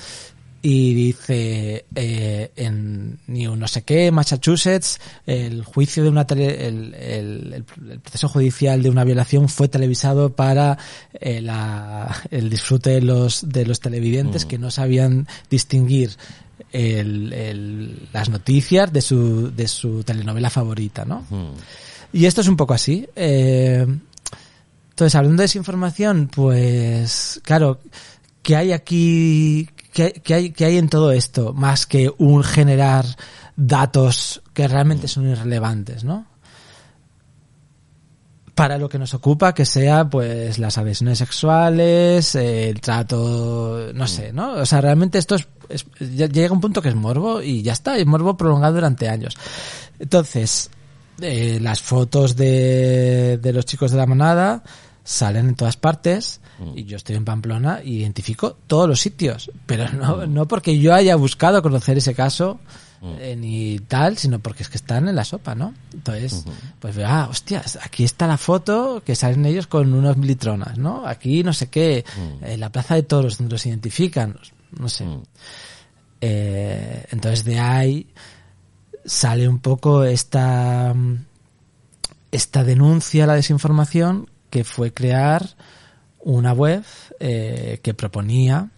y dice eh, en New no sé qué, Massachusetts, el juicio de una tele, el, el, el, proceso judicial de una violación fue televisado para eh, la, el disfrute de los de los televidentes Mm. que no sabían distinguir el, el, las noticias de su de su telenovela favorita, ¿no? Mm. Y esto es un poco así. Eh, entonces, hablando de desinformación, pues, claro, ¿qué hay aquí? ¿Qué, hay, qué hay en todo esto? Más que un generar datos que realmente son irrelevantes, ¿no? Para lo que nos ocupa, que sea, pues, las agresiones sexuales, el trato, no sé, ¿no? O sea, realmente esto es, llega un punto que es morbo y ya está, es morbo prolongado durante años. Entonces, eh, las fotos de, de los chicos de la manada salen en todas partes y yo estoy en Pamplona y identifico todos los sitios, pero no, no porque yo haya buscado conocer ese caso eh, ni tal, sino porque es que están en la sopa, ¿no? Entonces, pues veo, ah, hostias, aquí está la foto que salen ellos con unos militronas, ¿no? Aquí no sé qué, en la plaza de toros donde los identifican, no sé. Eh, entonces de ahí sale un poco esta esta denuncia a la desinformación que fue crear una web eh, que proponía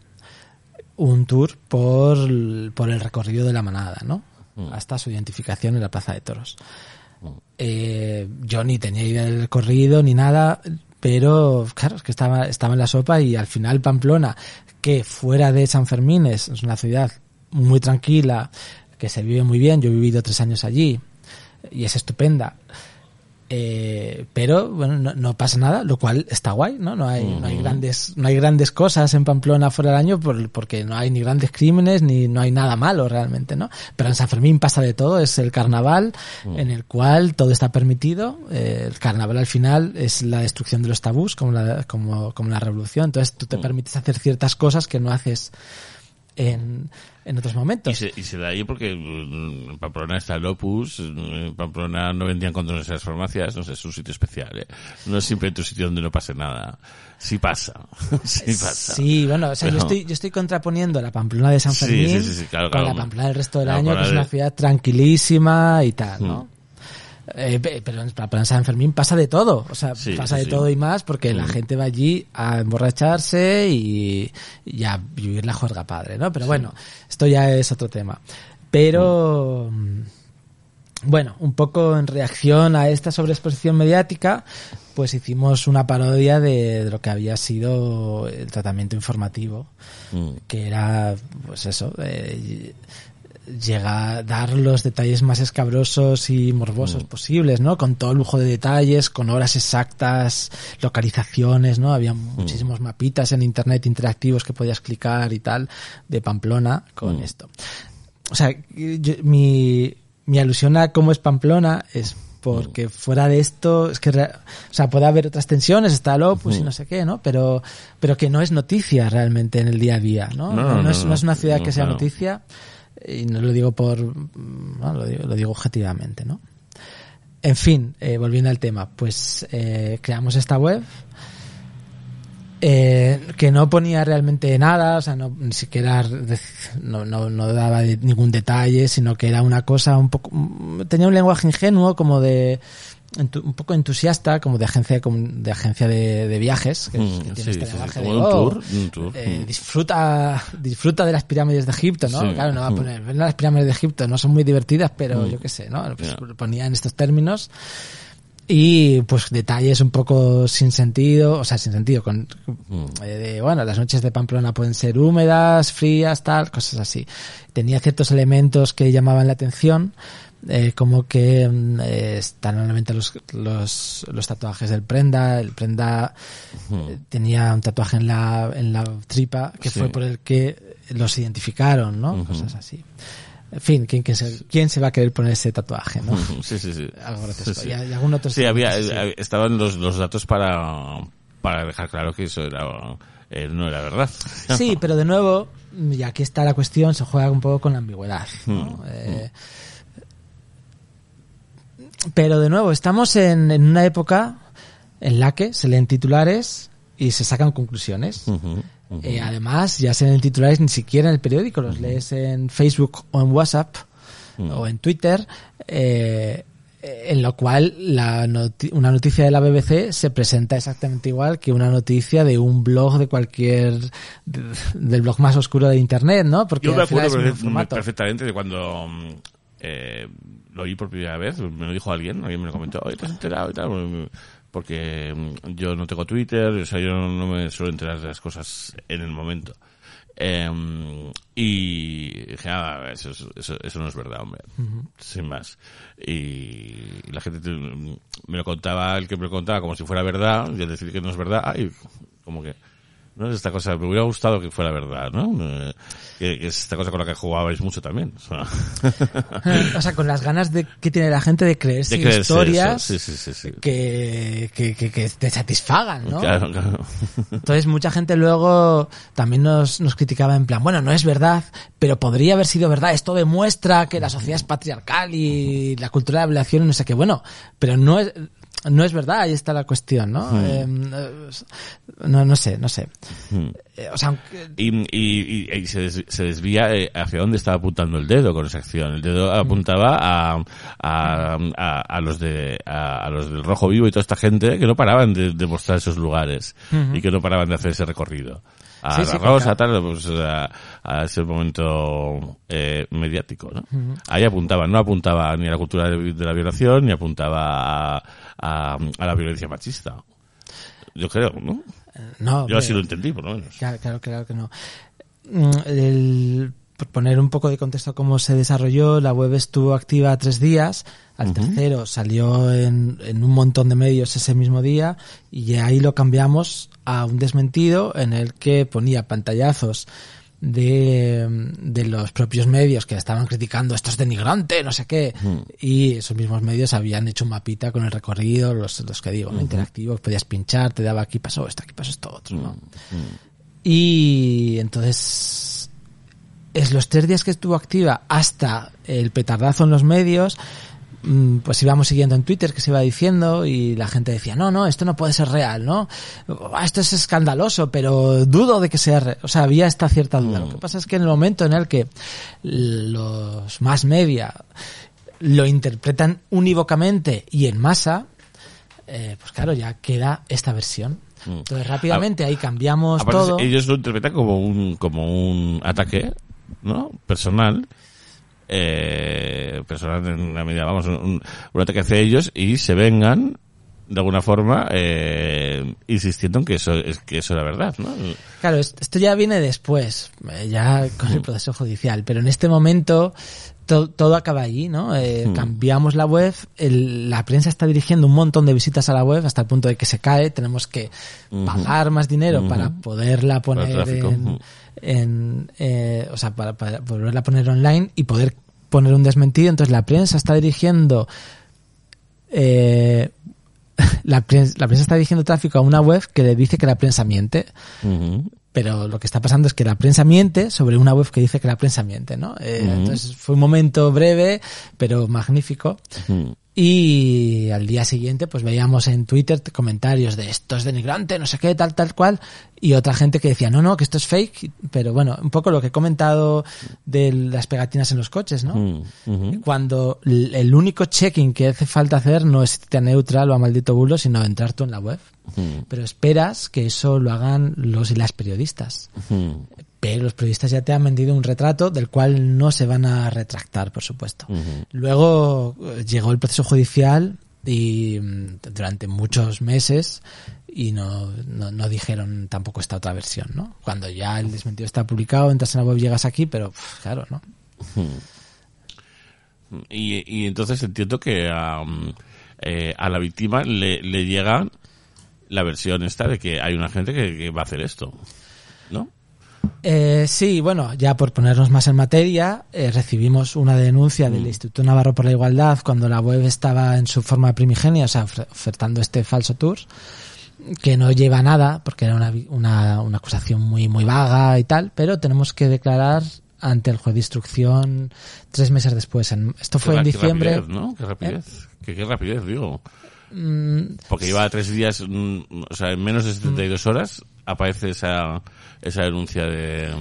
un tour por, el- por el recorrido de la manada, ¿no? Hasta su identificación en la Plaza de Toros. Eh, yo ni tenía idea del recorrido ni nada, pero claro, es que estaba, estaba en la sopa y al final Pamplona, que fuera de San Fermín es, es una ciudad muy tranquila, que se vive muy bien, yo he vivido tres años allí y es estupenda. Eh, pero bueno, no, no pasa nada, lo cual está guay, ¿no? No hay, no hay grandes, no hay grandes cosas en Pamplona fuera del año por- porque no hay ni grandes crímenes ni no hay nada malo realmente, ¿no? Pero en San Fermín pasa de todo, es el carnaval en el cual todo está permitido. eh, el carnaval al final es la destrucción de los tabús, como la, como, como la revolución. Entonces tú te permites hacer ciertas cosas que no haces en, en otros Y momentos. se, y se da ahí porque mm, en Pamplona está el Opus, en Pamplona no vendían condones en las farmacias, no sé, es un sitio especial, ¿eh? No es simplemente un sitio donde no pase nada. Sí pasa, sí pasa. Sí, bueno, o sea, yo Pero- estoy, yo estoy contraponiendo la Pamplona de San Fermín sí, sí, sí, claro, con claro. la Pamplona del resto del La año, que es una ciudad tranquilísima y tal, ¿no? Mm. Eh, pe- pero en de San Fermín pasa de todo, o sea, Sí, pasa de sí. todo y más porque la Mm. gente va allí a emborracharse y, y a vivir la juerga padre, ¿no? Pero bueno, esto ya es otro tema. Pero, mm, bueno, un poco en reacción a esta sobreexposición mediática, pues hicimos una parodia de, de lo que había sido el tratamiento informativo, Mm. que era, pues eso, eh, llega a dar los detalles más escabrosos y morbosos posibles, ¿no? Con todo lujo de detalles, con horas exactas, localizaciones, ¿no? Había muchísimos mapitas en internet interactivos que podías clicar y tal, de Pamplona con esto. O sea, yo- mi, mi alusión a cómo es Pamplona es porque fuera de esto, es que, o sea, puede haber otras tensiones, está el Opus y no sé qué, ¿no? Pero, pero que no es noticia realmente en el día a día, ¿no? No, No, no, no, es, no es una ciudad que sea noticia y no lo digo por, no, lo digo, lo digo objetivamente, ¿no? En fin, eh, volviendo al tema, pues eh, creamos esta web eh, que no ponía realmente nada, o sea, no, ni siquiera no, no, no daba ningún detalle, sino que era una cosa un poco, tenía un lenguaje ingenuo como de, un poco entusiasta, como de agencia, como de agencia de, de viajes, que, Mm, que tiene sí, este sí, lenguaje como de, un "Oh, tour, un tour, eh, mm. disfruta, disfruta de las pirámides de Egipto, ¿no? Claro, no va a Mm. poner, "Ven a las pirámides de Egipto, no son muy divertidas, pero Mm. yo qué sé, ¿no? Pues Ya. ponía en estos términos y pues detalles un poco sin sentido, o sea, sin sentido, con Mm. eh, de, bueno, las noches de Pamplona pueden ser húmedas, frías, tal, cosas así. Tenía ciertos elementos que llamaban la atención, eh, como que mm, eh, están normalmente los, los, los tatuajes del prenda, el prenda eh, tenía un tatuaje en la, en la tripa que Sí. fue por el que los identificaron, ¿no? Cosas así. En fin, ¿quién, quién se, quién se va a querer poner ese tatuaje, no? Sí, sí, sí. Algo grotesco. Sí, sí. Y, y algún otro Sí, había, eh, estaban los, los datos para, para dejar claro que eso era, eh, no era verdad. Sí, pero de nuevo, y aquí está la cuestión, se juega un poco con la ambigüedad. ¿no? Eh, pero de nuevo, estamos en, en una época en la que se leen titulares y se sacan conclusiones. Eh, además, ya se leen titulares ni siquiera en el periódico, los lees en Facebook o en WhatsApp o en Twitter, eh, en lo cual la noti- una noticia de la BBC se presenta exactamente igual que una noticia de un blog de cualquier de- del blog más oscuro de internet, ¿no? Porque Yo me acuerdo es perfectamente de cuando mm, eh, lo oí por primera vez, me lo dijo alguien, alguien me lo comentó, oye, ¿te has enterado y tal? Porque mm, yo no tengo Twitter, o sea, yo no, me suelo enterar de las cosas en el momento. Eh, y dije, ah, eso, es- eso, eso no es verdad, hombre. Sin más. Y, y la gente te- me lo contaba, el que me lo contaba como si fuera verdad, y al decir que no es verdad, ay, como que, no es esta cosa, me hubiera gustado que fuera verdad, ¿no? Eh, Que, que es esta cosa con la que jugabais mucho también. O sea, o sea, con las ganas de que tiene la gente de creerse de creerse historias eso. Sí, sí, sí, sí. que, que, que, te satisfagan, ¿no? Claro, claro. Entonces mucha gente luego también nos, nos criticaba en plan, bueno, no es verdad, pero podría haber sido verdad. Esto demuestra que la sociedad es patriarcal y la cultura de la violación y no sé qué. Bueno, pero no es, no es verdad, ahí está la cuestión, ¿no? Eh, no, no sé, no sé. Eh, o sea, aunque- Y, y, y- y se, des- se desvía eh, hacia dónde estaba apuntando el dedo con esa acción. El dedo apuntaba a, a, a, a los de a, a los del rojo vivo y toda esta gente que no paraban de, de mostrar esos lugares y que no paraban de hacer ese recorrido. A Sí, la sí, Rosa, claro. tal, pues a, a ese momento eh, mediático, ¿no? Ahí apuntaba, no apuntaba ni a la cultura de, de la violación ni apuntaba a, a, a la violencia machista. Yo creo, ¿no? no. Yo así hombre. lo entendí, por lo menos. Claro, claro, claro que no. Mm, el- por poner un poco de contexto cómo se desarrolló, la web estuvo activa tres días, al tercero salió en, en un montón de medios ese mismo día y ahí lo cambiamos a un desmentido en el que ponía pantallazos de, de los propios medios que estaban criticando esto es denigrante, no sé qué, y esos mismos medios habían hecho un mapita con el recorrido, los, los que digo, ¿no? interactivos, podías pinchar, te daba aquí pasó esto, aquí pasó esto otro, ¿no? Y entonces, es los tres días que estuvo activa hasta el petardazo en los medios, mm, pues íbamos siguiendo en Twitter que se iba diciendo y la gente decía, no, no, esto no puede ser real, ¿no? Ah, Esto es escandaloso, pero dudo de que sea real. O sea, había esta cierta duda. Lo que pasa es que en el momento en el que los más media lo interpretan unívocamente y en masa, eh, pues claro, ya queda esta versión. Entonces rápidamente ahí cambiamos Aparte, todo. ellos lo interpretan como un, como un ataque, ¿no? Personal. Eh, personal en la medida, vamos, un, un ataque hacia ellos y se vengan de alguna forma eh, insistiendo en que eso es que eso era verdad, ¿no? Claro, es- esto ya viene después, eh, ya con el proceso judicial, pero en este momento to- todo acaba allí, ¿no? Eh, Cambiamos la web, el- la prensa está dirigiendo un montón de visitas a la web hasta el punto de que se cae, tenemos que pagar más dinero para poderla poner en. En, eh, o sea, para, para volverla a poner online y poder poner un desmentido. Entonces la prensa está dirigiendo eh, la, prensa, la prensa está dirigiendo tráfico a una web que le dice que la prensa miente. Pero lo que está pasando es que la prensa miente sobre una web que dice que la prensa miente, ¿no? Eh, Entonces fue un momento breve, pero magnífico. Y al día siguiente, pues veíamos en Twitter comentarios de esto es denigrante, no sé qué, tal, tal cual. Y otra gente que decía, no, no, que esto es fake. Pero bueno, un poco lo que he comentado de las pegatinas en los coches, ¿no? Ujú. Cuando el único checking que hace falta hacer no es irte a neutral o a maldito bulo, sino entrar tú en la web. Pero esperas que eso lo hagan los y las periodistas. Pero los periodistas ya te han vendido un retrato del cual no se van a retractar, por supuesto. Luego eh, llegó el proceso judicial y mm, durante muchos meses y no, no, no dijeron tampoco esta otra versión, ¿no? Cuando ya el desmentido está publicado, entras en la web, llegas aquí, pero claro, ¿no? Y, y entonces entiendo que a, eh, a la víctima le, le llega la versión esta de que hay una gente que, que va a hacer esto, ¿no? Eh, sí, bueno, ya por ponernos más en materia, eh, recibimos una denuncia del Instituto Navarro por la Igualdad cuando la web estaba en su forma primigenia, o sea, ofertando este falso tour, que no lleva nada, porque era una, una, una acusación muy, muy vaga y tal, pero tenemos que declarar ante el juez de instrucción tres meses después. En- esto fue Qué en ra- qué diciembre. rapidez, ¿no? Qué rapidez. Qué, qué rapidez, digo. Mm, Porque lleva tres días, mm, o sea, en menos de 72 horas aparece esa, esa denuncia de,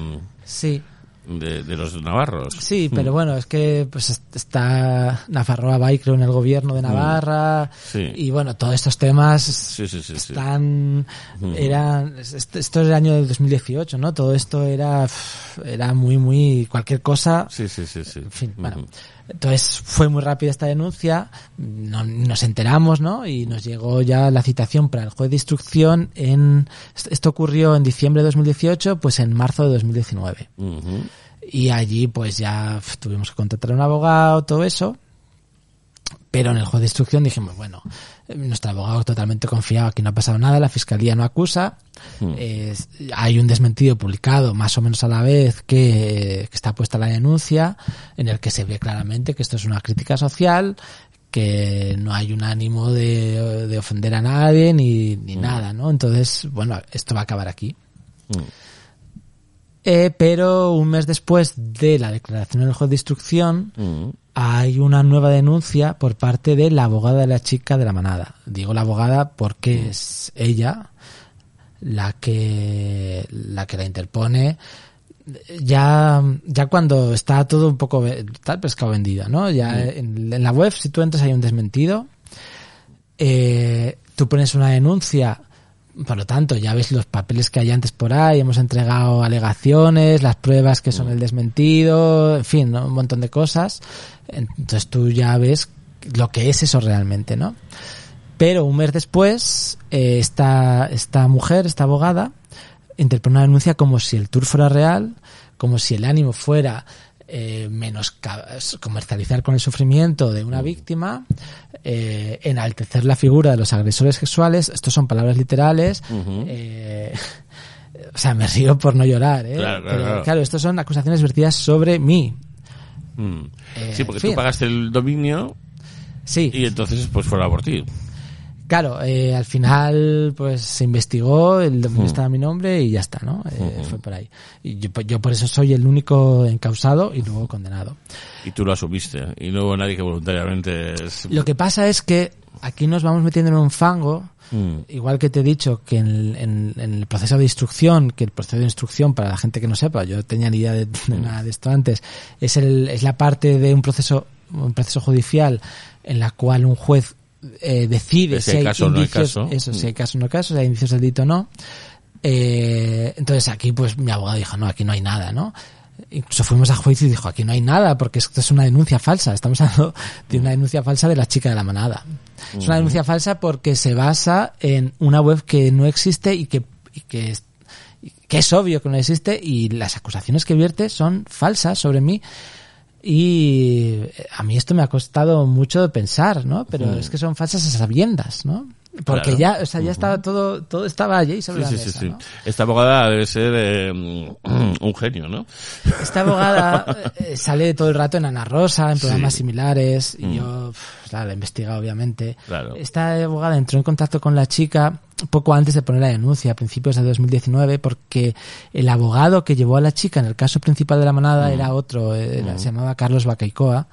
sí. de, de los navarros. Sí, pero bueno, es que pues est- está Nafarroa Bay, creo, en el gobierno de Navarra. Sí. Y bueno, todos estos temas Sí, sí, están, eran, esto, esto es el año del 2018, ¿no? Todo esto era, era muy, muy, cualquier cosa. Sí, sí, sí, sí. En fin, bueno. Entonces fue muy rápida esta denuncia, no- nos enteramos, ¿no? Y nos llegó ya la citación para el juez de instrucción en, esto- ocurrió en diciembre de 2018, pues en marzo de 2019. Ujú. Y allí pues ya tuvimos que contratar a un abogado, todo eso. Pero en el juez de instrucción dijimos, bueno, nuestro abogado totalmente confiado, aquí no ha pasado nada, la fiscalía no acusa. Es- hay un desmentido publicado más o menos a la vez que, que está puesta la denuncia, en el que se ve claramente que esto es una crítica social, que no hay un ánimo de, de ofender a nadie ni, ni nada, ¿no? Entonces, bueno, esto va a acabar aquí. Mm. Eh, pero un mes después de la declaración del juez de instrucción. Hay una nueva denuncia por parte de la abogada de la chica de la manada. Digo la abogada porque es ella la que la que la interpone ya ya cuando está todo un poco tal pescado vendida, ¿no? Ya en, en la web si tú entras hay un desmentido, eh, tú pones una denuncia por lo tanto, ya ves los papeles que hay antes por ahí, hemos entregado alegaciones, las pruebas que son el desmentido, en fin, ¿no? un montón de cosas. Entonces tú ya ves lo que es eso realmente, ¿no? Pero un mes después, eh, esta, esta mujer, esta abogada, interpone una denuncia como si el tour fuera real, como si el ánimo fuera eh, menos comercializar con el sufrimiento de una víctima, eh, enaltecer la figura de los agresores sexuales, estos son palabras literales, eh, o sea, me río por no llorar, ¿eh? Claro, claro, Pero, claro. claro, estas son acusaciones vertidas sobre mí. Mm. Eh, sí, porque tú pagaste el dominio Sí. y entonces pues fuera por ti. Claro, eh, al final pues se investigó, el dominio estaba a mi nombre y ya está, ¿no? Eh, Fue por ahí. Y yo, yo por eso soy el único encausado y luego condenado. Y tú lo asumiste. Y no hubo nadie que voluntariamente... es- Lo que pasa es que aquí nos vamos metiendo en un fango, Mm. igual que te he dicho que en, el- en- en el proceso de instrucción, que el proceso de instrucción, para la gente que no sepa, yo tenía ni idea de, de nada de esto antes, es, el, es la parte de un proceso, un proceso judicial en la cual un juez eh, decide Si si hay caso o no hay indicios, caso. eso, si Mm. hay caso o no hay caso, si hay indicios del delito o no. Eh, entonces aquí pues mi abogado dijo, no, aquí no hay nada, ¿no? Incluso fuimos a juicio y dijo, aquí no hay nada porque esto es una denuncia falsa. Estamos hablando de una denuncia falsa de la chica de la manada. Es una denuncia falsa porque se basa en una web que no existe y que, y que, es, y que es obvio que no existe y las acusaciones que vierte son falsas sobre mí. Y a mí esto me ha costado mucho pensar, ¿no? Pero es que son falsas a sabiendas, ¿no? Porque Claro. ya, o sea, ya estaba todo, todo estaba allí sobre Sí, la mesa, sí, sí. ¿no? Esta abogada debe ser eh, un genio, ¿no? Esta abogada eh, sale todo el rato en Ana Rosa, en programas similares, y Mm. yo, pf, la, he investigado obviamente. Claro. Esta abogada entró en contacto con la chica poco antes de poner la denuncia, a principios de 2019, porque el abogado que llevó a la chica en el caso principal de la manada era otro, eh, era- se llamaba Carlos Bacaicoa,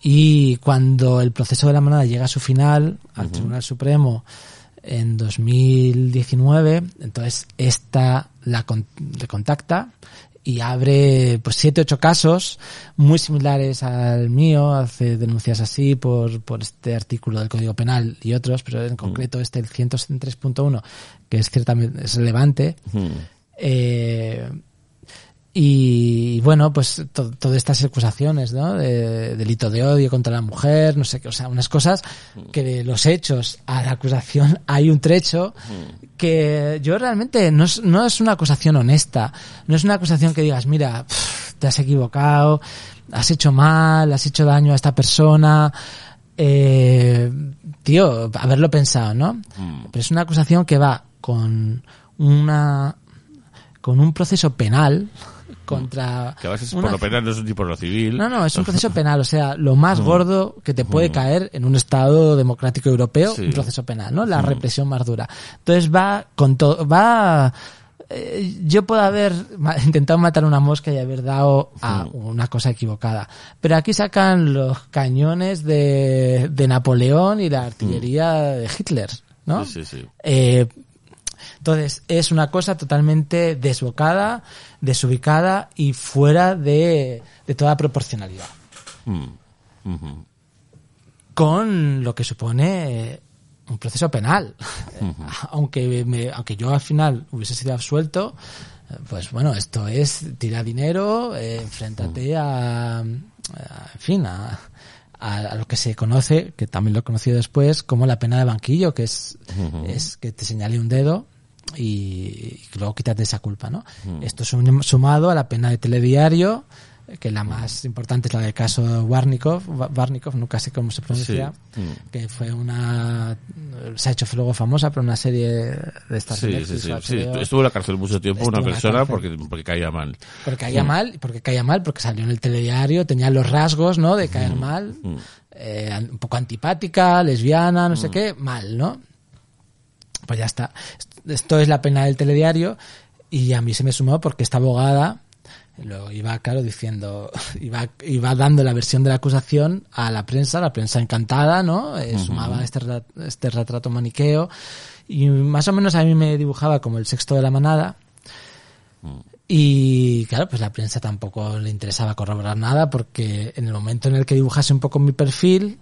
y cuando el proceso de la manada llega a su final, al Tribunal Supremo, en 2019, entonces esta la con- le contacta y abre pues siete ocho casos muy similares al mío, hace denuncias así por, por este artículo del Código Penal y otros, pero en concreto este el 173.1 que es ciertamente es relevante. Mm. Eh, y bueno, pues to- todas estas acusaciones, ¿no? De delito de odio contra la mujer, no sé qué, o sea, unas cosas que de los hechos a la acusación hay un trecho que yo realmente no es, no es una acusación honesta, no es una acusación que digas, mira, pf, te has equivocado, has hecho mal, has hecho daño a esta persona, eh, tío, haberlo pensado, ¿no? Pero es una acusación que va con una con un proceso penal contra Que a veces una- por lo penal no es un tipo civil. no, no, es un proceso penal, o sea, lo más gordo que te puede caer en un Estado democrático europeo, Sí. un proceso penal, ¿no? La represión más dura. Entonces va con todo, va... eh, yo puedo haber intentado matar una mosca y haber dado a una cosa equivocada. Pero aquí sacan los cañones de, de Napoleón y la artillería de Hitler, ¿no? Sí, sí, sí. Eh, entonces, es una cosa totalmente desbocada, desubicada y fuera de, de toda proporcionalidad. Mm. Con lo que supone un proceso penal. aunque, me- aunque yo al final hubiese sido absuelto, pues bueno, esto es tirar dinero, eh, enfréntate a, a- en fin, a, a, a lo que se conoce, que también lo he conocido después, como la pena de banquillo, que es, es que te señale un dedo y, y luego quítate esa culpa, ¿no? Esto sum- sumado a la pena de telediario, que la más importante es la del caso Warnikov, Wa- Warnikov, nunca sé cómo se pronuncia, Sí. Mm. que fue una, se ha hecho luego famosa por una serie de estas Sí, sí, sí, sí. Estuvo en la cárcel mucho tiempo Estuvo una persona porque, porque caía mal. porque caía mal, porque caía mal, porque salió en el telediario, tenía los rasgos, ¿no? De caer mal, eh, un poco antipática, lesbiana, no sé qué, mal, ¿no? Pues ya está. Esto es la pena del telediario y a mí se me sumó porque esta abogada lo iba, claro, diciendo, iba, iba dando la versión de la acusación a la prensa, la prensa encantada, ¿no? Eh, Sumaba este, este retrato maniqueo y más o menos a mí me dibujaba como el sexto de la manada. Y claro, pues la prensa tampoco le interesaba corroborar nada porque en el momento en el que dibujase un poco mi perfil,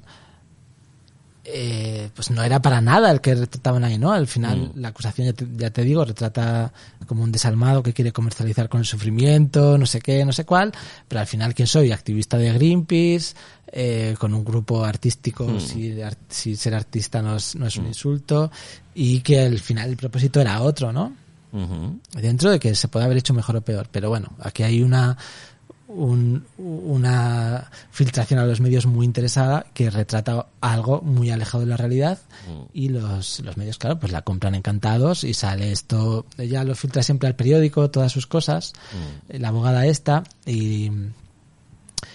eh, pues no era para nada el que retrataban ahí, ¿no? Al final la acusación, ya te, ya te digo, retrata como un desalmado que quiere comercializar con el sufrimiento, no sé qué, no sé cuál, pero al final, ¿quién soy? Activista de Greenpeace, eh, con un grupo artístico, si, ar- si ser artista no es, no es un insulto, y que al final el propósito era otro, ¿no? Dentro de que se puede haber hecho mejor o peor. Pero bueno, aquí hay una un- una filtración a los medios muy interesada que retrata algo muy alejado de la realidad y los, los medios, claro, pues la compran encantados y sale esto, ella lo filtra siempre al periódico, todas sus cosas, eh, la abogada esta y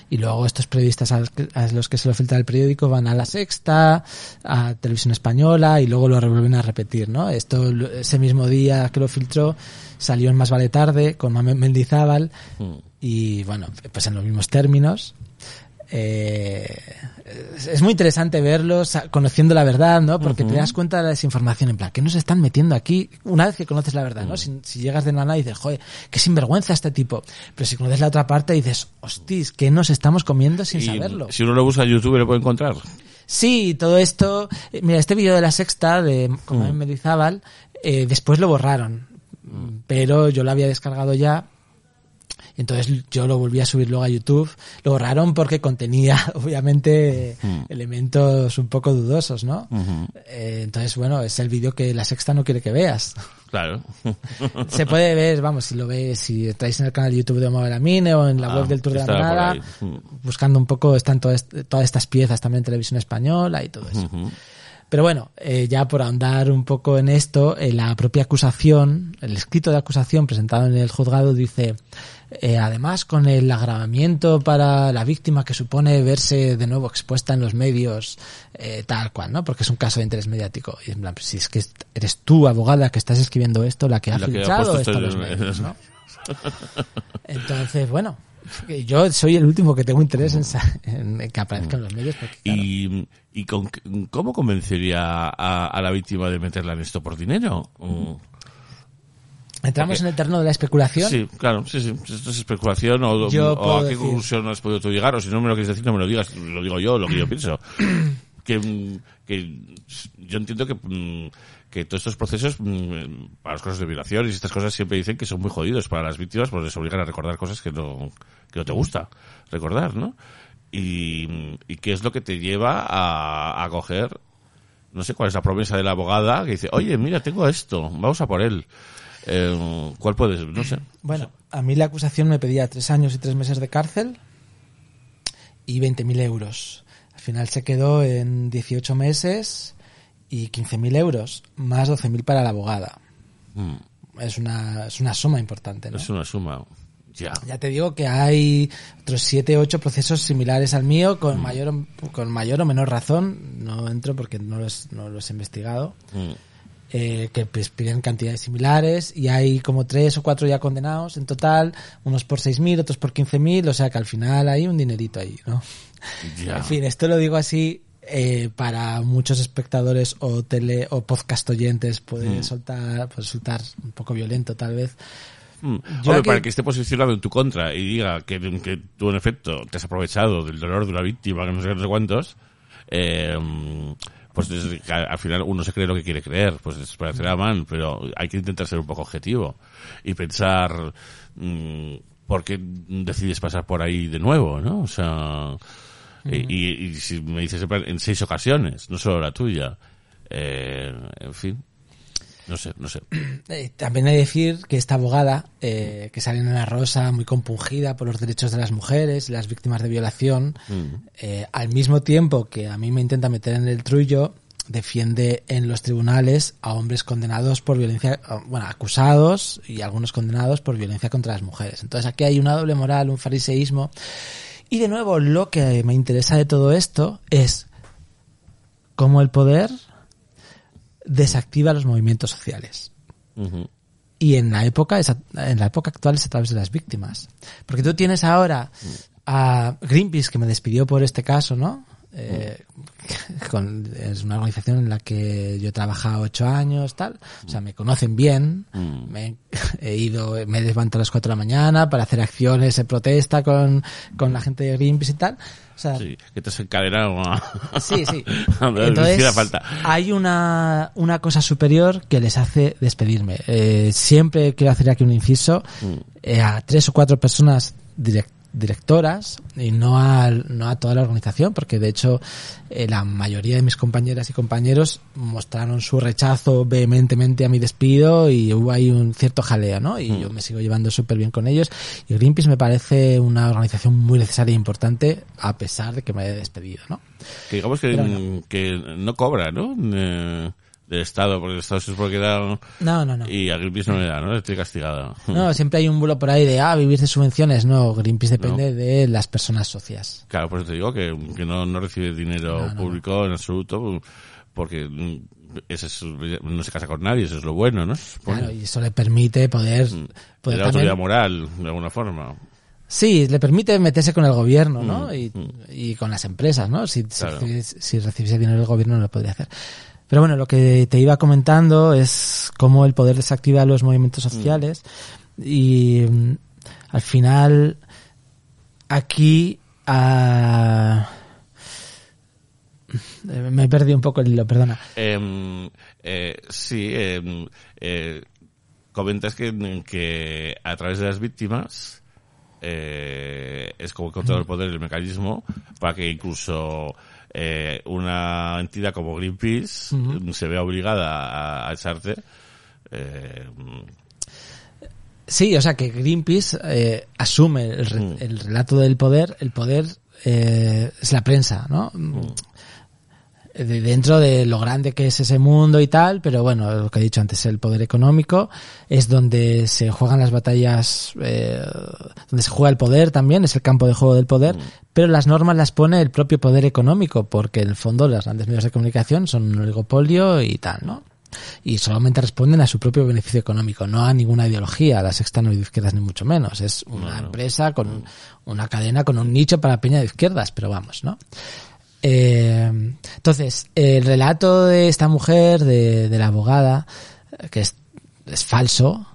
y luego estos periodistas a los que- a los que se lo filtra el periódico van a La Sexta, a Televisión Española y luego lo vuelven a repetir, ¿no? Esto, ese mismo día que lo filtró, salió en Más Vale Tarde con Mendizábal y, bueno, pues en los mismos términos. Eh, es- muy interesante verlos conociendo la verdad, ¿no? Porque te das cuenta de la desinformación, en plan, ¿qué nos están metiendo aquí? Una vez que conoces la verdad, ¿no? Si, si llegas de nada y dices, joder, qué sinvergüenza este tipo. Pero si conoces la otra parte dices, hostis, ¿qué nos estamos comiendo sin Y saberlo? Si uno lo busca en YouTube, lo puede encontrar. Sí, todo esto. eh, Mira, este vídeo de la sexta de Mamen Mendizábal, eh, después lo borraron. Pero yo lo había descargado ya. Entonces yo lo volví a subir luego a YouTube. Lo borraron porque contenía, obviamente, elementos un poco dudosos, ¿no? Eh, entonces, bueno, es el vídeo que la sexta no quiere que veas. Claro. Se puede ver, vamos, si lo ves, si estáis en el canal de YouTube de Omar Lamine o en la Ah, web del Tour de la Manada. Mm. buscando un poco, están todas, todas estas piezas también en televisión española y todo eso. Pero bueno, eh, ya por ahondar un poco en esto, eh, la propia acusación, el escrito de acusación presentado en el juzgado dice, eh, además con el agravamiento para la víctima que supone verse de nuevo expuesta en los medios, eh, tal cual, ¿no? Porque es un caso de interés mediático. Y en plan, si es que eres tú, abogada, que estás escribiendo esto, la que ha La que ha filtrado puesto esto a esto los en- medios, ¿no? Entonces, bueno, yo soy el último que tengo interés en, en que aparezca en los medios. Porque, claro, ¿Y, y con, cómo convencería a, a la víctima de meterla en esto por dinero? Mm. Entramos porque- en el terreno de la especulación. Sí, claro, sí, sí. Esto es especulación o, o a qué decir- conclusión has podido tú llegar o si no me lo quieres decir no me lo digas, lo digo yo, lo que yo pienso. que, mm, que yo entiendo que, mm, que todos estos procesos, mm, para los casos de violación y estas cosas siempre dicen que son muy jodidos para las víctimas porque les obligan a recordar cosas que no, que no te gusta recordar, ¿no? Y, y qué es lo que te lleva a, a coger no sé cuál es la promesa de la abogada que dice, oye, mira, tengo esto, vamos a por él. Eh, ¿Cuál puede ser? No sé. Bueno, a mí la acusación me pedía tres años y tres meses de cárcel y 20.000 euros. Al final se quedó en 18 meses y 15.000 euros, más 12.000 para la abogada. Mm. es una, es una suma importante, ¿no? Es una suma. Ya. Ya te digo que hay otros siete, ocho procesos similares al mío, con Mm. mayor, o- con mayor o menor razón. No entro porque no los, no los he investigado. Mm. Eh, que pues, piden cantidades similares y hay como tres o cuatro ya condenados en total, unos por 6.000, otros por 15.000, o sea que al final hay un dinerito ahí, ¿no? Ya. En fin, esto lo digo así eh, para muchos espectadores o tele o podcast oyentes puede Mm. soltar, puede resultar un poco violento tal vez. Mm. Hombre, aquí- para que esté posicionado en tu contra y diga que, que tú en efecto te has aprovechado del dolor de una víctima, que no sé no sé cuántos, eh, pues al final uno se cree lo que quiere creer, pues es parecerá mal, pero hay que intentar ser un poco objetivo y pensar mm, por qué decides pasar por ahí de nuevo, ¿no? O sea, y, y- y si me dices en seis ocasiones, no solo la tuya, eh, en fin, no sé, no sé. Eh, también hay que decir que esta abogada, eh, que sale en Ana Rosa, muy compungida por los derechos de las mujeres y las víctimas de violación, eh, al mismo tiempo que a mí me intenta meter en el trullo, defiende en los tribunales a hombres condenados por violencia, ah, bueno, acusados y algunos condenados por violencia contra las mujeres. Entonces aquí hay una doble moral, un fariseísmo. Y de nuevo, lo que me interesa de todo esto es cómo el poder desactiva los movimientos sociales. Y en la época, en la época actual es a través de las víctimas. Porque tú tienes ahora a Greenpeace que me despidió por este caso, ¿no? Eh, con- es una organización en la que yo he trabajado ocho años, tal. O sea, me conocen bien. Mm. Me he ido, me he levantado a las cuatro de la mañana para hacer acciones de protesta con, con la gente de Greenpeace y tal. O sea, Sí, que te has encadenado a... Sí, sí. Entonces, falta. hay una, una cosa superior que les hace despedirme. Eh, siempre quiero hacer aquí un inciso Mm. eh, a tres o cuatro personas direc- directoras y no a, no a toda la organización, porque de hecho eh, la mayoría de mis compañeras y compañeros mostraron su rechazo vehementemente a mi despido y hubo ahí un cierto jaleo, ¿no? Y yo me sigo llevando súper bien con ellos. Y Greenpeace me parece una organización muy necesaria e importante a pesar de que me haya despedido, ¿no? Que digamos que, Pero mm, que no cobra, ¿no? Eh, del Estado, porque el Estado se supone que da... No, no, no. Y a Greenpeace no le da, ¿no? Estoy castigada. No, siempre hay un bulo por ahí de, ah, vivir de subvenciones. No, Greenpeace depende de las personas socias. Claro, por eso te digo que, que no, no recibe dinero No, público en absoluto, porque mm, ese es, no se casa con nadie, eso es lo bueno, ¿no? Claro, y eso le permite poder... Le poder da autoridad también- moral, de alguna forma. Sí, le permite meterse con el gobierno, ¿no? Mm, y, mm. y con las empresas, ¿no? Si, si Claro. recibes- si recibiese dinero del gobierno no lo podría hacer. Pero bueno, lo que te iba comentando es cómo el poder desactiva los movimientos sociales y mm, al final aquí ah, eh, me he perdido un poco el hilo, perdona. Em, eh, sí, em, eh, comentas que, que a través de las víctimas eh, es como que todo el poder el mecanismo para que incluso eh, una entidad como Greenpeace se vea obligada a, a echarte. Eh, Sí, o sea que Greenpeace eh, asume el, re- Mm. el relato del poder. El poder eh, es la prensa, ¿no? De dentro de lo grande que es ese mundo y tal, pero bueno, lo que he dicho antes, el poder económico es donde se juegan las batallas, eh, donde se juega el poder también, es el campo de juego del poder, pero las normas las pone el propio poder económico, porque en el fondo los grandes medios de comunicación son un oligopolio y tal, ¿no? y solamente responden a su propio beneficio económico, no a ninguna ideología, la sexta no de izquierdas ni mucho menos, es una empresa con una cadena con un nicho para peña de izquierdas, pero vamos, ¿no? Eh, entonces, el relato de esta mujer, de, de la abogada, que es, es falso,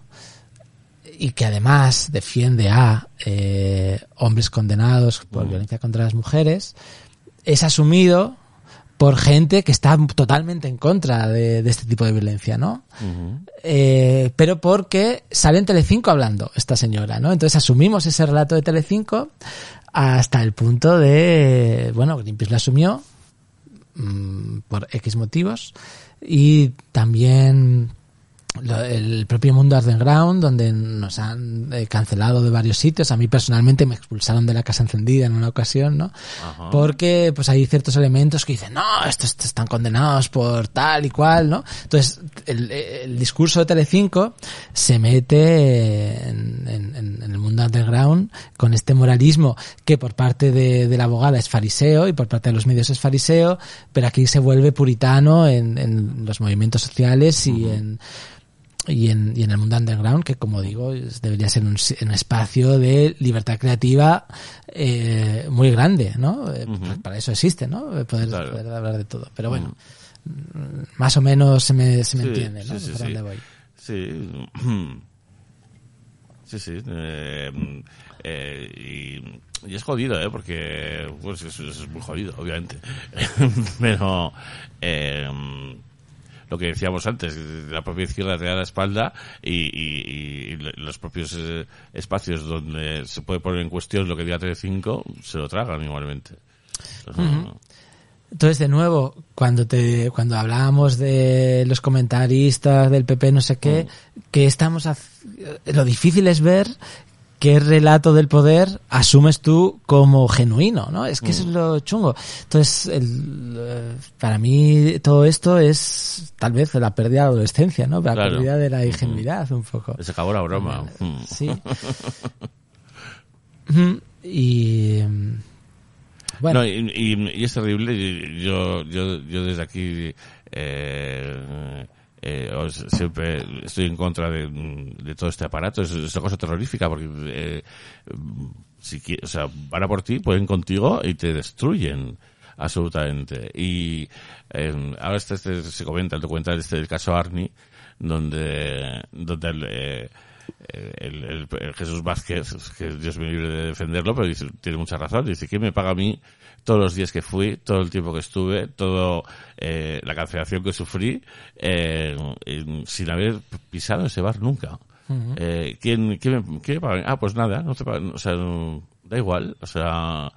y que además defiende a eh, hombres condenados por violencia contra las mujeres, es asumido por gente que está totalmente en contra de, de este tipo de violencia, ¿no? Eh, pero porque sale en Telecinco hablando esta señora, ¿no? Entonces asumimos ese relato de Telecinco hasta el punto de, bueno, Greenpeace lo asumió mm, por X motivos y también el propio mundo underground donde nos han eh, cancelado de varios sitios. A mí personalmente me expulsaron de la casa encendida en una ocasión no porque pues hay ciertos elementos que dicen no estos, estos están condenados por tal y cual no entonces el, el discurso de Telecinco se mete en, en- en- en el mundo underground con este moralismo que por parte de, de la abogada es fariseo y por parte de los medios es fariseo pero aquí se vuelve puritano en, en los movimientos sociales y en y en, y en el mundo underground, que como digo, debería ser un, espacio de libertad creativa eh, muy grande, ¿no? Eh, pues para eso existe, ¿no? Eh, Poder, Claro. poder hablar de todo. Pero bueno, mm, más o menos se me, se me Sí, entiende, ¿no? sí, sí, Por sí. dónde voy. Sí. Sí, sí. eh, eh, y, y es jodido, ¿eh? Porque, pues, es, es muy jodido, obviamente. Pero, eh, lo que decíamos antes, la propia izquierda te da la espalda y, y- y los propios eh, espacios donde se puede poner en cuestión lo que diga 35 se lo tragan igualmente. Entonces, de nuevo, cuando te, cuando hablábamos de los comentaristas del PP, no sé qué, que estamos, haz- lo difícil es ver qué relato del poder asumes tú como genuino, ¿no? Es que eso es lo chungo. Entonces, el, eh, para mí todo esto es tal vez la pérdida de la adolescencia, ¿no? La Claro. pérdida de la ingenuidad un poco. Se acabó la broma. Mm. Sí. Y mm, bueno, No, y, y- y es terrible. Yo, yo, yo desde aquí eh, eh, siempre estoy en contra de, todo este aparato. Es, una cosa terrorífica porque eh, si o sea, van a por ti, pueden contigo y te destruyen absolutamente. Y eh, ahora este, este se comenta el documental este del caso Arni, donde, donde el, eh, el, el- el Jesús Vázquez, que Dios me libre de defenderlo, pero dice, tiene mucha razón. Dice, ¿quién me paga a mí todos los días que fui, todo el tiempo que estuve, todo eh, la cancelación que sufrí, eh, sin haber pisado ese bar nunca? Eh, ¿quién, quién, me, quién me paga? Ah, pues nada, no te pagan, o sea, da igual, o sea,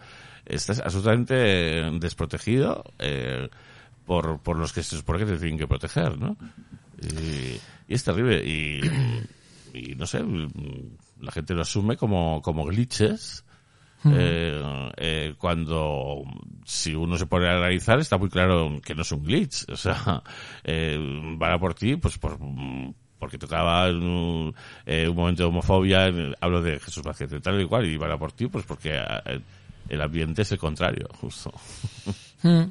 estás absolutamente desprotegido eh, por, por los que se supone que te tienen que proteger, ¿no? Y, y es terrible, y, y no sé, la gente lo asume como, como glitches, eh, eh, cuando si uno se pone a analizar está muy claro que no es un glitch o sea eh, van a por ti pues por porque tocaba un, eh, un momento de homofobia hablo de Jesús y tal y cual y van a por ti pues porque eh, el ambiente es el contrario justo Mm.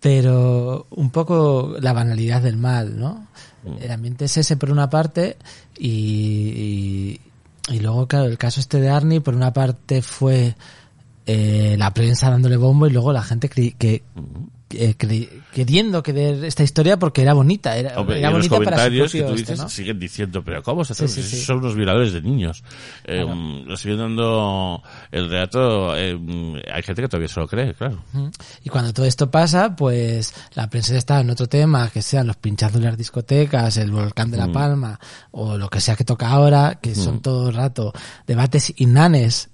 Pero un poco la banalidad del mal, ¿no? El ambiente es ese por una parte y, y, y luego, claro, el caso este de Arnie por una parte fue eh, la prensa dándole bombo y luego la gente que- cre- queriendo creer esta historia porque era bonita, era, Hombre, y era los bonita para su comentarios que propio tú este, dices ¿no? siguen diciendo pero cómo se hace Sí, sí, Si sí. son unos violadores de niños eh, Claro. mm, lo siguen dando el relato eh, mm, hay gente que todavía se lo cree claro. Y cuando todo esto pasa, pues la prensa está en otro tema, que sean los pinchazos de las discotecas, el volcán de La Palma, o lo que sea que toca ahora, que son todo el rato debates inanes,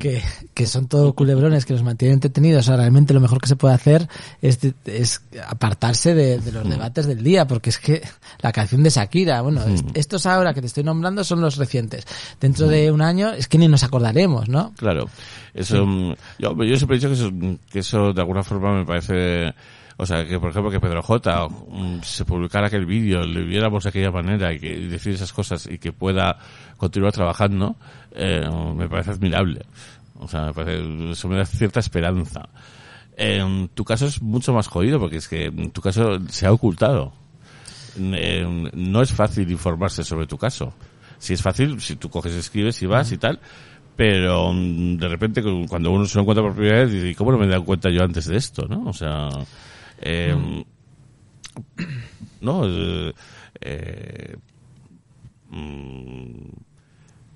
que, que son todo culebrones que nos mantienen entretenidos. O sea, realmente lo mejor que se puede hacer es, es apartarse de, de los debates del día, porque es que la canción de Shakira, bueno, est- estos ahora que te estoy nombrando son los recientes. Dentro de un año es que ni nos acordaremos, ¿no? Claro, eso, mm, yo, yo siempre he dicho que eso, que eso de alguna forma me parece, o sea, que por ejemplo que Pedro J mm, se publicara aquel vídeo, le viéramos de aquella manera y que y decir esas cosas y que pueda continuar trabajando, eh, me parece admirable. O sea, me parece, eso me da cierta esperanza. En tu caso es mucho más jodido porque es que en tu caso se ha ocultado. No es fácil informarse sobre tu caso. Si es fácil, si tú coges, escribes y vas y tal, pero mm, de repente cu- cuando uno se lo encuentra por primera vez dice, "¿Y ¿cómo no me he dado cuenta yo antes de esto? ¿no? O sea, eh, no, eh, eh, mm,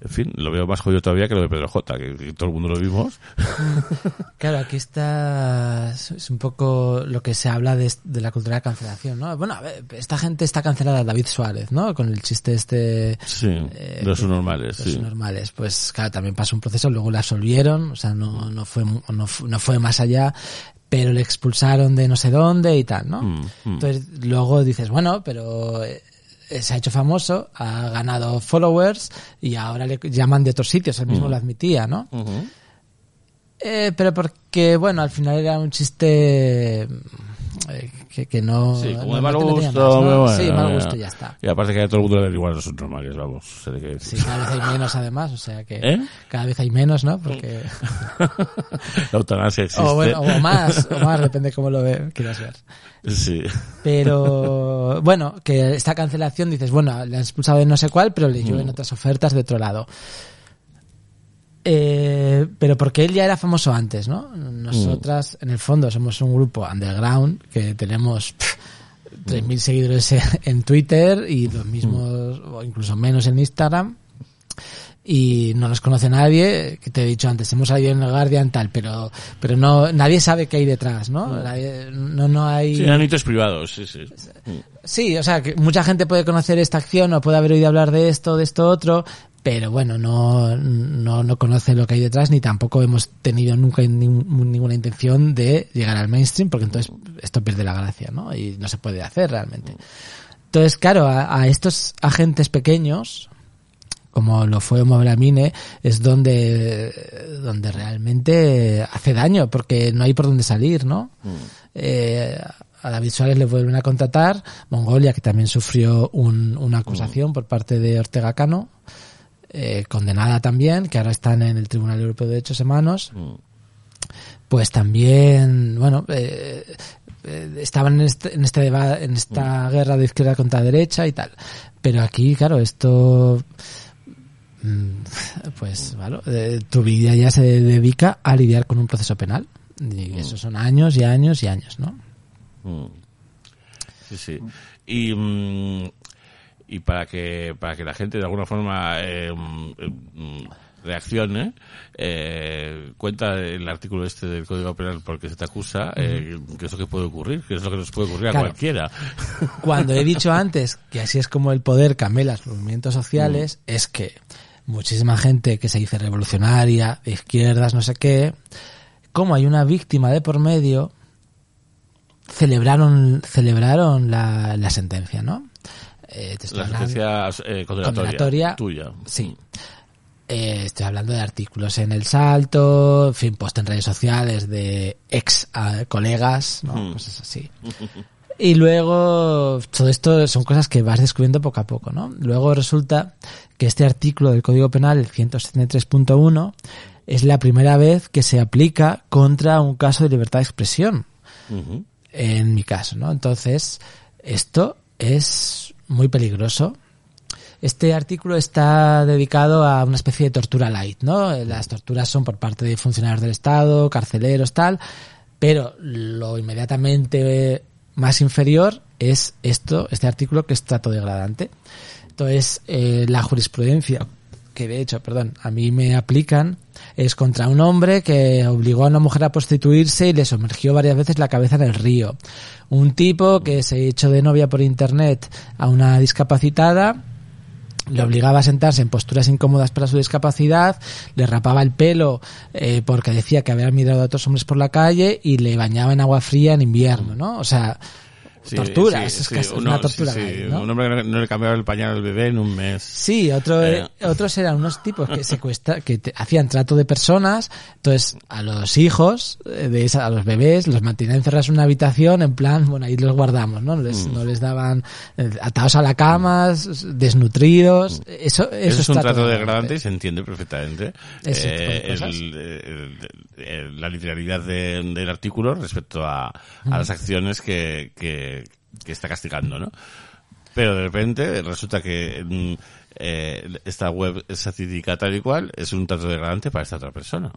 en fin, lo veo más jodido todavía que lo de Pedro J, que, que todo el mundo lo vimos. Claro, aquí está es un poco lo que se habla de, de la cultura de cancelación, ¿no? Bueno, a ver, esta gente está cancelada, David Suárez, ¿no? Con el chiste este Sí, eh, de los normales, los sí. normales. Pues claro, también pasó un proceso, luego le absolvieron, o sea, no, no fue no, no fue más allá, pero le expulsaron de no sé dónde y tal, ¿no? Mm, mm. Entonces luego dices, bueno, pero eh, se ha hecho famoso, ha ganado followers y ahora le llaman de otros sitios, él mismo lo admitía, ¿no? Eh, pero porque, bueno, al final era un chiste eh, que, que no... Sí, como no- de mal gusto. más, bueno, sí, mal gusto, ya está. Y aparte que todo el mundo le da igual a los normales, vamos. Sí, cada vez hay menos además, o sea que ¿Eh? cada vez hay menos, ¿no? Porque... La eutanasia existe. o, bueno, o más, o más, depende cómo lo ve, quieras ver. Sí. Pero bueno, que esta cancelación dices, bueno, le han expulsado de no sé cuál, pero le Mm. llueven otras ofertas de otro lado. Eh, pero porque él ya era famoso antes, ¿no? Nosotras, en el fondo, somos un grupo underground que tenemos pff, 3.000 seguidores en- Twitter y los mismos, o incluso menos en Instagram. Y no nos conoce nadie, que te he dicho antes, hemos salido en el Guardian tal, pero, pero no, nadie sabe qué hay detrás, ¿no? Nadie- no, no hay... Sí, privados, sí, sí. Sí, o sea, que mucha gente puede conocer esta acción o puede haber oído hablar de esto, de esto otro, pero bueno, no, no, no conoce lo que hay detrás ni tampoco hemos tenido nunca nin- ninguna intención de llegar al mainstream porque entonces esto pierde la gracia, ¿no? Y no se puede hacer realmente. Entonces, claro, a, a estos agentes pequeños, como lo fue Moblamine, es donde, donde realmente hace daño, porque no hay por dónde salir, ¿no? Eh, a David Suárez le vuelven a contratar, Mongolia, que también sufrió un- una acusación por parte de Ortega Cano, eh, condenada también, que ahora están en el Tribunal Europeo de Derechos Humanos, pues también, bueno, eh, eh, estaban en este, en este deba- en esta guerra de izquierda contra derecha y tal. Pero aquí, claro, esto, mm, pues, bueno, eh, tu vida ya se dedica a lidiar con un proceso penal. Y eso son años y años y años, ¿no? Mm. Sí, sí. Y, mm, y para que para que la gente de alguna forma eh, mm, mm, reaccione, eh, cuenta el artículo este del Código Penal porque se te acusa, eh, que es lo que puede ocurrir, que es lo que nos puede ocurrir a cualquiera. Cuando he dicho antes que así es como el poder cambia los movimientos sociales, es que muchísima gente que se dice revolucionaria, de izquierdas, no sé qué, como hay una víctima de por medio, celebraron, celebraron la, la sentencia, ¿no? Eh, te estoy La hablando- eh, condenatoria, tuya. Sí. Eh, estoy hablando de artículos en El Salto, en fin, post en redes sociales de ex ah, colegas, ¿no? Mm. Cosas así. Y luego, todo esto son cosas que vas descubriendo poco a poco, ¿no? Luego resulta que este artículo del Código Penal, el 173.1, es la primera vez que se aplica contra un caso de libertad de expresión Ujú. en mi caso, ¿no? Entonces, esto es muy peligroso. Este artículo está dedicado a una especie de tortura light, ¿no? Las torturas son por parte de funcionarios del Estado, carceleros, tal, pero lo inmediatamente más inferior es esto, este artículo que es trato degradante. Entonces, eh, la jurisprudencia que de hecho, perdón, a mí me aplican es contra un hombre que obligó a una mujer a prostituirse y le sumergió varias veces la cabeza en el río. Un tipo que se echó de novia por internet a una discapacitada le obligaba a sentarse en posturas incómodas para su discapacidad, le rapaba el pelo eh, porque decía que había mirado a otros hombres por la calle y le bañaba en agua fría en invierno, ¿no? O sea, Sí, torturas, sí, es casi uno- una tortura. gay, ¿no? Un hombre que no- no le cambiaba el pañal al bebé en un mes. Sí, otro, Eh. otros eran unos tipos que secuestra, que te- hacían trato de personas, entonces a los hijos eh, de esa, a los bebés los mantenían encerrados en una habitación en plan, bueno, ahí los guardamos, ¿no? Les, Mm. No les daban eh, atados a la cama, desnutridos, eso, eso, Eso es un trato degradante. degradante y se entiende perfectamente. Eh, el- el- el- la literalidad de- del artículo respecto a, a las acciones que, que, que está castigando, ¿no? Pero de repente resulta que mm, eh, esta web satírica tal y cual es un trato degradante para esta otra persona.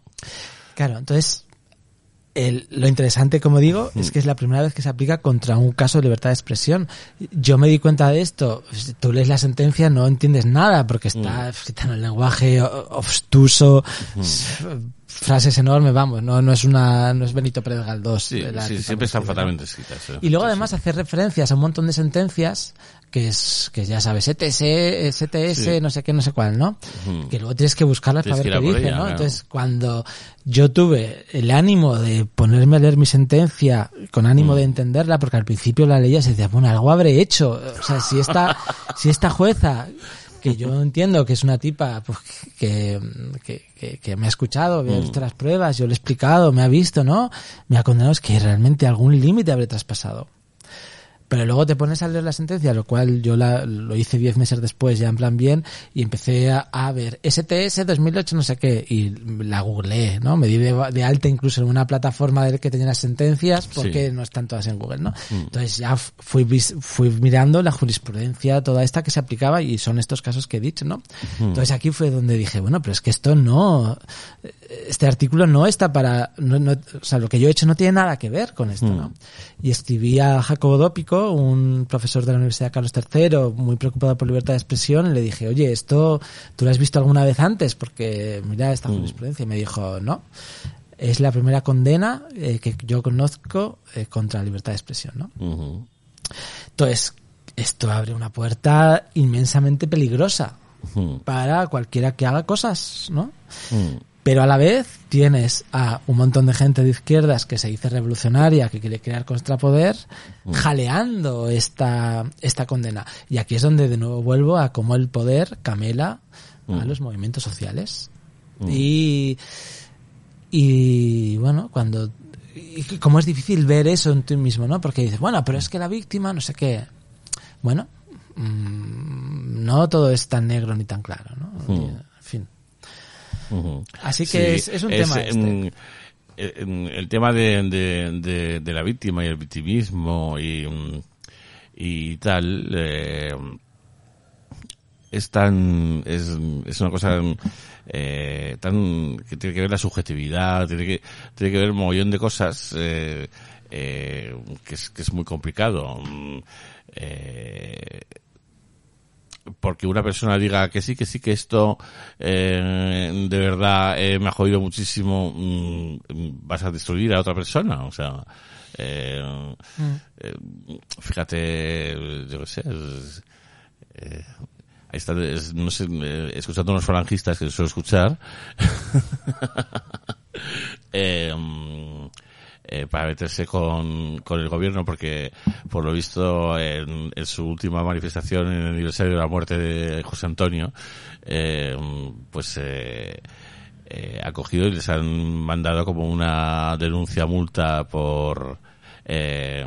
Claro, entonces, el- lo interesante, como digo, Mm. es que es la primera vez que se aplica contra un caso de libertad de expresión. Yo me di cuenta de esto. Si Tú lees la sentencia, no entiendes nada, porque está Mm. escrita en el lenguaje obstuso, s- frases enormes, vamos, no, no es una, no es Benito Pérez Galdós. Sí, la sí, siempre están fatalmente escritas. ¿eh? Y luego además hacer referencias a un montón de sentencias que es, que ya sabes, ETS, STS, Sí. no sé qué, no sé cuál, ¿no? Que luego tienes que buscarlas Tienes para ver qué dice, ella, ¿no? claro. Entonces, cuando yo tuve el ánimo de ponerme a leer mi sentencia con Mm. ánimo de entenderla, porque al principio la leías y decías, bueno, algo habré hecho. O sea, si esta, si esta jueza, que yo entiendo que es una tipa pues, que, que, que, que me ha escuchado, me ha Mm. visto las pruebas, yo le he explicado, me ha visto, ¿no? Me ha condenado, es que realmente algún límite habré traspasado. Pero luego te pones a leer la sentencia, lo cual yo la, lo hice 10 meses después, ya en plan bien, y empecé a, a ver STS 2008 no sé qué, y la googleé, ¿no? Me di de, de alta incluso en una plataforma de que tenía las sentencias, porque Sí. no están todas en Google, ¿no? Entonces ya fui, fui mirando la jurisprudencia, toda esta que se aplicaba, y son estos casos que he dicho, ¿no? Entonces aquí fue donde dije, bueno, pero es que esto no, este artículo no está para, no, no- o sea, lo que yo he hecho no tiene nada que ver con esto, ¿no? Y escribí a Jacobo Dópico, un profesor de la Universidad Carlos III, muy preocupado por libertad de expresión, y le dije, oye, esto, ¿tú lo has visto alguna vez antes? Porque mira esta jurisprudencia. Y me dijo, no. Es la primera condena eh, que yo conozco eh, contra la libertad de expresión, ¿no? Entonces, esto abre una puerta inmensamente peligrosa Ujú. para cualquiera que haga cosas, ¿no? Pero a la vez tienes a un montón de gente de izquierdas que se dice revolucionaria, que quiere crear contrapoder, jaleando esta, esta condena. Y aquí es donde de nuevo vuelvo a cómo el poder camela a los movimientos sociales. Y, y bueno, cuando, y como es difícil ver eso en ti mismo, ¿no? Porque dices, bueno, pero es que la víctima, no sé qué. Bueno, mm, no todo es tan negro ni tan claro, ¿no? Así que es- es un tema este. mm, eh, mm, el tema de, de, de, de la víctima y el victimismo y, mm, y tal eh, es tan es, es una cosa eh, tan que tiene que ver la subjetividad tiene que tiene que ver un mogollón de cosas eh, eh, que es que es muy complicado Mm, eh, porque una persona diga que sí, que sí, que esto eh, de verdad eh, me ha jodido muchísimo, mm, vas a destruir a otra persona. O sea, eh, eh, fíjate, yo qué sé, es- eh, ahí está, es- no sé, escuchando a unos falangistas que suelo escuchar, eh, mm, eh, para meterse con, con el gobierno porque por lo visto en, en su última manifestación en el aniversario de la muerte de José Antonio eh, pues eh, eh, ha cogido y les han mandado como una denuncia multa por eh,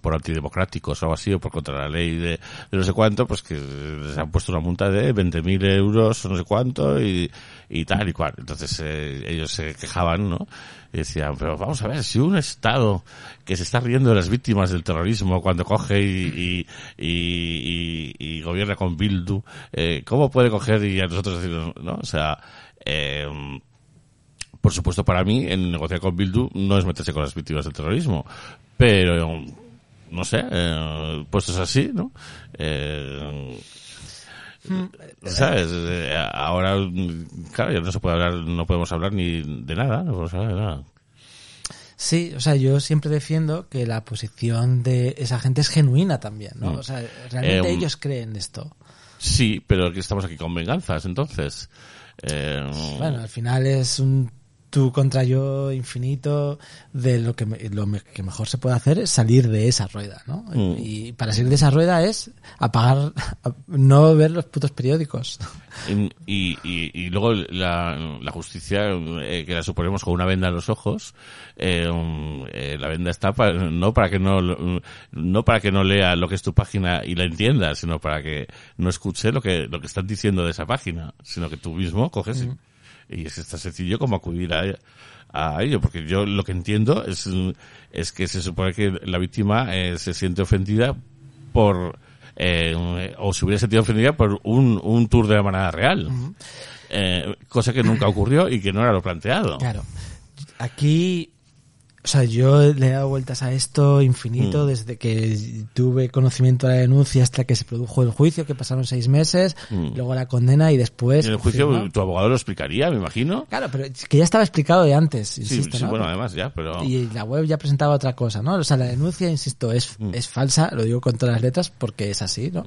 por antidemocráticos o algo así, o por contra la ley de, de no sé cuánto, pues que les han puesto una multa de 20.000 euros o no sé cuánto y, y tal y cual. Entonces eh, ellos se quejaban, ¿no? Y decían, pero vamos a ver, si un Estado que se está riendo de las víctimas del terrorismo cuando coge y, y, y, y- gobierna con Bildu, eh, ¿cómo puede coger y a nosotros decirnos, no? O sea, eh, por supuesto, para mí, el negociar con Bildu no es meterse con las víctimas del terrorismo. Pero, no sé, eh, puestos así, ¿no? Eh, ¿Sabes? Eh, ahora, mm, claro, ya no se puede hablar, no podemos hablar ni de nada, no podemos hablar de nada. Sí, o sea, yo siempre defiendo que la posición de esa gente es genuina también, ¿no? Mm. O sea, realmente Eh, ellos creen esto. Sí, pero que estamos aquí con venganzas, entonces. Eh, Bueno, al final es un tú contra yo infinito de lo que me- lo me- que mejor se puede hacer es salir de esa rueda, ¿no? Mm. Y para salir de esa rueda es apagar, no ver los putos periódicos. Y, y, y luego la, la justicia, eh, que la suponemos con una venda en los ojos, eh, eh, la venda está para, no para que no, no para que no lea lo que es tu página y la entienda, sino para que no escuche lo que, lo que están diciendo de esa página, sino que tú mismo coges y- y, es tan sencillo como acudir a, a ello, porque yo lo que entiendo es, es que se supone que la víctima eh, se siente ofendida por, eh, o se hubiera sentido ofendida por un, un tour de la manada real. Eh, cosa que nunca ocurrió y que no era lo planteado. Claro. Aquí, o sea, yo le he dado vueltas a esto infinito Mm. desde que tuve conocimiento de la denuncia hasta que se produjo el juicio, que pasaron seis meses, Mm. luego la condena y después... en el juicio firma. tu abogado lo explicaría, me imagino. Claro, pero es que ya estaba explicado de antes, Sí, insisto, sí, ¿no? bueno, además ya, pero... Y la web ya presentaba otra cosa, ¿no? O sea, la denuncia, insisto, es, Mm. es falsa, lo digo con todas las letras porque es así, ¿no?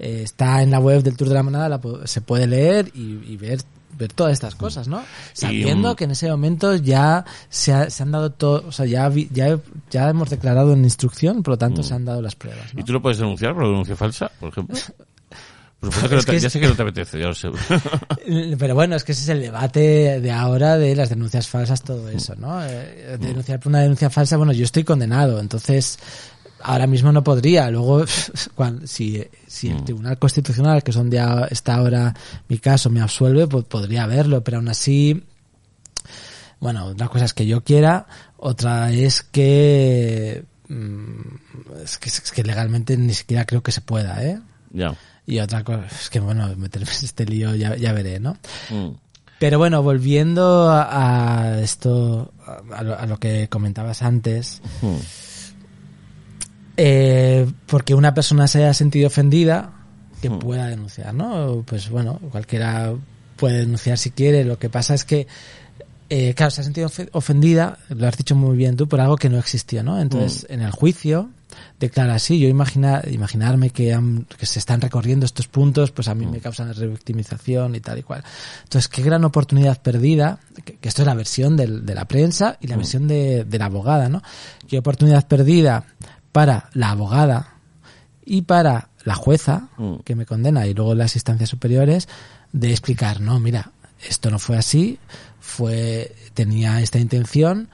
Eh, está en la web del Tour de la Manada, la se puede leer y, y ver ver todas estas cosas, ¿no? Sabiendo mm, que en ese momento ya se, ha- se han dado todo, o sea, ya, ya, ya hemos declarado en instrucción, por lo tanto se han dado las pruebas, ¿no? ¿Y tú lo puedes denunciar por denuncia falsa, por ejemplo? Por supuesto que, no te- que ya sé que no te apetece, ya lo sé. Pero bueno, es que ese es el debate de ahora de las denuncias falsas, todo eso, ¿no? Eh, denunciar por una denuncia falsa, bueno, yo estoy condenado, entonces ahora mismo no podría. Luego, si, si el Tribunal Constitucional, que es donde está ahora mi caso, me absuelve, pues podría verlo, pero aún así, bueno, una cosa es que yo quiera, otra es que, mm, es que, es que legalmente ni siquiera creo que se pueda, ¿eh? ya. Y otra cosa, es que bueno, meterme en este lío ya, ya veré, ¿no? Mm. Pero bueno, volviendo a, a esto, a lo, a lo que comentabas antes, Mm. Eh, porque una persona se haya sentido ofendida, que Hmm. pueda denunciar, ¿no? Pues bueno, cualquiera puede denunciar si quiere. Lo que pasa es que, eh, claro, se ha sentido ofe- ofendida, lo has dicho muy bien tú, por algo que no existió, ¿no? Entonces, en el juicio, declara así, yo imagina, imaginarme que, han- que se están recorriendo estos puntos, pues a mí me causan revictimización y tal y cual. Entonces, qué gran oportunidad perdida, que, que esto es la versión del- de la prensa y la versión de, de la abogada, ¿no? Qué oportunidad perdida para la abogada y para la jueza Mm. que me condena y luego las instancias superiores de explicar, no, mira, esto no fue así, fue tenía esta intención,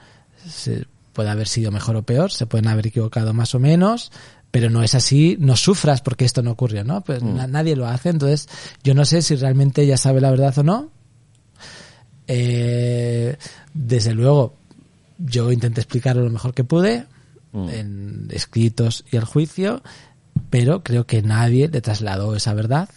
se- puede haber sido mejor o peor, se pueden haber equivocado más o menos, pero no es así, no sufras porque esto no ocurrió, ¿no? Pues Mm. na- nadie lo hace, entonces yo no sé si realmente ella sabe la verdad o no. Eh, desde luego, yo intenté explicarlo lo mejor que pude Mm. en escritos y el juicio, pero creo que nadie le trasladó esa verdad.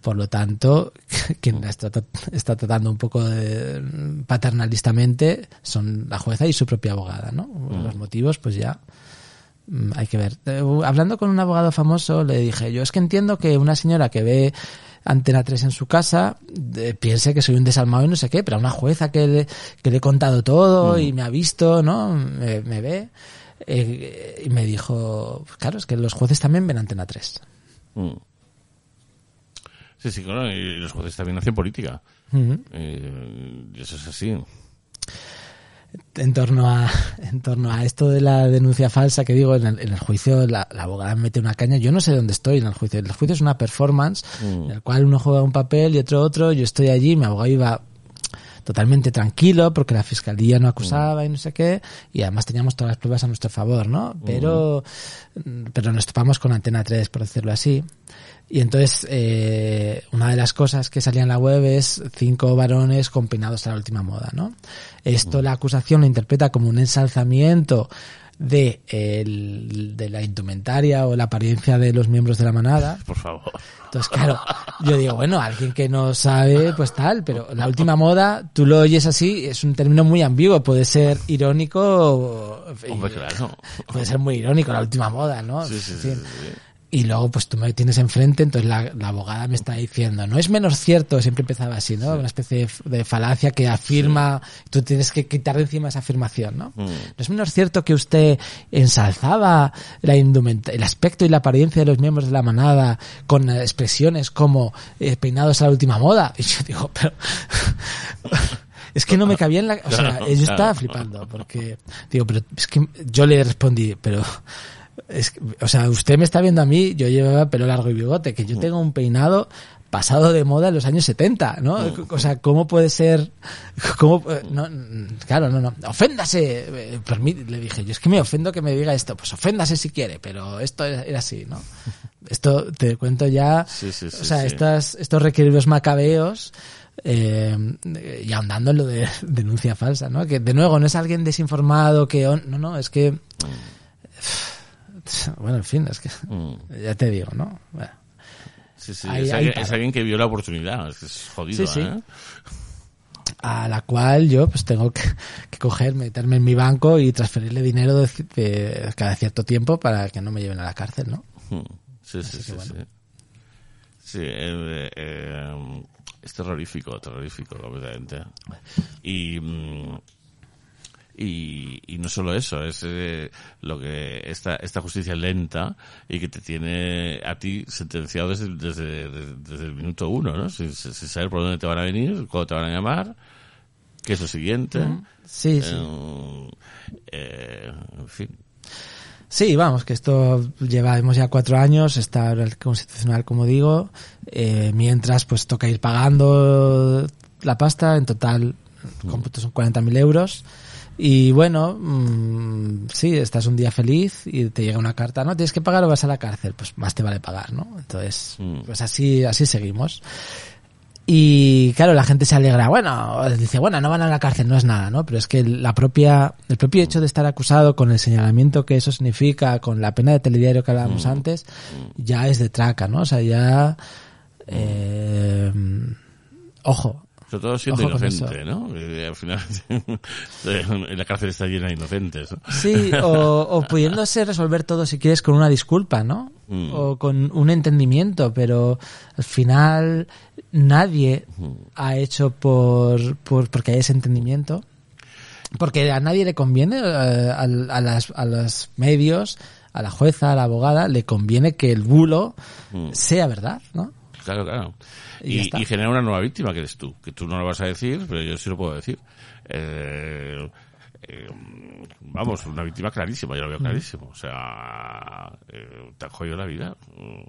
Por lo tanto, quien la está, está tratando un poco de, paternalistamente son la jueza y su propia abogada, ¿no? Los motivos, pues ya mm, hay que ver. Eh, hablando con un abogado famoso, le dije, yo es que entiendo que una señora que ve Antena 3 en su casa eh, piense que soy un desalmado y no sé qué, pero a una jueza que le, que le he contado todo y me ha visto, ¿no? Me, me ve. Eh, y me dijo, claro, es que los jueces también ven Antena 3. Mm. Sí, sí, claro, y los jueces también hacen política. Eh, y eso es así. en torno a en torno a esto de la denuncia falsa que digo en el, en el juicio la, la abogada me mete una caña yo no sé dónde estoy en el juicio el juicio es una performance Mm. en el cual uno juega un papel y otro otro yo estoy allí mi abogado iba totalmente tranquilo porque la fiscalía no acusaba y no sé qué y además teníamos todas las pruebas a nuestro favor no pero pero nos topamos con Antena 3 por decirlo así. Y entonces, eh, una de las cosas que salía en la web es cinco varones con peinados a la última moda, ¿no? Esto la acusación lo interpreta como un ensalzamiento de, el- de la indumentaria o la apariencia de los miembros de la manada. Por favor. Entonces, claro, yo digo, bueno, alguien que no sabe, pues tal, pero la última moda, tú lo oyes así, es un término muy ambiguo, puede ser irónico, o- Hombre, claro. puede ser muy irónico, la última moda, ¿no? Sí, sí, sí. Y luego, pues tú me tienes enfrente, entonces la, la abogada me está diciendo, no es menos cierto, siempre empezaba así, ¿no? Una especie de, de falacia que afirma, tú tienes que quitar de encima esa afirmación, ¿no? Mm. No es menos cierto que usted ensalzaba la indumenta- el aspecto y la apariencia de los miembros de la manada con expresiones como eh, peinados a la última moda. Y yo digo, pero... Es que no me cabía en la... O sea, yo estaba flipando porque... Digo, pero es que yo le respondí, pero... Es o sea, usted me está viendo a mí, yo llevaba pelo largo y bigote, que yo tengo un peinado pasado de moda en los años 70, ¿no? O sea, ¿cómo puede ser? ¿Cómo? No, mm, claro, no, no. Oféndase. eh, le dije, yo es que me ofendo que me diga esto. Pues oféndase si quiere, pero esto era, así, ¿no? Esto te cuento ya. Sí, sí, sí, o sea, estas, estos requeridos macabeos. Eh, y ahondando en lo de denuncia falsa, ¿no? Que de nuevo no es alguien desinformado que on- no, no, es que bueno, en fin, es que Mm. ya te digo, ¿no? Bueno. Sí, sí, Ahí- es, ahí alguien, para. es alguien que vio la oportunidad. Es, que es jodido, Sí, sí. ¿eh? a la cual yo pues tengo que, que coger, meterme en mi banco y transferirle dinero de, de cada cierto tiempo para que no me lleven a la cárcel, ¿no? Hmm. Sí, sí, sí, bueno. sí. Sí, eh, eh, es terrorífico, terrorífico completamente. Y, mm, y, y no solo eso, es eh, lo que esta, esta justicia lenta y que te tiene a ti sentenciado desde, desde, desde, desde el minuto uno, ¿no? Sin, sin saber por dónde te van a venir, cuándo te van a llamar, qué es lo siguiente. Sí, sí. Eh, eh, en fin. Sí, vamos, que esto llevamos ya cuatro años, está ahora el constitucional, como digo, eh, mientras pues toca ir pagando la pasta, en total, cómputo son 40.000 euros. Y bueno, mm, sí, estás un día feliz y te llega una carta, ¿no? ¿Tienes que pagar o vas a la cárcel? Pues más te vale pagar, ¿no? Entonces, Mm. pues así, así seguimos. Y claro, la gente se alegra, bueno, dice, bueno, no van a la cárcel, no es nada, ¿no? Pero es que la propia, el propio hecho de estar acusado con el señalamiento que eso significa, con la pena de telediario que hablábamos antes, ya es de traca, ¿no? O sea, ya, eh, ojo, Sobre todo siendo Ojo inocente, ¿no? Eh, al final, en la cárcel está llena de inocentes, ¿no? Sí, o, o pudiéndose resolver todo si quieres con una disculpa, ¿no? Mm. O con un entendimiento, pero al final nadie ha hecho por, por porque hay ese entendimiento. Porque a nadie le conviene, eh, a, a las, a los medios, a la jueza, a la abogada, le conviene que el bulo Mm. sea verdad, ¿no? Claro, claro. Y genera una nueva víctima que eres tú, que tú no lo vas a decir, pero yo sí lo puedo decir. Eh, eh, vamos, una víctima clarísima, yo lo veo clarísimo. O sea, eh, te ha jodido la vida. mm,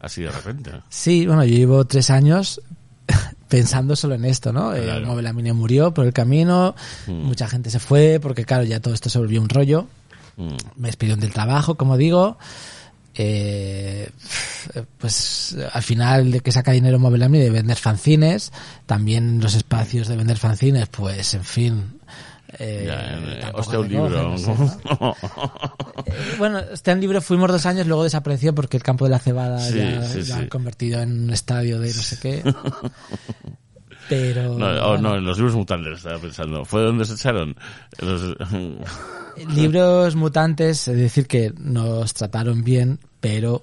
Así de repente. Sí, bueno, yo llevo tres años pensando solo en esto, ¿no? Eh, Claro. Movelamine murió por el camino, Mm. mucha gente se fue porque, claro, ya todo esto se volvió un rollo. Mm, Me despidieron del trabajo, como digo. Eh, pues al final de que saca dinero Movelamine de vender fanzines, también los espacios de vender fanzines, pues en fin. eh, ya, eh, hostia, un libro. no sé, ¿no? Eh, bueno, este libro fuimos dos años, luego desapareció porque el campo de la cebada Sí, ya, sí, ya sí. han convertido en un estadio de no sé qué. Pero No, oh, no, en los libros mutantes estaba pensando. ¿Fue donde se echaron? Los- libros mutantes, es decir, que nos trataron bien, pero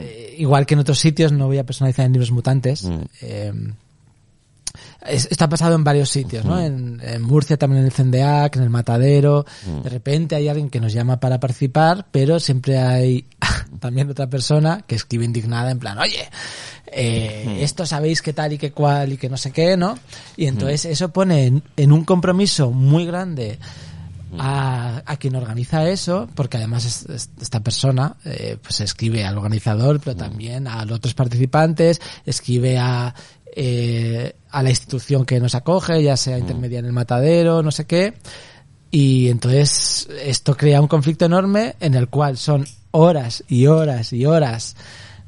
eh, igual que en otros sitios, no voy a personalizar en libros mutantes. Mm. eh, es- esto ha pasado en varios sitios, ¿no? En, en Murcia también en el CNDAC, en el Matadero. De repente hay alguien que nos llama para participar, pero siempre hay también otra persona que escribe indignada en plan, oye, eh, esto sabéis qué tal y qué cual y que no sé qué, ¿no? Y entonces eso pone en, en un compromiso muy grande a, a quien organiza eso, porque además es- es- esta persona eh, pues escribe al organizador, pero también a los otros participantes, escribe a, eh, a la institución que nos acoge, ya sea intermedia en el matadero, no sé qué. Y entonces esto crea un conflicto enorme en el cual son horas y horas y horas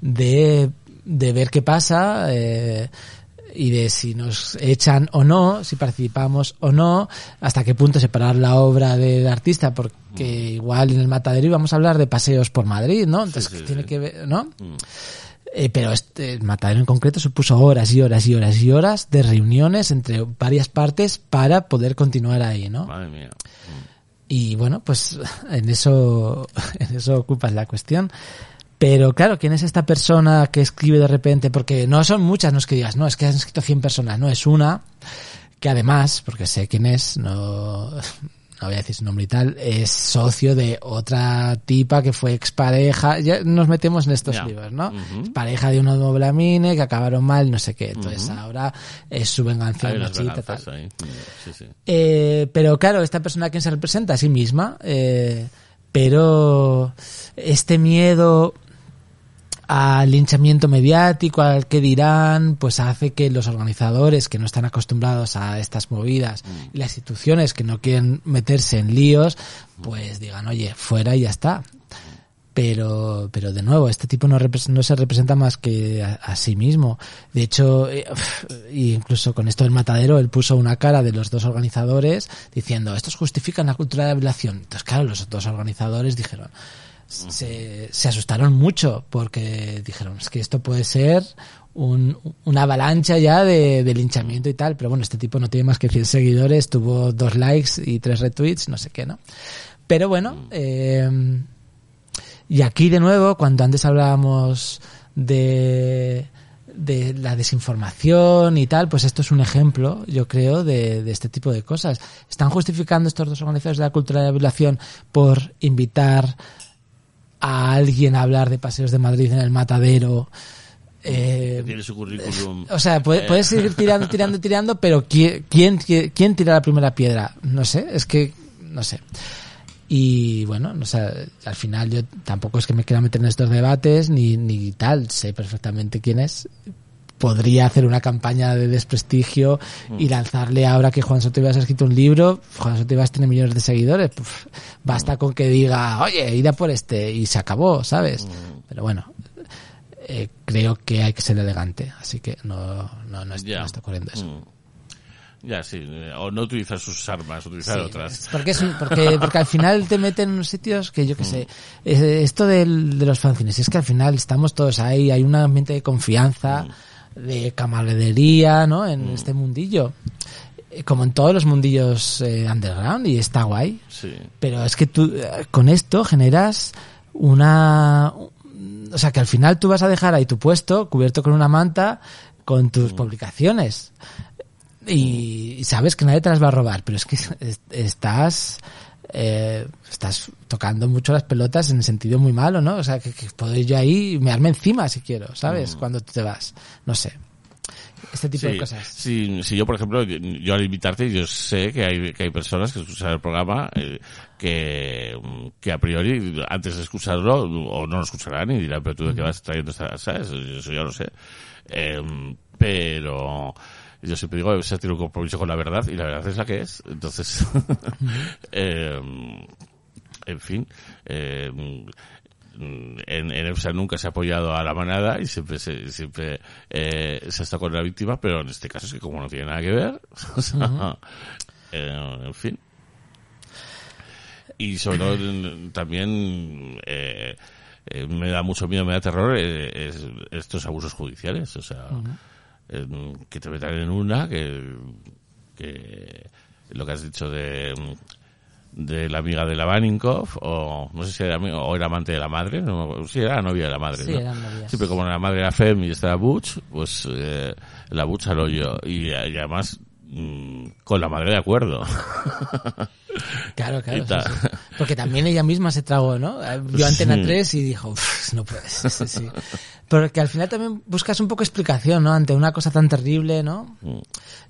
de, de ver qué pasa eh, y de si nos echan o no, si participamos o no, hasta qué punto separar la obra del artista, porque igual en el matadero íbamos a hablar de paseos por Madrid, ¿no? Entonces Sí, sí, tiene sí. que ver, ¿no? Eh, pero este, el matadero en concreto supuso horas y horas y horas y horas de reuniones entre varias partes para poder continuar ahí, ¿no? Madre mía. Y bueno, pues en eso, en eso ocupas la cuestión. Pero claro, ¿quién es esta persona que escribe de repente? Porque no son muchas, no es que digas, no, es que han escrito 100 personas, no, es una que además, porque sé quién es, no, no voy a decir su nombre y tal, es socio de otra tipa que fue expareja, ya nos metemos en estos libros, ¿no? Pareja de uno de Mobelamine que acabaron mal, no sé qué. Entonces ahora es su venganza machita, tal. Sí, sí. Eh, pero claro, esta persona a quien se representa a sí misma, eh, pero este miedo al linchamiento mediático, al que dirán, pues hace que los organizadores que no están acostumbrados a estas movidas y las instituciones que no quieren meterse en líos, pues digan, oye, fuera y ya está. Pero, pero de nuevo, este tipo no, no se representa más que a, a sí mismo. De hecho, eh, incluso con esto del matadero, él puso una cara de los dos organizadores diciendo, estos justifican la cultura de la violación. Entonces, claro, los dos organizadores dijeron, se, se asustaron mucho porque dijeron, es que esto puede ser un- una avalancha ya de, de linchamiento y tal, pero bueno, este tipo no tiene más que 100 seguidores, tuvo dos likes y tres retweets, no sé qué, ¿no? Pero bueno, eh, y aquí de nuevo, cuando antes hablábamos de, de la desinformación y tal, pues esto es un ejemplo, yo creo, de, de este tipo de cosas. Están justificando estos dos organizadores de la cultura de la violación por invitar a alguien hablar de paseos de Madrid en el matadero. Eh, Tiene su currículum. o sea, puede- puedes seguir tirando, tirando, tirando, pero ¿quién, quién, quién tira la primera piedra? No sé, es que, no sé. Y bueno, o sea, al final yo tampoco es que me quiera meter en estos debates ni, ni tal, sé perfectamente quién es. Podría hacer una campaña de desprestigio y lanzarle ahora que Juan Sotivas ha escrito un libro. Juan Sotivas tiene millones de seguidores. puf, basta con que diga, oye, ir a por este y se acabó, ¿sabes? Pero bueno, eh, creo que hay que ser elegante, así que no, no, no, está, no está ocurriendo eso. Mm. Ya, sí. eh, O no utilizar sus armas, utilizar Sí, otras. Porque, es porque, porque al final te meten en unos sitios que yo que sé. eh, esto del, de los fanzines, es que al final estamos todos ahí, hay un ambiente de confianza, de camaradería, ¿no? En este mundillo. Eh, Como en todos los mundillos eh, underground y está guay. Sí. Pero es que tú eh, con esto generas una... O sea, que al final tú vas a dejar ahí tu puesto cubierto con una manta con tus publicaciones. Y, y sabes que nadie te las va a robar, pero es que es- estás... eh, estás tocando mucho las pelotas en el sentido muy malo, ¿no? O sea, que, que puedo ir yo ahí y me arme encima si quiero, ¿sabes? Cuando tú te vas. No sé. Este tipo de Sí, cosas. sí, sí, yo por ejemplo, yo, yo al invitarte, yo sé que hay, que hay personas que escuchan el programa eh, que, mm, que a priori, antes de escucharlo, o no lo escucharán y dirán, pero tú de qué vas trayendo esta, ¿sabes? Eso yo lo sé. Em, pero yo siempre digo, se tiene un compromiso con la verdad y la verdad es la que es. Entonces, em, en fin, em, en, en EFSA nunca se ha apoyado a la manada y siempre se, siempre eh, se ha estado con la víctima, pero en este caso es que como no tiene nada que ver, o sea, eh, en fin. Y sobre todo también eh, eh, me da mucho miedo, me da terror eh, es- estos abusos judiciales, o sea, en- que te metan en una que, que lo que has dicho de de la amiga de la o no sé si era amigo, o era amante de la madre, no, sí, era novia de la madre, Sí, ¿no? eran novias. Sí, pero como la madre era Fem y estaba Butch, pues eh, la Butch al hoyo, y, y además mm, con la madre de acuerdo. Claro, claro. Sí, sí. Porque también ella misma se tragó, ¿no? Vio Antena Sí. 3 y dijo, "Uf, no puedes. Sí. Porque al final también buscas un poco explicación, ¿no? Ante una cosa tan terrible, ¿no?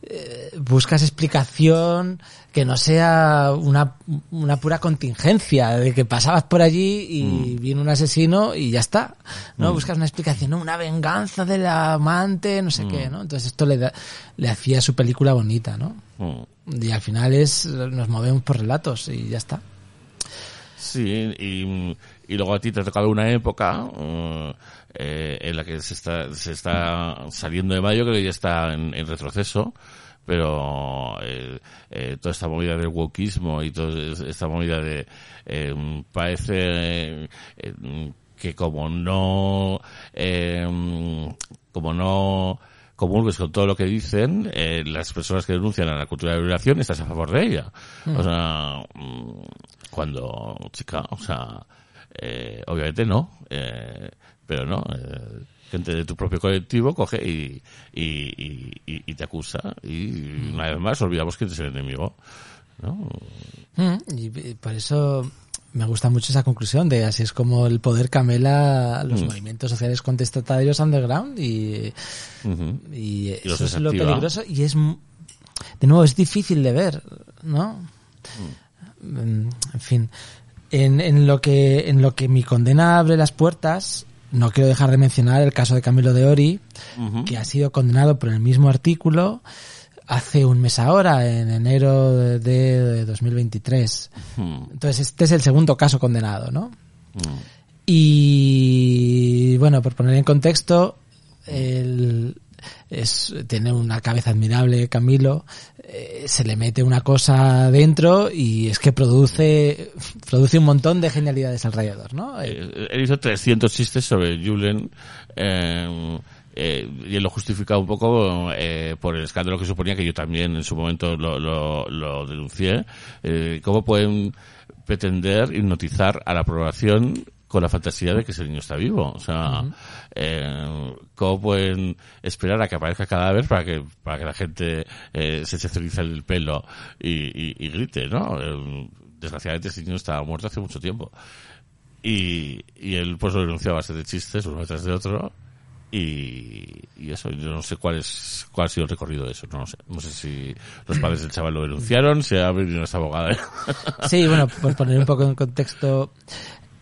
Eh, buscas explicación que no sea una, una pura contingencia de que pasabas por allí y viene un asesino y ya está, ¿no? Buscas una explicación, ¿no? Una venganza del amante, no sé qué, ¿no? Entonces esto le, da- le hacía su película bonita, ¿no? Y al final es, nos movemos por relatos y ya está. Sí, y, y luego a ti te ha tocado una época eh, eh, en la que se está, se está saliendo de mayo, creo que ya está en, retroceso, pero eh, eh, toda esta movida del wokismo y toda es- esta movida de parece que como no como no comulgues con todo lo que dicen, eh, las personas que denuncian a la cultura de la violación estás a favor de ella. O sea, mm, cuando, chica, o sea, eh, obviamente no, eh, pero no, eh, gente de tu propio colectivo coge y, y, y, y- te acusa y una vez más olvidamos quién es el enemigo. ¿no? Mm, y por eso me gusta mucho esa conclusión de así es como el poder camela los movimientos sociales contestatarios underground y, y eso es lo peligroso y es de nuevo es difícil de ver no Mm, en fin en, en lo que en lo que mi condena abre las puertas no quiero dejar de mencionar el caso de Camilo de Ori que ha sido condenado por el mismo artículo hace un mes ahora en enero de, de 2023 Mm, entonces este es el segundo caso condenado no mm. y bueno, por poner en contexto, es, tiene una cabeza admirable Camilo, eh, se le mete una cosa dentro y es que produce, produce un montón de genialidades alrededor, ¿no? Él hizo 300 chistes sobre Julen eh, eh, y él lo justifica un poco eh, por el escándalo que suponía que yo también en su momento lo, lo, lo denuncié. Eh, ¿Cómo pueden pretender hipnotizar a la población con la fantasía de que ese niño está vivo. O sea, eh, ¿cómo pueden esperar a que aparezca cadáver para que, para que la gente eh, se ceriza el pelo y, y, y grite, ¿no? Eh, desgraciadamente ese niño estaba muerto hace mucho tiempo. Y, y él pues lo denunció a base de chistes, uno detrás de otro. Y, y eso, yo no sé cuál es, cuál ha sido el recorrido de eso, no lo sé. No sé si los padres del chaval lo denunciaron, si ha venido esta abogada. Sí, bueno, por poner un poco en contexto,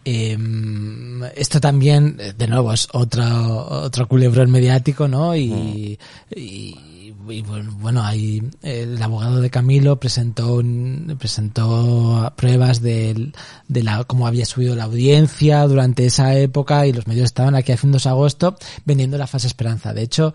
eh, esto también, de nuevo, es otro, otro culebrón mediático, ¿no? Y, y, y, bueno, ahí el abogado de Camilo presentó presentó pruebas del- de la cómo había subido la audiencia durante esa época y los medios estaban aquí haciéndose agosto vendiendo la falsa esperanza. De hecho,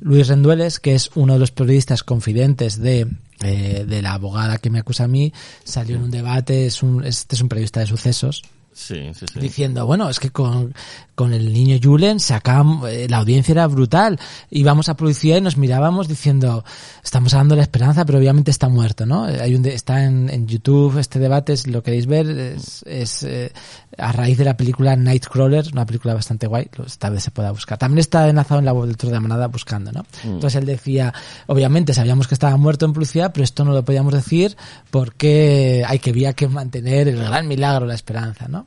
Luis Rendueles, que es uno de los periodistas confidentes de, eh, de la abogada que me acusa a mí, salió en un debate, es un, este es un periodista de sucesos, Sí, sí, diciendo, bueno, es que con, con el niño Julen sacam- eh, la audiencia era brutal. Íbamos a publicidad y nos mirábamos diciendo, estamos de la esperanza, pero obviamente está muerto, ¿no? Eh, Hay un de- está en, en YouTube este debate, si lo queréis ver, es, es eh, a raíz de la película Nightcrawler, una película bastante guay, esta vez se pueda buscar. También está enlazado en la web del Tour de la Manada buscando, ¿no? Entonces él decía, obviamente sabíamos que estaba muerto en publicidad, pero esto no lo podíamos decir porque hay que había que mantener el gran milagro, la esperanza, ¿no?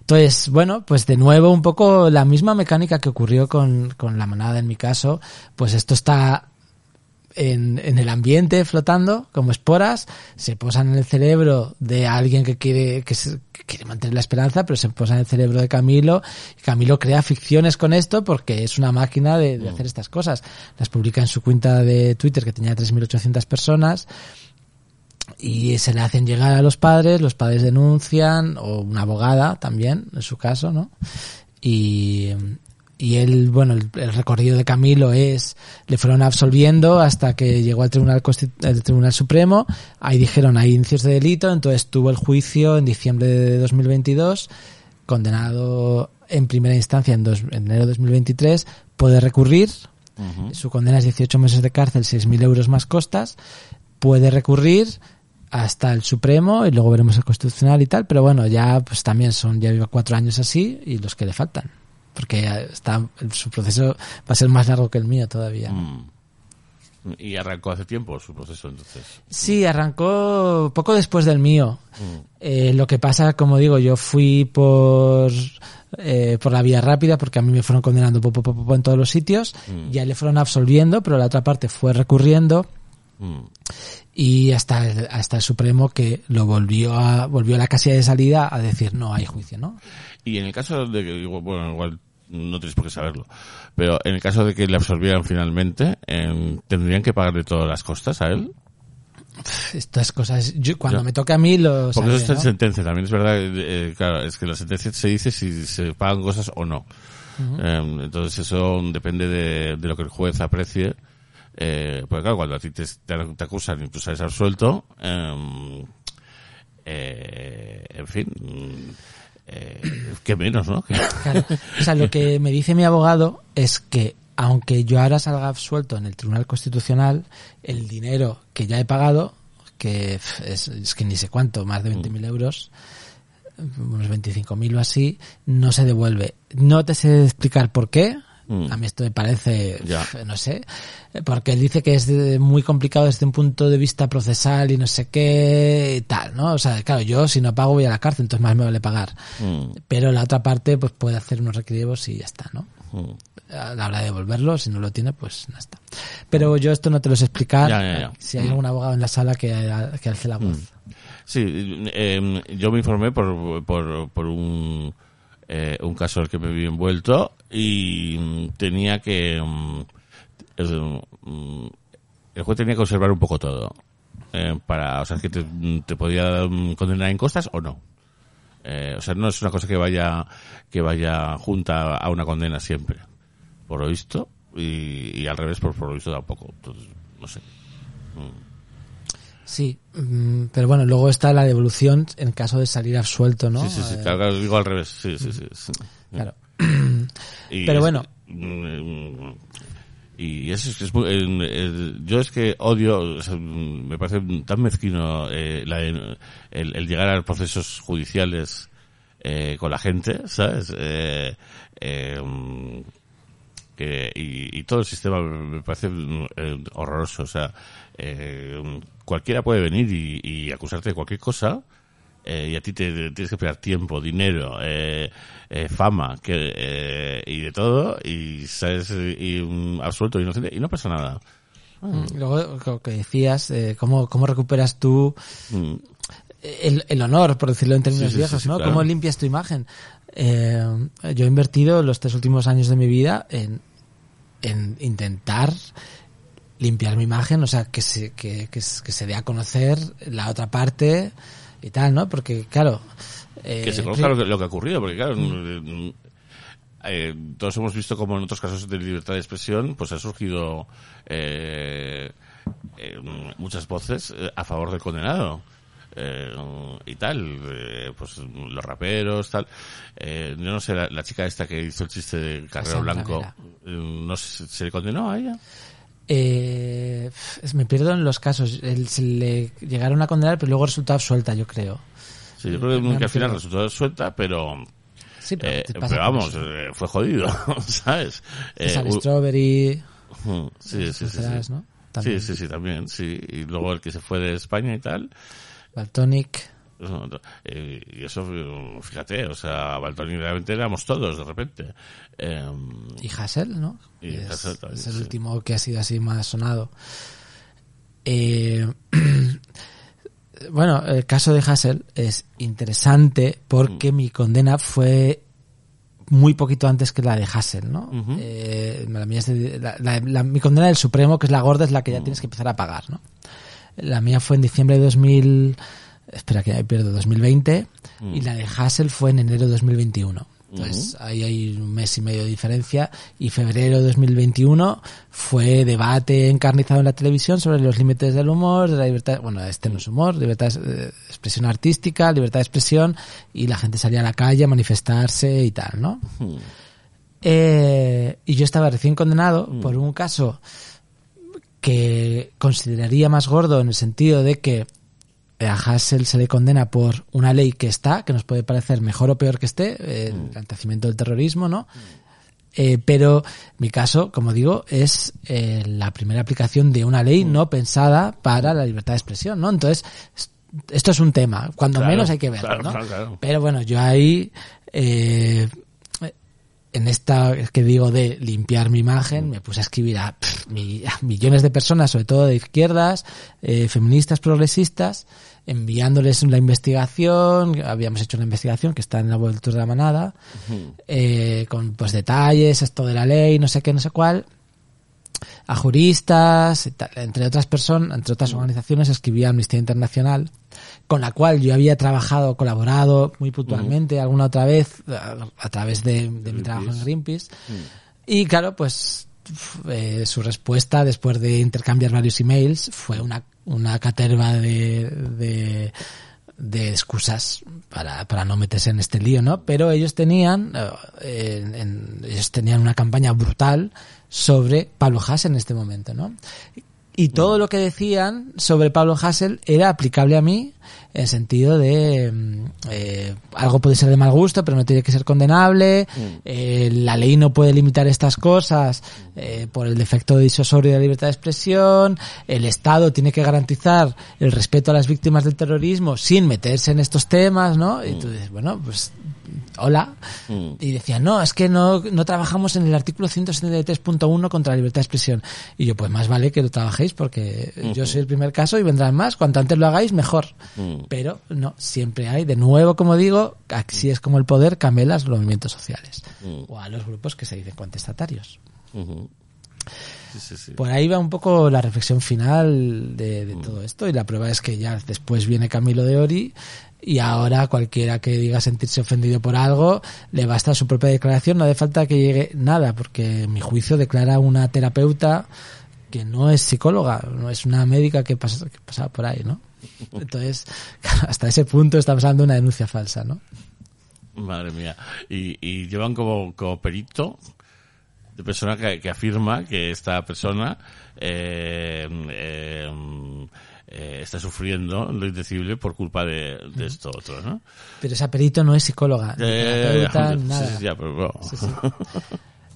Entonces, bueno, pues de nuevo un poco la misma mecánica que ocurrió con, con la manada en mi caso, pues esto está en, en el ambiente flotando como esporas, se posan en el cerebro de alguien que quiere, que, se- que quiere mantener la esperanza, pero se posa en el cerebro de Camilo, y Camilo crea ficciones con esto porque es una máquina de, de hacer estas cosas. Las publica en su cuenta de Twitter que tenía 3.800 personas, y se le hacen llegar a los padres, los padres denuncian, o una abogada también, en su caso, ¿no? Y, y él, bueno, el, el recorrido de Camilo es, le fueron absolviendo hasta que llegó al Tribunal, al Tribunal Supremo, ahí dijeron hay indicios de delito, entonces tuvo el juicio en diciembre de 2022, condenado en primera instancia en, dos- en enero de 2023, puede recurrir, su condena es 18 meses de cárcel, 6.000 euros más costas, puede recurrir hasta el Supremo y luego veremos el Constitucional y tal, pero bueno, ya pues también son, ya lleva cuatro años así y los que le faltan, porque está, su proceso va a ser más largo que el mío todavía. Mm. Y arrancó hace tiempo su proceso, entonces. Sí, arrancó poco después del mío. Eh, lo que pasa, como digo, yo fui por eh, por la vía rápida porque a mí me fueron condenando po, po, po, en todos los sitios, ya le fueron absolviendo, pero la otra parte fue recurriendo Mm. y hasta el, hasta el Supremo que lo volvió a volvió a la casilla de salida a decir no hay juicio, ¿no? Y en el caso de que, bueno, igual no tenéis por qué saberlo, pero en el caso de que le absorbieran finalmente, em, ¿tendrían que pagarle todas las costas a él? Estas cosas, yo, cuando me toque a mí lo Porque sabré, eso está en sentencia también, es verdad, eh, claro, es que la sentencia se dice si se pagan cosas o no. Em, entonces eso depende de, de lo que el juez aprecie. Eh, porque claro, cuando a ti te, acusan y tú sales absuelto, em, eh, en fin, eh, qué menos, ¿no? Claro. O sea, lo que me dice mi abogado es que aunque yo ahora salga absuelto en el Tribunal Constitucional, el dinero que ya he pagado, que es, es que ni sé cuánto, más de 20.000 euros, unos 25.000 o así, no se devuelve. No te sé explicar por qué. Mm. A mí esto me parece, Ya. no sé, porque él dice que es muy complicado desde un punto de vista procesal y no sé qué y tal, ¿no? O sea, claro, yo si no pago voy a la cárcel, entonces más me vale pagar Mm, pero la otra parte pues puede hacer unos requeridos y ya está, ¿no? mm. A la hora de devolverlo, si no lo tiene, pues no está. Pero yo esto no te lo sé explicar. Ya, ya, ya. Si hay algún abogado en la sala que, que alce la voz. Sí, eh, yo me informé por, por, por un, eh, un caso al que me vi envuelto y mm, tenía que... mm, mm, el juez tenía que observar un poco todo. eh, para, o sea, que te, te podía condenar en costas o no. Eh, o sea, no es una cosa que vaya, que vaya junta a una condena siempre. Por lo visto. Y, y al revés, por, por lo visto tampoco. Entonces, no sé. Sí, mm, pero bueno, luego está la devolución en caso de salir absuelto, ¿no? Sí, sí, sí. Eh, claro, digo al revés. Sí, sí, sí. sí. Claro. Y Pero es- bueno. mm, Y eso es que es muy- yo es que odio, o sea, mm, me parece tan mezquino eh, la- el, el llegar a procesos judiciales eh, con la gente, ¿sabes? Eh, eh, mm, que, y, y todo el sistema me parece mm, horroroso. O sea, eh, cualquiera puede venir y, y acusarte de cualquier cosa eh, y a ti te, te tienes que esperar tiempo, dinero, eh, eh, fama que, eh, y de todo y sabes y un absoluto inocente y no pasa nada. Luego, lo que decías, ¿cómo, ¿cómo recuperas tú Mm. el, el honor, por decirlo en términos Sí, viejos, sí, sí, ¿no? claro. ¿Cómo limpias tu imagen? Yo he invertido los tres últimos años de mi vida en, en intentar limpiar mi imagen, o sea, que se, que, que, se- que se dé a conocer la otra parte y tal, ¿no? Porque, claro... eh, que se conozca lo que, lo que ha ocurrido, porque claro, mm, eh, todos hemos visto como en otros casos de libertad de expresión, pues ha surgido eh, eh, muchas voces a favor del condenado. eh, y tal, pues los raperos, tal. Eh, yo no sé, la, la chica esta que hizo el chiste de Carrero Blanco, no sé, ¿se le condenó a ella? Eh, me pierdo en los casos. El- se le llegaron a condenar, pero luego resultó absuelta, yo creo. Sí, yo creo que, que al final resultó suelta, pero, Sí, pero, eh, pero vamos, eh, fue jodido, ¿sabes? Eh, César Strawberry, Sí, sí, sí. sí. ¿no? Sí, sí, sí, también, sí. Y luego el que se fue de España y tal. Baltonic. Eh, y eso, fíjate, o sea, Baltoni realmente éramos todos de repente. Eh, y Hassel, ¿no? Y es, Hassel también, es el sí. último que ha sido así más sonado. Eh, bueno, el caso de Hassel es interesante porque Mm. mi condena fue muy poquito antes que la de Hassel, ¿no? Eh, la mía es de- la- la- la- mi condena del Supremo, que es la gorda, es la Mm. que ya tienes que empezar a pagar, ¿no? La mía fue en diciembre de 2000, espera que me pierdo, 2020, Mm. y la de Hassel fue en enero de 2021. Entonces, ahí hay un mes y medio de diferencia. Y febrero de 2021 fue debate encarnizado en la televisión sobre los límites del humor, de la libertad, bueno, este no es humor, libertad de expresión artística, libertad de expresión, y la gente salía a la calle a manifestarse y tal, ¿no? ujú, Eh, y yo estaba recién condenado por un caso que consideraría más gordo en el sentido de que a Hassel se le condena por una ley que está, que nos puede parecer mejor o peor que esté, eh, el enaltecimiento del terrorismo, ¿no? Eh, pero mi caso, como digo, es eh, la primera aplicación de una ley no pensada para la libertad de expresión, ¿no? Entonces, es- esto es un tema, cuando Claro, menos hay que verlo, claro, ¿no? claro, claro. Pero bueno, yo ahí, eh, en esta que digo de limpiar mi imagen, me puse a escribir a, pff, millones de personas, sobre todo de izquierdas, eh, feministas, progresistas, enviándoles la investigación, habíamos hecho una investigación que está en la web de la manada, eh, con pues detalles, esto de la ley, no sé qué, no sé cuál, a juristas, entre otras personas, entre otras organizaciones, escribía Amnistía Internacional, con la cual yo había trabajado, colaborado muy puntualmente alguna otra vez a, a través de, de mi trabajo en Greenpeace. Y claro, pues eh, su respuesta después de intercambiar varios emails fue una, una caterva de, de, de excusas para, para no meterse en este lío, ¿no? Pero ellos tenían, eh, en- en- ellos tenían una campaña brutal sobre Pablo Hassel en este momento, ¿no? Y todo lo que decían sobre Pablo Hassel era aplicable a mí en el sentido de mm, eh, algo puede ser de mal gusto, pero no tiene que ser condenable, eh, la ley no puede limitar estas cosas eh, por el defecto de disuasorio de la libertad de expresión, el Estado tiene que garantizar el respeto a las víctimas del terrorismo sin meterse en estos temas, ¿no? Y tú dices, bueno, pues hola. Mm. Y decían, no, es que no, no trabajamos en el artículo 173.1 contra la libertad de expresión. Y yo, pues más vale que lo trabajéis porque yo soy el primer caso y vendrán más. Cuanto antes lo hagáis, mejor. Mm. Pero no, siempre hay, de nuevo, como digo, así es como el poder camela a los movimientos sociales. Mm. O a los grupos que se dicen contestatarios. ujú. Sí, sí, sí. Por ahí va un poco la reflexión final de, de todo esto y la prueba es que ya después viene Camilo de Ori y ahora cualquiera que diga sentirse ofendido por algo le basta su propia declaración, no hace falta que llegue nada porque en mi juicio declara una terapeuta que no es psicóloga, no es una médica que, pasa, que pasaba por ahí, ¿no? Entonces, hasta ese punto está pasando una denuncia falsa, ¿no? Madre mía. Y, y llevan como, como perito de persona que, que afirma que esta persona eh, eh, eh, está sufriendo lo indecible por culpa de, de esto otro, ¿no? Pero esa perito no es psicóloga, Eh, nada. sí, ya, pero bueno. Sí, sí.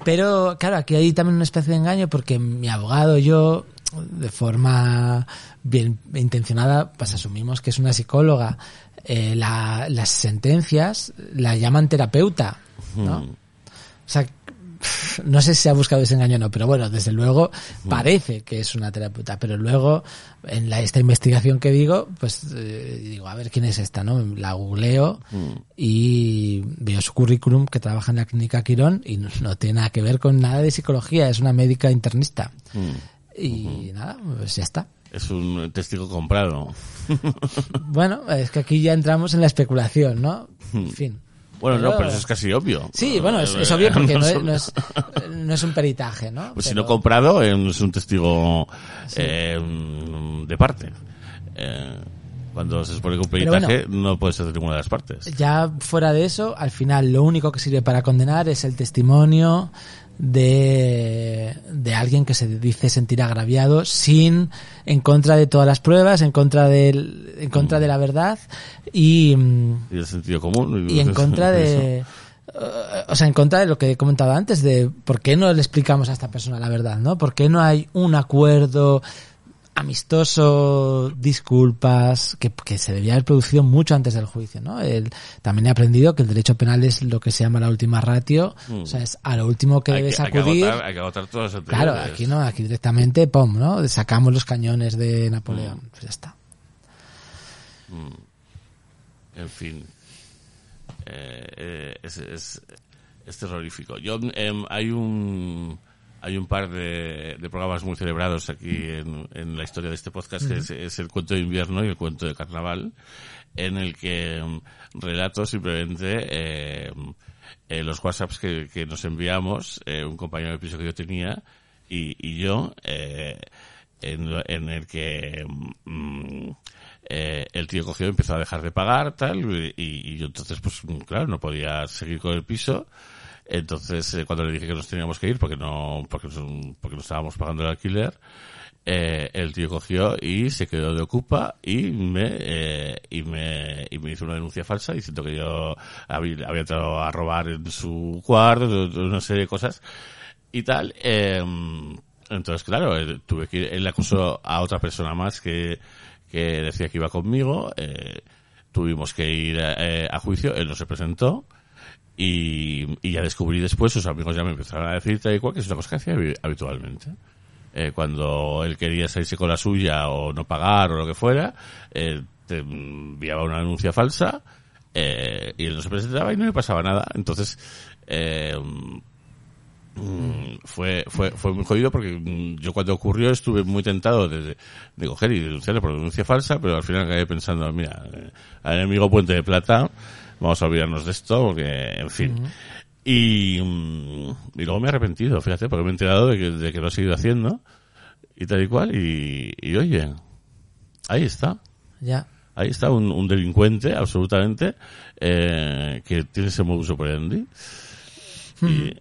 Pero claro, aquí hay también una especie de engaño porque mi abogado y yo, de forma bien intencionada, pues asumimos que es una psicóloga. Eh, la- las sentencias la llaman terapeuta, ¿no? O sea, no sé si se ha buscado ese engaño o no, pero bueno, desde luego parece que es una terapeuta, pero luego en la, esta investigación que digo, pues eh, digo, a ver quién es esta, ¿no? La googleo y veo su currículum que trabaja en la clínica Quirón y no, no tiene nada que ver con nada de psicología, es una médica internista. Y nada, pues ya está. Es un testigo comprado. Bueno, es que aquí ya entramos en la especulación, ¿no? En fin. Bueno, no, Pero- eso es casi obvio. Sí, bueno, es, es obvio porque no es, no es, no es un peritaje, ¿no? Pues si no comprado, eh, es un testigo eh, de parte. Eh, cuando se supone que un peritaje no puede ser de ninguna de las partes. Ya fuera de eso, al final lo único que sirve para condenar es el testimonio de, de alguien que se dice sentir agraviado sin en contra de todas las pruebas, en contra del, en contra de la verdad y, mm, Y el sentido común. y en contra de o sea, en contra de lo que he comentado antes, de por qué no le explicamos a esta persona la verdad, ¿no? ¿Por qué no hay un acuerdo amistoso, disculpas, que, que se debía haber producido mucho antes del juicio, ¿no? El- también he aprendido que el derecho penal es lo que se llama la última ratio, o sea, es a lo último que hay, debes que, hay que acudir. agotar, hay que agotar todas las Claro, aquí no, aquí directamente, pum, ¿no? Sacamos los cañones de Napoleón, pues ya está. En fin. Eh, eh, es, es, es terrorífico. Yo, em, hay un hay un par de, de programas muy celebrados aquí en, en la historia de este podcast, que es, es el cuento de invierno y el cuento de carnaval, en el que em, relato simplemente eh, eh, los WhatsApps que, que nos enviamos, eh, un compañero de piso que yo tenía y, y yo, eh, en, en el que mm, eh, el tío cogió y empezó a dejar de pagar, tal, y, y yo entonces, pues claro, no podía seguir con el piso. Entonces, eh, cuando le dije que nos teníamos que ir porque no, porque, no- porque no estábamos pagando el alquiler, eh, el tío cogió y se quedó de ocupa y me, eh, y me, y me hizo una denuncia falsa diciendo que yo había, había entrado a robar en su cuarto, una serie de cosas y tal. eh, entonces, claro, eh, tuve que ir, él acusó a otra persona más que, que decía que iba conmigo, eh, tuvimos que ir eh, a juicio, él no se presentó, y, y ya descubrí después, sus amigos ya me empezaron a decir tal y cual, que es una cosa que hacía habi- habitualmente. Eh, cuando él quería salirse con la suya o no pagar o lo que fuera, eh, te enviaba una denuncia falsa eh, y él no se presentaba y no le pasaba nada. Entonces, eh, mm, fue, fue, fue muy jodido porque mm, yo cuando ocurrió estuve muy tentado de, de coger y denunciarle por denuncia falsa, pero al final acabé pensando, mira, eh, al enemigo Puente de Plata, vamos a olvidarnos de esto porque, en fin. Y, mm, y luego me he arrepentido, fíjate, porque me he enterado de que, de que lo he seguido haciendo y tal y cual y, y oye, ahí está. Ya. Ahí está un, un delincuente, absolutamente, eh, que tiene ese modus operandi. Y,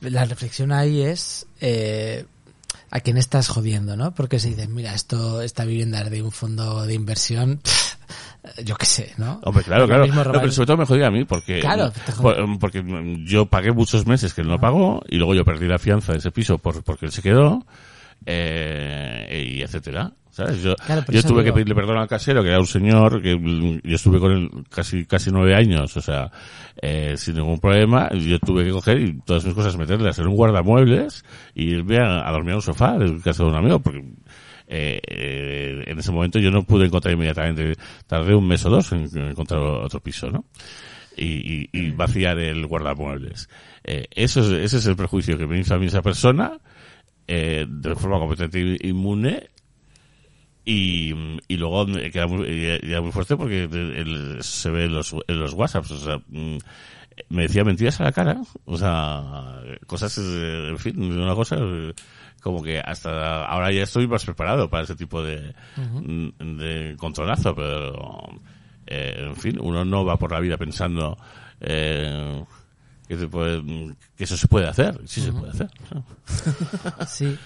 la reflexión ahí es eh, a quién estás jodiendo, ¿no? Porque se dice, mira, esto, esta vivienda es de un fondo de inversión, pff, yo qué sé, ¿no? Hombre, claro, claro. No, pero sobre todo me jodía a mí porque, Claro, porque yo pagué muchos meses que él no pagó y luego yo perdí la fianza de ese piso por, porque él se quedó, eh, y etcétera. ¿Sabes? Yo, Claro, yo tuve que pedirle perdón al casero, que era un señor, que mm, yo estuve con él casi, casi nueve años, o sea, eh, sin ningún problema. Yo tuve que coger y todas mis cosas meterlas en un guardamuebles y irme a, a dormir a un sofá en casa de un amigo, porque eh, en ese momento yo no pude encontrar inmediatamente, tardé un mes o dos en, en encontrar otro piso, ¿no? Y, y, y vaciar el guardamuebles. Eh, eso es, ese es el prejuicio que me hizo a mí esa persona, eh, de forma completamente inmune, y, y luego queda muy, era muy fuerte porque se ve en los, en los WhatsApps, o sea, mm, me decía mentiras a la cara, o sea, cosas, eh, en fin, una cosa eh, como que hasta ahora ya estoy más preparado para ese tipo de, de controlazo, pero eh, en fin, uno no va por la vida pensando eh, que, se puede- que eso se puede hacer. Sí se puede hacer. Sí.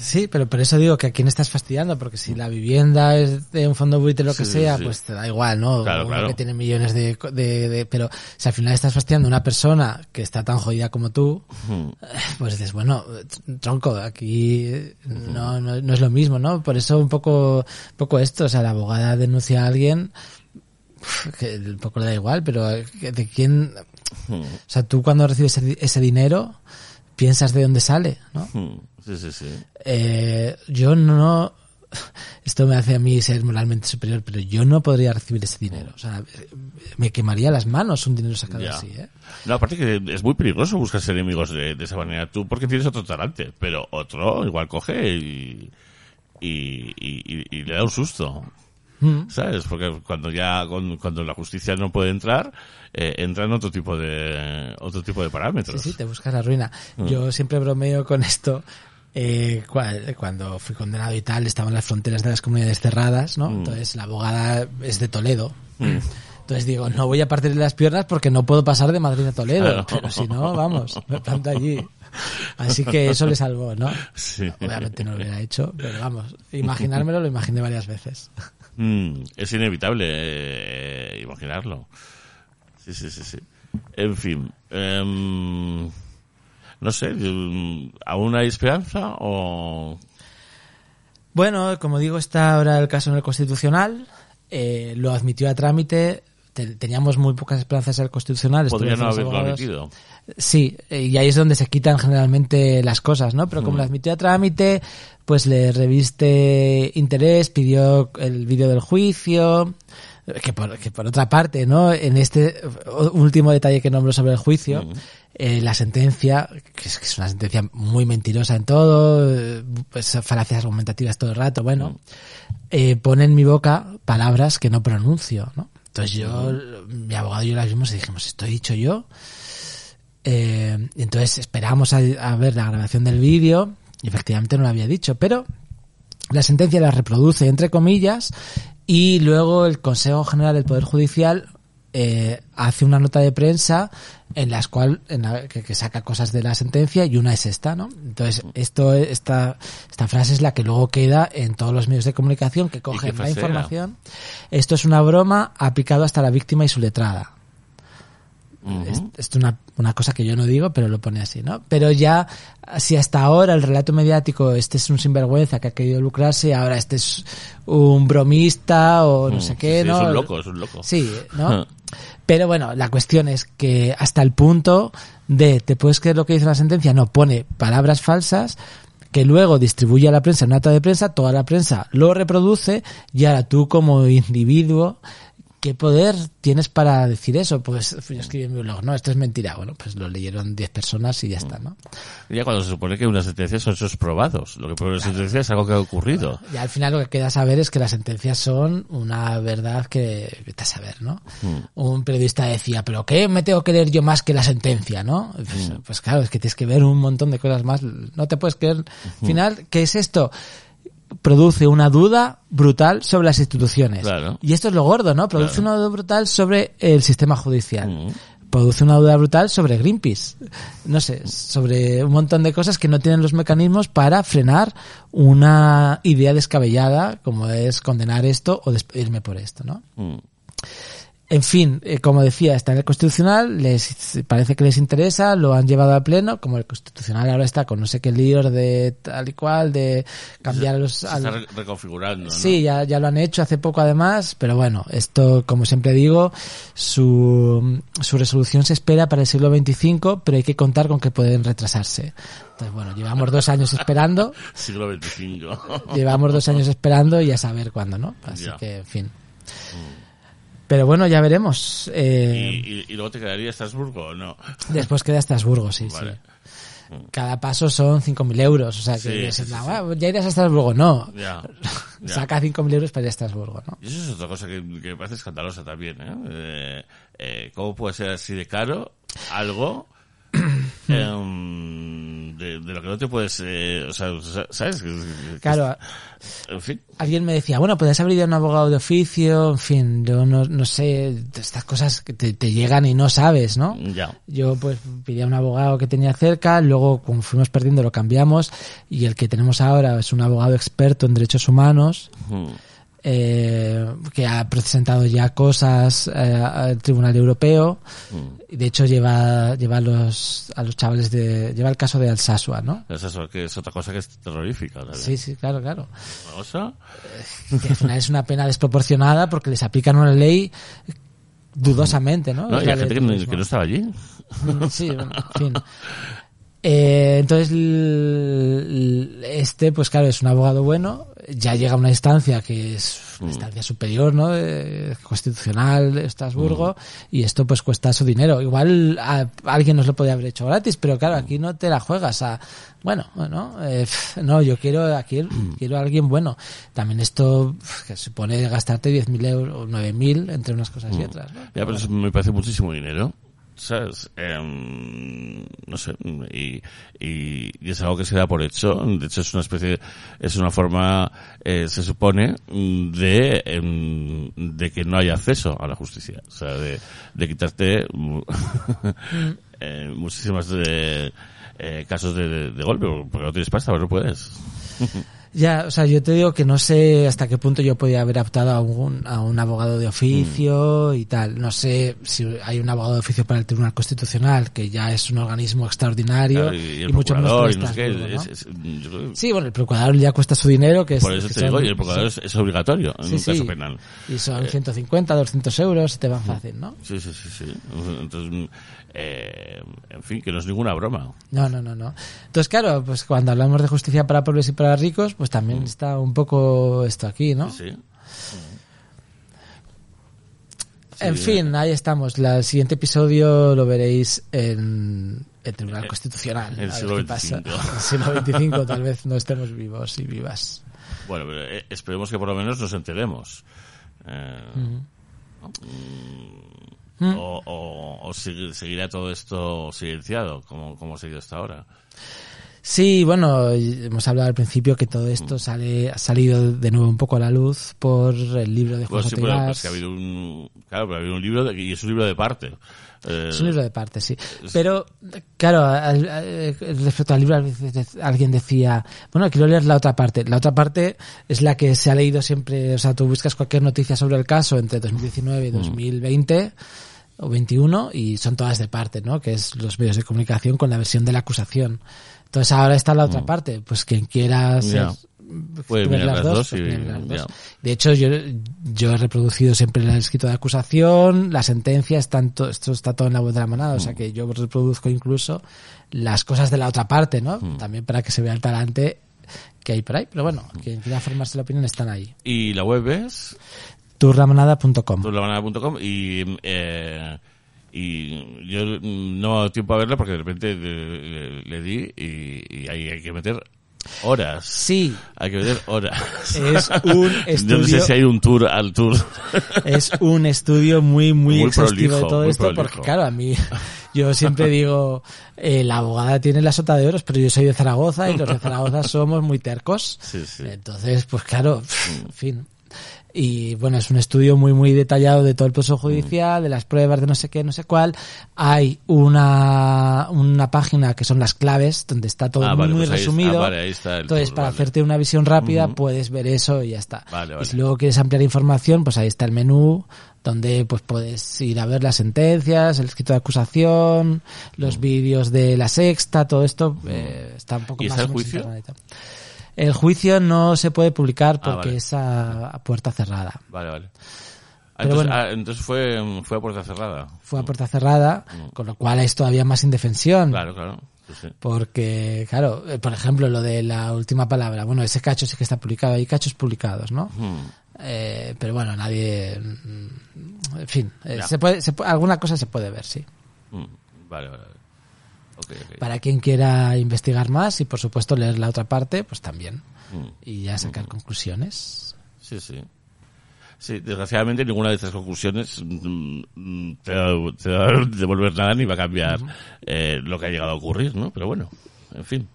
Sí, pero por eso digo que a quién estás fastidiando, porque si la vivienda es de un fondo buitre lo que Sí, sea, sí. pues te da igual, ¿no? Claro, Uno claro. que tiene millones de, de, de- Pero si al final estás fastidiando a una persona que está tan jodida como tú, pues dices, bueno, tronco, aquí no, no, no es lo mismo, ¿no? Por eso un poco, un poco esto, o sea, la abogada denuncia a alguien, que un poco le da igual, pero de quién... O sea, tú cuando recibes ese, ese dinero, piensas de dónde sale, ¿no? Sí, sí, sí. Eh, yo no esto me hace a mí ser moralmente superior pero yo no podría recibir ese dinero o sea me quemaría las manos un dinero sacado Ya. así ¿eh? No, aparte que es muy peligroso buscarse enemigos de, de esa manera. Tú porque tienes otro talante, pero otro igual coge y, y, y- y- y le da un susto. Mm. ¿Sabes? Porque cuando ya, cuando la justicia no puede entrar, eh, entran otro tipo de, otro tipo de sí parámetros. sí te buscas la ruina Mm. yo siempre bromeo con esto eh, cua- cuando fui condenado y tal estaban las fronteras de las comunidades cerradas no Mm. entonces la abogada es de Toledo entonces digo no voy a partirle las piernas porque no puedo pasar de Madrid a Toledo Claro. pero si no vamos me planto allí así que eso le salvó no Sí. Obviamente no lo hubiera hecho, pero vamos, imaginármelo lo imaginé varias veces. Mm, es inevitable eh, imaginarlo. Sí, sí, sí, sí. En fin. em, no sé, mm, ¿aún hay esperanza o...? Bueno, como digo, está ahora el caso en el Constitucional, eh, lo admitió a trámite, te- teníamos muy pocas esperanzas en el Constitucional. Podría no haberlo admitido. Sí, eh, y ahí es donde se quitan generalmente las cosas, ¿no? Pero Mm. como lo admitió a trámite, pues le reviste interés, pidió el vídeo del juicio, que por, que por otra parte, ¿no? En este último detalle que nombro sobre el juicio, Mm. eh, la sentencia, que es, que es una sentencia muy mentirosa en todo, eh, pues falacias argumentativas todo el rato, bueno, eh, pone en mi boca palabras que no pronuncio, ¿no? Entonces yo, mi abogado y yo las vimos y dijimos, ¿esto he dicho yo? Eh, entonces esperamos a, a ver la grabación del vídeo y efectivamente no lo había dicho, pero la sentencia la reproduce entre comillas y luego el Consejo General del Poder Judicial eh, hace una nota de prensa en las cual en la, que, que saca cosas de la sentencia y una es esta, ¿no? Entonces esto esta esta frase es la que luego queda en todos los medios de comunicación que cogen la información. Esto es una broma aplicado hasta la víctima y su letrada. Es, es una, una cosa que yo no digo, pero lo pone así, ¿no? Pero ya, si hasta ahora el relato mediático, este es un sinvergüenza que ha querido lucrarse, ahora este es un bromista o no Mm, sé qué, sí, ¿no? Es un loco, es un loco. Sí, ¿no? Pero bueno, la cuestión es que hasta el punto de, ¿te puedes creer lo que dice la sentencia? No, pone palabras falsas que luego distribuye a la prensa en nota de prensa, toda la prensa lo reproduce y ahora tú como individuo, ¿qué poder tienes para decir eso? Pues yo escribí en mi blog, no, esto es mentira. Bueno, pues lo leyeron 10 personas y ya está, ¿no? Ya cuando se supone que una sentencia son hechos probados. Lo que pone una sentencia es algo que ha ocurrido. Y al final lo que queda saber es que las sentencias son una verdad que vete a saber, ¿no? Un periodista decía, pero ¿qué me tengo que leer yo más que la sentencia, no? Pues, pues claro, es que tienes que ver un montón de cosas más. No te puedes creer. Al final, ¿qué es esto? Produce una duda brutal sobre las instituciones. Claro. Y esto es lo gordo, ¿no? Produce Claro. una duda brutal sobre el sistema judicial. Mm. Produce una duda brutal sobre Greenpeace. No sé, sobre un montón de cosas que no tienen los mecanismos para frenar una idea descabellada como es condenar esto o despedirme por esto, ¿no? Mm. En fin, eh, como decía, está en el Constitucional, les parece que les interesa, lo han llevado a pleno, como el Constitucional ahora está con no sé qué líos de tal y cual, de cambiar los... Se está re- reconfigurando, ¿no? Sí, ya, ya lo han hecho hace poco además, pero bueno, esto, como siempre digo, su, su resolución se espera para el siglo XXV, pero hay que contar con que pueden retrasarse. Entonces, bueno, llevamos dos años esperando, Siglo XXV. llevamos dos años esperando y a saber cuándo, ¿no? Así Ya. que, en fin. Pero bueno, ya veremos. ¿Y, Eh, y, y luego te quedaría Estrasburgo o no? Después queda Estrasburgo, sí, Vale. sí. Cada paso son 5.000 euros, o sea que Sí, es sí, sí. "Ah, ya irás a Estrasburgo. No, Ya. ya. saca 5.000 euros para ir a Estrasburgo, ¿no? Y eso es otra cosa que, que me parece escandalosa también, ¿eh? Eh, eh, ¿Cómo puede ser así de caro algo em, de, de, lo que no te puedes, eh, o sea, ¿sabes? Claro, En fin. alguien me decía, bueno, puedes haber ido a un abogado de oficio, en fin, yo no, no sé, estas cosas que te, te llegan y no sabes, ¿no? Ya. Yo pues pedí a un abogado que tenía cerca, luego como fuimos perdiendo lo cambiamos y el que tenemos ahora es un abogado experto en derechos humanos Mm. Eh, que ha presentado ya cosas eh, al Tribunal Europeo y de hecho lleva lleva a los a los chavales de lleva el caso de Alsasua, ¿no? Que es otra cosa que es terrorífica. ¿sabes? Sí, sí, claro, claro. Que al final es una pena desproporcionada porque les aplican una ley dudosamente, ¿no? No, y la gente que, no- que no estaba allí. Mm, Sí, bueno, en fin. Eh, entonces, este, pues claro, es un abogado bueno, ya llega a una instancia que es una instancia superior, ¿no? De- constitucional de Estrasburgo, y esto pues cuesta su dinero. Igual a, alguien nos lo podría haber hecho gratis, pero claro, aquí no te la juegas a, bueno, bueno, eh, no, yo quiero aquí, quiero a alguien bueno. También esto, que supone gastarte 10.000 euros o 9.000 entre unas cosas y otras, ¿no? Ya, pero eso me parece muchísimo dinero. ¿Sabes? Em, no sé. Y, y, es algo que se da por hecho. De hecho, es una especie, es una forma, eh, se supone, de, em, de que no haya acceso a la justicia. O sea, de, de quitarte eh, muchísimas de, eh, casos de, de, de golpe, porque no tienes pasta, pero no puedes. Ya, o sea, yo te digo que no sé hasta qué punto yo podía haber optado a un, a un abogado de oficio y tal. No sé si hay un abogado de oficio para el Tribunal Constitucional, que ya es un organismo extraordinario Claro, y, mucho y no Sí, bueno, el procurador ya cuesta su dinero, que es... por eso que te digo, y el procurador sí. es, es obligatorio en Sí, un sí. caso penal. Y son 150, 200 euros te van fácil, ¿no? Sí, sí, sí, sí. Entonces, eh, en fin, que no es ninguna broma. No, no, no, no. Entonces, claro, pues cuando hablamos de justicia para pobres y para ricos, pues también está un poco esto aquí, ¿no? Mm. Sí. En Sí, fin, ahí estamos. La- El siguiente episodio lo veréis en el Tribunal Constitucional. el siglo. XXV. El siglo XXV tal vez no estemos vivos y vivas. Bueno, pero, eh, esperemos que por lo menos nos enteremos. Eh, ¿no? Mm, O, o, o seguirá todo esto silenciado, como, como ha seguido hasta ahora. Sí, bueno, hemos hablado al principio que todo esto sale, ha salido de nuevo un poco a la luz por el libro de Pues sí, J. pero Ibarz. pues que ha habido un, claro, pero ha habido un libro de- y es un libro de parte. Eh, Es un libro de parte, sí. Pero, claro, al- al- respecto al libro, a veces dec- alguien decía, bueno, quiero leer la otra parte. La otra parte es la que se ha leído siempre, o sea, tú buscas cualquier noticia sobre el caso entre 2019 y 2020 o 21 y son todas de parte, ¿no? Que es los medios de comunicación con la versión de la acusación. Entonces ahora está la otra parte, pues quien quiera ser. Puede ver mirar las dos y- las. De hecho, yo, yo he reproducido siempre el escrito de acusación, la sentencia, están to- esto está todo en la web de la manada, o sea Mm. que yo reproduzco incluso las cosas de la otra parte, ¿no? Mm. También para que se vea el talante que hay por ahí. Pero bueno, quien quiera formarse la opinión están ahí. Y la web es turramanada.com. turlamanada.com y eh, y yo mm, no he dado tiempo a verla porque de repente le, le- le di y, y ahí hay que meter horas. Sí, Hay que meter horas. es un Yo no sé estudio, si hay un tour al tour. es un estudio muy, muy, Muy exhaustivo prolijo, de todo esto, prolijo. porque claro, a mí, yo siempre digo, eh, la abogada tiene la sota de oros, pero yo soy de Zaragoza y los de Zaragoza somos muy tercos. Sí, sí. Entonces, pues claro, en fin. Y bueno, es un estudio muy, muy detallado de todo el proceso judicial, de las pruebas, de no sé qué, no sé cuál. Hay una, una página que son las claves, donde está todo Ah, muy, vale, muy pues ahí- resumido. ah, vale, ahí está el Entonces, tour, para vale. hacerte una visión rápida, puedes ver eso y ya está. Vale, Y si luego quieres ampliar información, pues ahí está el menú, donde pues puedes ir a ver las sentencias, el escrito de acusación, los vídeos de la sexta, todo esto eh, está un poco ¿Y más está el juicio? El juicio no se puede publicar Ah, porque vale. es a, a puerta cerrada. Vale, vale. Ah, entonces, bueno. ah, entonces fue, fue a puerta cerrada. Fue a puerta cerrada, con lo cual es todavía más indefensión. Mm. Claro, claro. Sí, sí. Porque, claro, eh, por ejemplo, lo de la última palabra, bueno, ese cacho sí que está publicado, hay cachos publicados, ¿no? Hmm. Eh, pero bueno, nadie, mm, en fin, eh, se puede, se alguna cosa se puede ver, sí. Mm, Vale, vale. Para quien quiera investigar más y por supuesto leer la otra parte, pues también. Mm. Y ya sacar conclusiones. Sí, sí. Sí, desgraciadamente ninguna de estas conclusiones mm, mm, te va, te va a devolver nada ni va a cambiar eh, lo que ha llegado a ocurrir, ¿no? Pero bueno, en fin.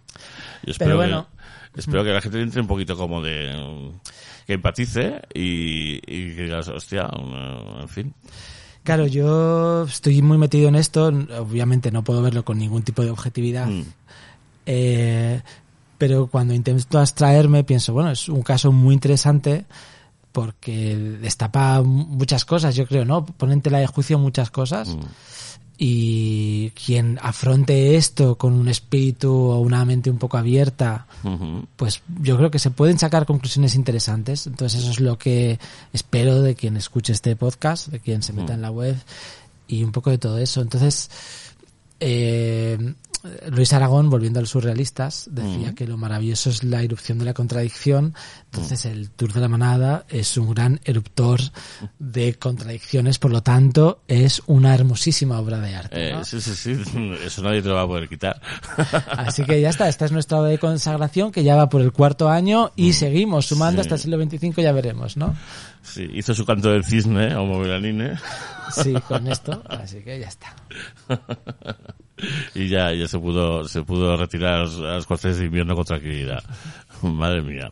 Yo espero, bueno. que, espero que la gente entre un poquito como de... mm, que empatice y, y que digas, hostia, mm, en fin. Claro, yo estoy muy metido en esto. Obviamente no puedo verlo con ningún tipo de objetividad. Mm. Eh, pero cuando intento abstraerme, pienso, bueno, es un caso muy interesante porque destapa muchas cosas, yo creo, ¿no? Pone en tela de juicio muchas cosas. Mm. Y quien afronte esto con un espíritu o una mente un poco abierta, pues yo creo que se pueden sacar conclusiones interesantes. Entonces eso es lo que espero de quien escuche este podcast, de quien se meta en la web y un poco de todo eso. Entonces, eh, Luis Aragón, volviendo a los surrealistas, decía que lo maravilloso es la erupción de la contradicción. Entonces el Tour de la Manada es un gran eruptor de contradicciones, por lo tanto es una hermosísima obra de arte. Eh, sí, sí, sí, eso nadie te lo va a poder quitar. Así que ya está, esta es nuestra obra de consagración que ya va por el cuarto año y seguimos sumando Sí. hasta el siglo XXV, ya veremos, ¿no? Sí, hizo su canto del cisne, Homo Belanine, Sí, con esto, así que ya está. y ya, ya se pudo, se pudo retirar a los, a los cuarteles de invierno con tranquilidad. Madre mía.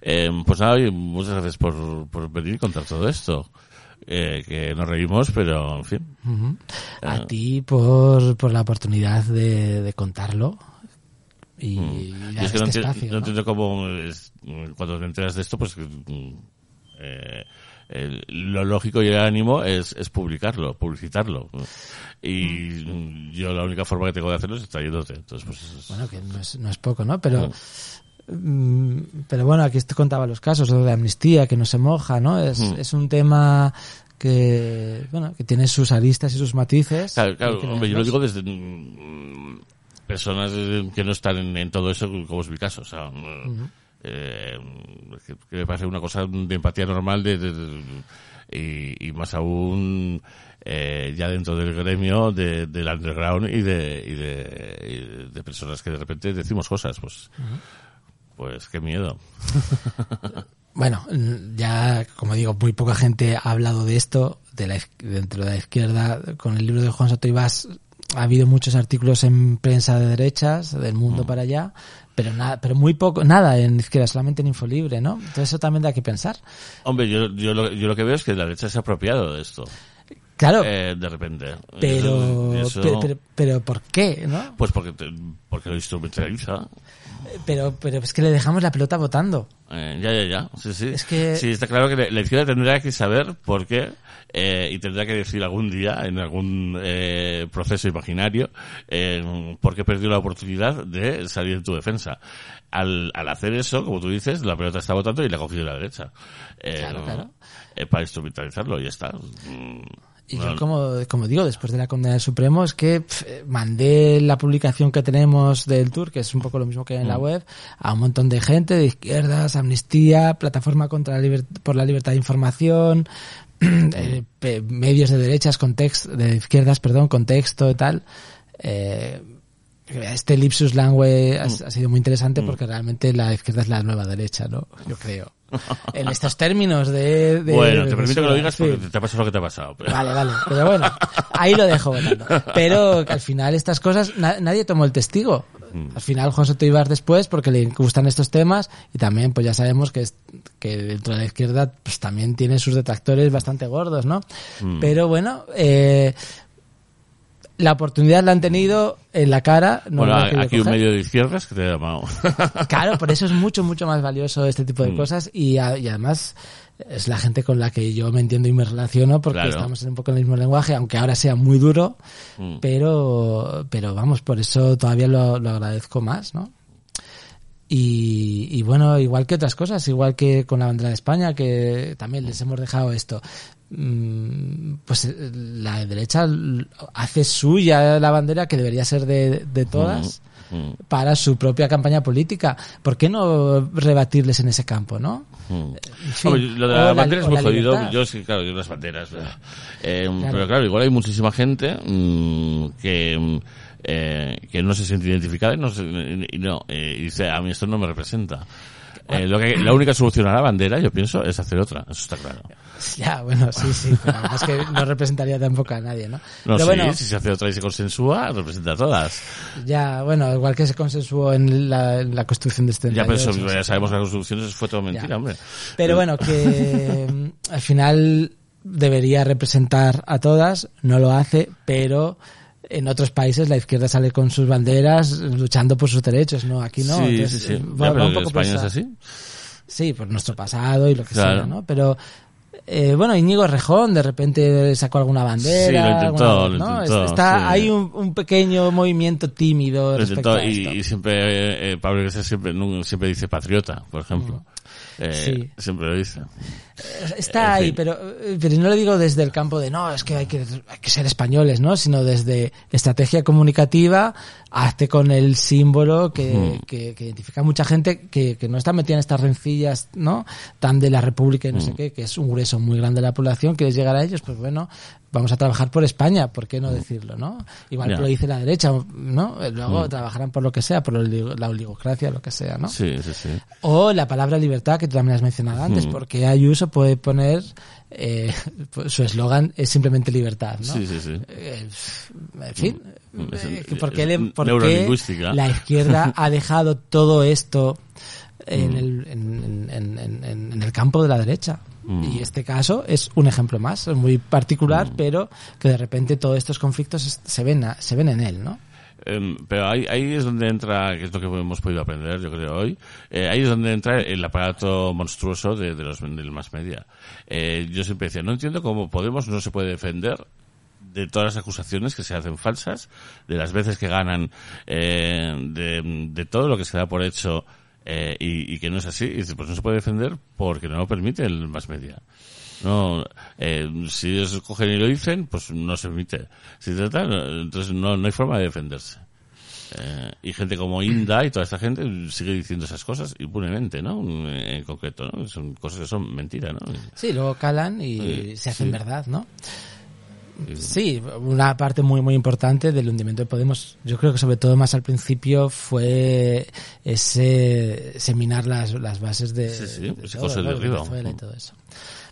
Eh, pues nada, muchas gracias por, por venir y contar todo esto. Eh, que nos reímos, pero en fin. Ujú. A Ah. ti por, por la oportunidad de, de contarlo y, Mm. Y es que no, este enti- espacio, no ¿no? entiendo cómo es- cuando te enteras de esto, pues mm, eh, el- lo lógico y el ánimo es, es publicarlo, publicitarlo. Y yo la única forma que tengo de hacerlo es trayéndote. Entonces, pues, es- Bueno, que no es, no es poco, ¿no? Pero, mm, pero bueno, aquí te contaba los casos, de amnistía, que no se moja, ¿no? Es, Mm. es un tema que, bueno, que tiene sus aristas y sus matices. Claro, claro, hombre, yo lo digo desde mm, personas eh, que no están en, en todo eso, como es mi caso. O sea, eh, que, que me parece una cosa de empatía normal de, de- de- y, y más aún eh, ya dentro del gremio de, del underground y de, y de, y de personas que de repente decimos cosas. Pues, pues qué miedo. Bueno, mm, ya, como digo, muy poca gente ha hablado de esto de la, dentro de la izquierda. Con el libro de Juan Soto Ibas ha habido muchos artículos en prensa de derechas, del mundo para allá, pero nada, pero muy poco, nada en izquierda, solamente en Infolibre, ¿no? Entonces eso también da que pensar. Hombre, yo, yo, lo, yo lo que veo es que la derecha se ha apropiado de esto. Claro, eh, de repente. pero, Eso- eso- pero, pero, pero ¿por qué, no? Pues porque, te- porque lo instrumentaliza. Pero, pero es que le dejamos la pelota votando. Eh, ya, ya, ya. Sí, sí. Es que- Sí, está claro que la- la izquierda tendrá que saber por qué eh, y tendrá que decir algún día, en algún eh, proceso imaginario, eh, por qué perdió la oportunidad de salir en tu defensa. Al, al hacer eso, como tú dices, la pelota está votando y la ha cogido la derecha. Eh, Claro, claro. eh, para instrumentalizarlo y ya está. Mm, Y yo, como, como digo, después de la condena del Supremo, es que pf, eh, mandé la publicación que tenemos del tour, que es un poco lo mismo que hay en Mm. la web, a un montón de gente, de izquierdas, Amnistía, Plataforma contra la por la Libertad de Información, medios de derechas, context, de izquierdas, perdón, contexto y tal. Eh, este Lipsus Langue ha, Mm. ha sido muy interesante porque realmente la izquierda es la nueva derecha, ¿no? Yo creo. En estos términos de... de- bueno, te permito que lo digas sí. porque te ha pasado lo que te ha pasado. pero- Vale, vale. Pero bueno, ahí lo dejo votando. Pero que al final estas cosas, na- nadie tomó el testigo. Mm. Al final Soto Ibar después, porque le gustan estos temas, y también pues ya sabemos que, es- que dentro de la izquierda pues también tiene sus detractores bastante gordos, ¿no? Mm. Pero bueno, eh, la oportunidad la han tenido en la cara. No bueno, aquí un medio de izquierdas que te ha llamado. Claro, por eso es mucho, mucho más valioso este tipo de Mm. cosas y, a- y además es la gente con la que yo me entiendo y me relaciono porque Claro. estamos en un poco en el mismo lenguaje, aunque ahora sea muy duro, Mm. pero, pero vamos, por eso todavía lo, lo agradezco más, ¿no? Y, y bueno, igual que otras cosas, igual que con la bandera de España, que también les hemos dejado esto. Mm, Pues eh, la derecha hace suya la bandera que debería ser de, de todas Mm. para su propia campaña política. ¿Por qué no rebatirles en ese campo, no? Mm. En fin, Hombre, lo de la la- bandera es muy jodido. Yo sí, claro, yo las banderas. Eh, Claro. Pero claro, igual hay muchísima gente mm, que, mm, eh, que no se siente identificada y no, se- y no eh, y dice, a mí esto no me representa. Eh, lo que, la única solución a la bandera, yo pienso, es hacer otra. Eso está claro. Ya, bueno, sí, sí. Pero es que no representaría tampoco a nadie, ¿no? No, pero sí, bueno, si se hace otra y se consensúa, representa a todas. ya, bueno, igual que se consensuó en la, en la construcción de este Ya, pero eso, 38, ya sí. sabemos que la construcción eso fue todo mentira, Ya. hombre. Pero bueno, que mm, al final debería representar a todas, no lo hace, pero en otros países la izquierda sale con sus banderas luchando por sus derechos, ¿no? Aquí no. sí, Entonces, sí, sí. eh, Ya, va- va pero un poco España es así. Sí, por nuestro pasado y lo que Claro. sea, ¿no? Pero eh, bueno, Íñigo Rejón de repente sacó alguna bandera. Sí, lo intentó, alguna- lo intentó, Está, sí. hay un, un pequeño movimiento tímido Lo respecto intentó a y, esto. y siempre, eh, Pablo Iglesias siempre, siempre dice patriota, por ejemplo. Eh, Sí. Siempre lo dice. Está ahí, pero, pero no lo digo desde el campo de no, es que hay que, hay que ser españoles, ¿no? Sino desde estrategia comunicativa, hazte con el símbolo que, Hmm. que, que identifica a mucha gente que, que no está metida en estas rencillas, ¿no? Tan de la República y no sé Hmm. qué, que es un grueso muy grande de la población, quieres llegar a ellos, pues bueno, vamos a trabajar por España, ¿por qué no decirlo, no? Igual que lo dice la derecha, ¿no? Luego Hmm. trabajarán por lo que sea, por la oligocracia, lo que sea, ¿no? Sí, sí, sí. O la palabra libertad, que tú también has mencionado antes, Mm. porque Ayuso puede poner, eh, pues su eslogan es simplemente libertad, ¿no? Sí, sí, sí. Eh, en fin, Mm. Eh, ¿por qué, es le- por qué neurolingüística. la izquierda ha dejado todo esto en Mm. el, en, en- en- en- en el campo de la derecha? Mm. Y este caso es un ejemplo más, es muy particular, pero que de repente todos estos conflictos se ven, a- se ven en él, ¿no? Em, pero ahí, ahí es donde entra, que es lo que hemos podido aprender, yo creo, hoy, eh, ahí es donde entra el aparato monstruoso de, de los del más media. Eh, yo siempre decía, no entiendo cómo Podemos no se puede defender de todas las acusaciones que se hacen falsas, de las veces que ganan, eh, de, de todo lo que se da por hecho eh, y, y que no es así. Y dice, pues no se puede defender porque no lo permite el más media. No, eh, si ellos cogen y lo dicen, pues no se permite. Si trata, no- entonces no, no hay forma de defenderse. Eh, y gente como Inda y toda esta gente sigue diciendo esas cosas impunemente, ¿no? En concreto, ¿no? Son cosas que son mentira, ¿no? Sí, luego calan y se hacen sí. verdad, ¿no? Sí, una parte muy muy importante del hundimiento de Podemos, yo creo que sobre todo más al principio fue ese seminar las, las bases de, Sí, sí, de ese todo, coso ¿no? de de arriba. Venezuela y todo eso.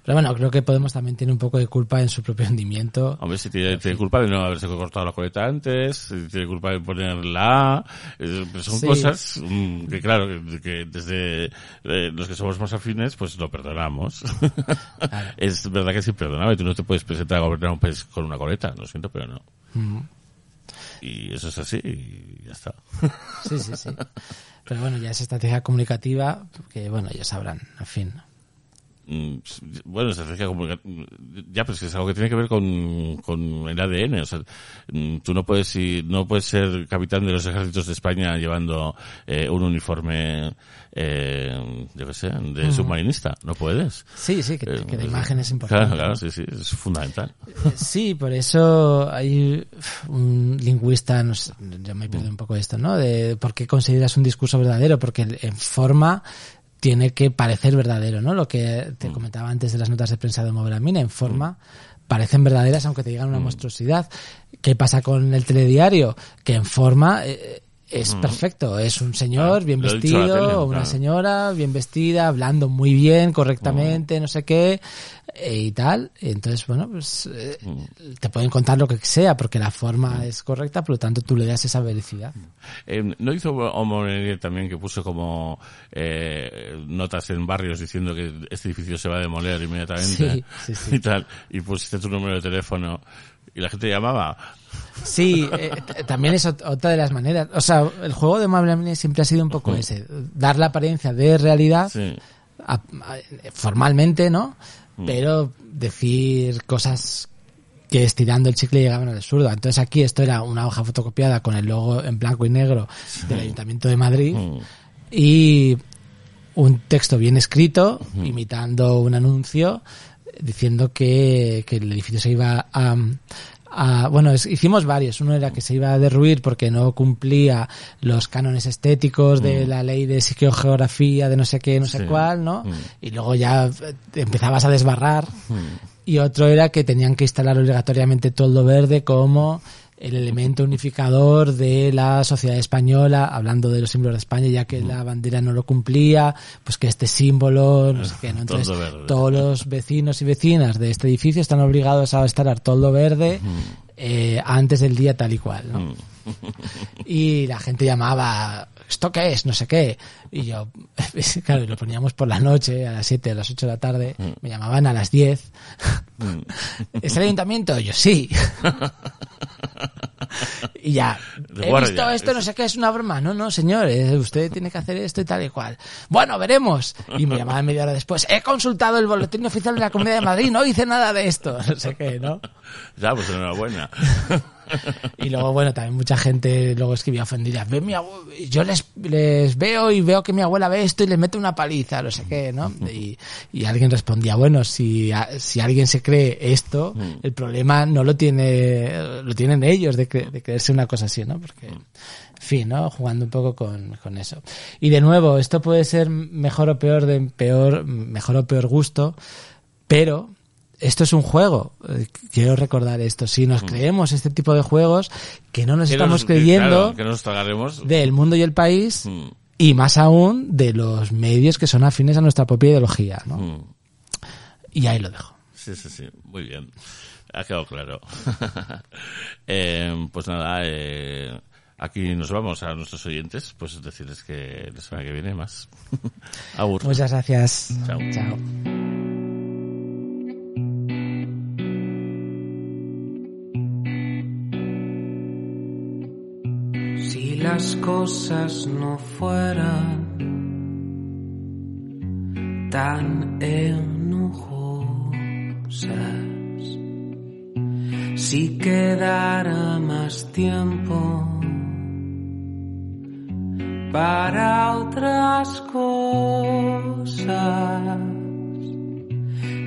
Pero bueno, creo que Podemos también tiene un poco de culpa en su propio hundimiento. Hombre, si tiene, tiene culpa de no haberse cortado la coleta antes, si tiene culpa de poner la A, eh, pero son Sí. cosas mm, que claro, que, que desde eh, los que somos más afines, pues lo perdonamos. es verdad que es imperdonable, tú no te puedes presentar a gobernar un país con una coleta, lo siento, pero no. Mm. Y eso es así y ya está. Sí, sí, sí. Pero bueno, ya es estrategia comunicativa, que bueno, ya sabrán, en fin. Mm, bueno, estrategia ya, pero es que es algo que tiene que ver con, con el ADN. O sea, mm, tú no puedes ir, no puedes ser capitán de los ejércitos de España llevando eh, un uniforme, eh, yo qué sé, de submarinista. No puedes. Sí, sí, que, Eh, que la imagen es importante. Claro, claro, sí, sí, es fundamental. Eh, Sí, por eso hay un lingüista, no sé, ya me pierdo un poco esto, ¿no? De por qué consideras un discurso verdadero, porque en forma tiene que parecer verdadero, ¿no? Lo que te comentaba antes de las notas de prensa de Moveramina, en forma parecen verdaderas aunque te digan una monstruosidad. ¿Qué pasa con el telediario? Que en forma eh, es perfecto, es un señor Claro, bien vestido, tele, o una claro. señora bien vestida, hablando muy bien, correctamente, no sé qué, eh, y tal. Entonces, bueno, pues eh, te pueden contar lo que sea, porque la forma es correcta, por lo tanto tú le das esa veracidad. Eh, ¿No hizo Homonería también que puso como eh, notas en barrios diciendo que este edificio se va a demoler inmediatamente Sí, sí, sí. y tal? Y pusiste tu número de teléfono y la gente llamaba. Sí, eh, también es ot- otra de las maneras. O sea, el juego de Mablamine siempre ha sido un poco ese, dar la apariencia de realidad Sí. a- a- formalmente, ¿no? Pero decir cosas que estirando el chicle llegaban al absurdo. Entonces aquí esto era una hoja fotocopiada con el logo en blanco y negro del Ayuntamiento de Madrid Mm. y un texto bien escrito, imitando un anuncio, diciendo que, que el edificio se iba a... a- bueno, es- hicimos varios. Uno era que se iba a derruir porque no cumplía los cánones estéticos de la ley de psicogeografía, de no sé qué, no sé Sí. cuál, ¿no? Mm. Y luego ya empezabas a desbarrar. Y otro era que tenían que instalar obligatoriamente toldo verde como el elemento unificador de la sociedad española, hablando de los símbolos de España, ya que la bandera no lo cumplía, pues que este símbolo, no sé qué, ¿no? Entonces, todos los vecinos y vecinas de este edificio están obligados a estar a toldo verde eh, antes del día tal y cual, ¿no? Y la gente llamaba, ¿esto qué es? No sé qué. Y yo, claro, y lo poníamos por la noche, a las 7, a las 8 de la tarde. Me llamaban a las 10. ¿Es el ayuntamiento? Yo, sí. y ya, he guardia, visto esto, no sé qué, es una broma. No, no, señor, eh, usted tiene que hacer esto y tal y cual. Bueno, veremos. Y me llamaban media hora después. He consultado el boletín oficial de la Comunidad de Madrid, no hice nada de esto. No sé qué, ¿no? Ya, pues enhorabuena. Y luego, bueno, también mucha gente luego escribía ofendida. Ve mi abue- yo les, les veo y veo que mi abuela ve esto y le mete una paliza, no sé qué, ¿no? Y, y alguien respondía, bueno, si, a- si alguien se cree esto, el problema no lo tiene, lo tienen ellos de, cre- de creerse una cosa así, ¿no? Porque, en fin, ¿no? Jugando un poco con, con eso. Y de nuevo, esto puede ser mejor o peor de peor, mejor o peor gusto, pero esto es un juego. Eh, Quiero recordar esto. Si nos creemos este tipo de juegos, que no nos Que estamos nos- creyendo claro, que nos tragaremos. del mundo y el país, Mm, y más aún de los medios que son afines a nuestra propia ideología, ¿no? mm. Y ahí lo dejo. Sí, sí, sí, muy bien. Ha quedado claro. Eh, pues nada, eh, aquí nos vamos a nuestros oyentes, pues decirles que la semana que viene más. Agur. Muchas gracias. Chao. Chao. Las cosas no fueran tan enojosas, si quedara más tiempo para otras cosas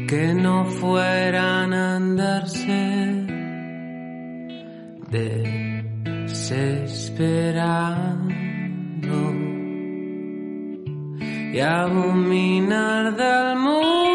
que no fueran andarse desesperando y abominar del mundo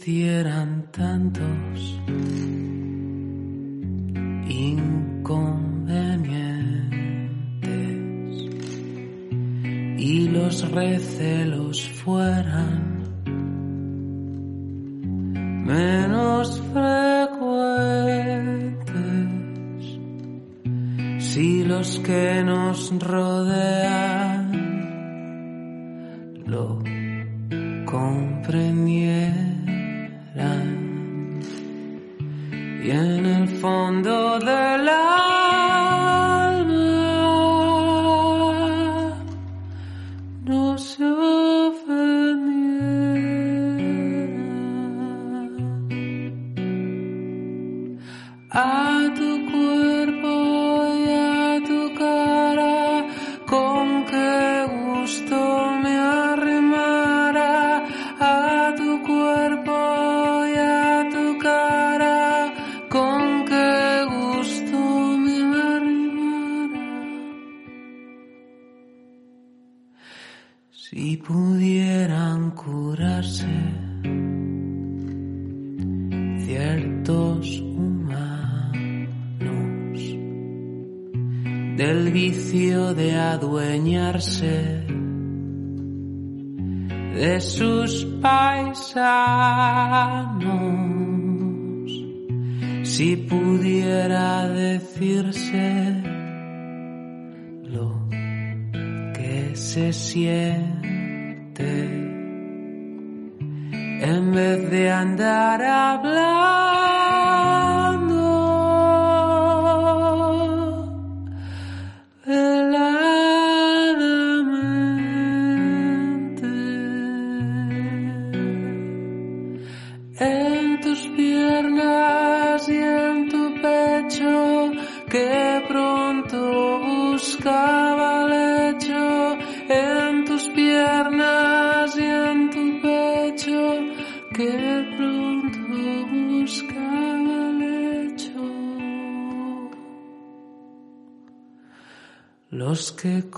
existieran tantos inconvenientes y los recelos fueran menos frecuentes si los que nos rodean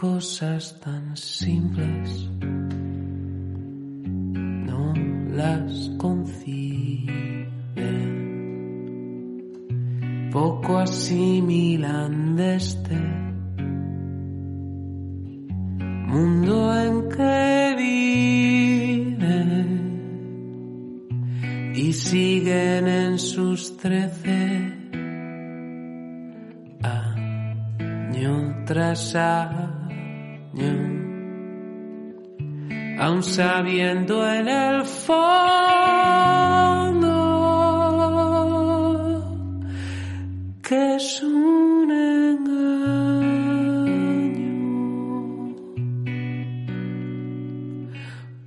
cosas tan simples. No las conciben, poco asimilan de este mundo en que viven y siguen en sus trece año tras aun sabiendo en el fondo que es un engaño.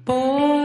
Por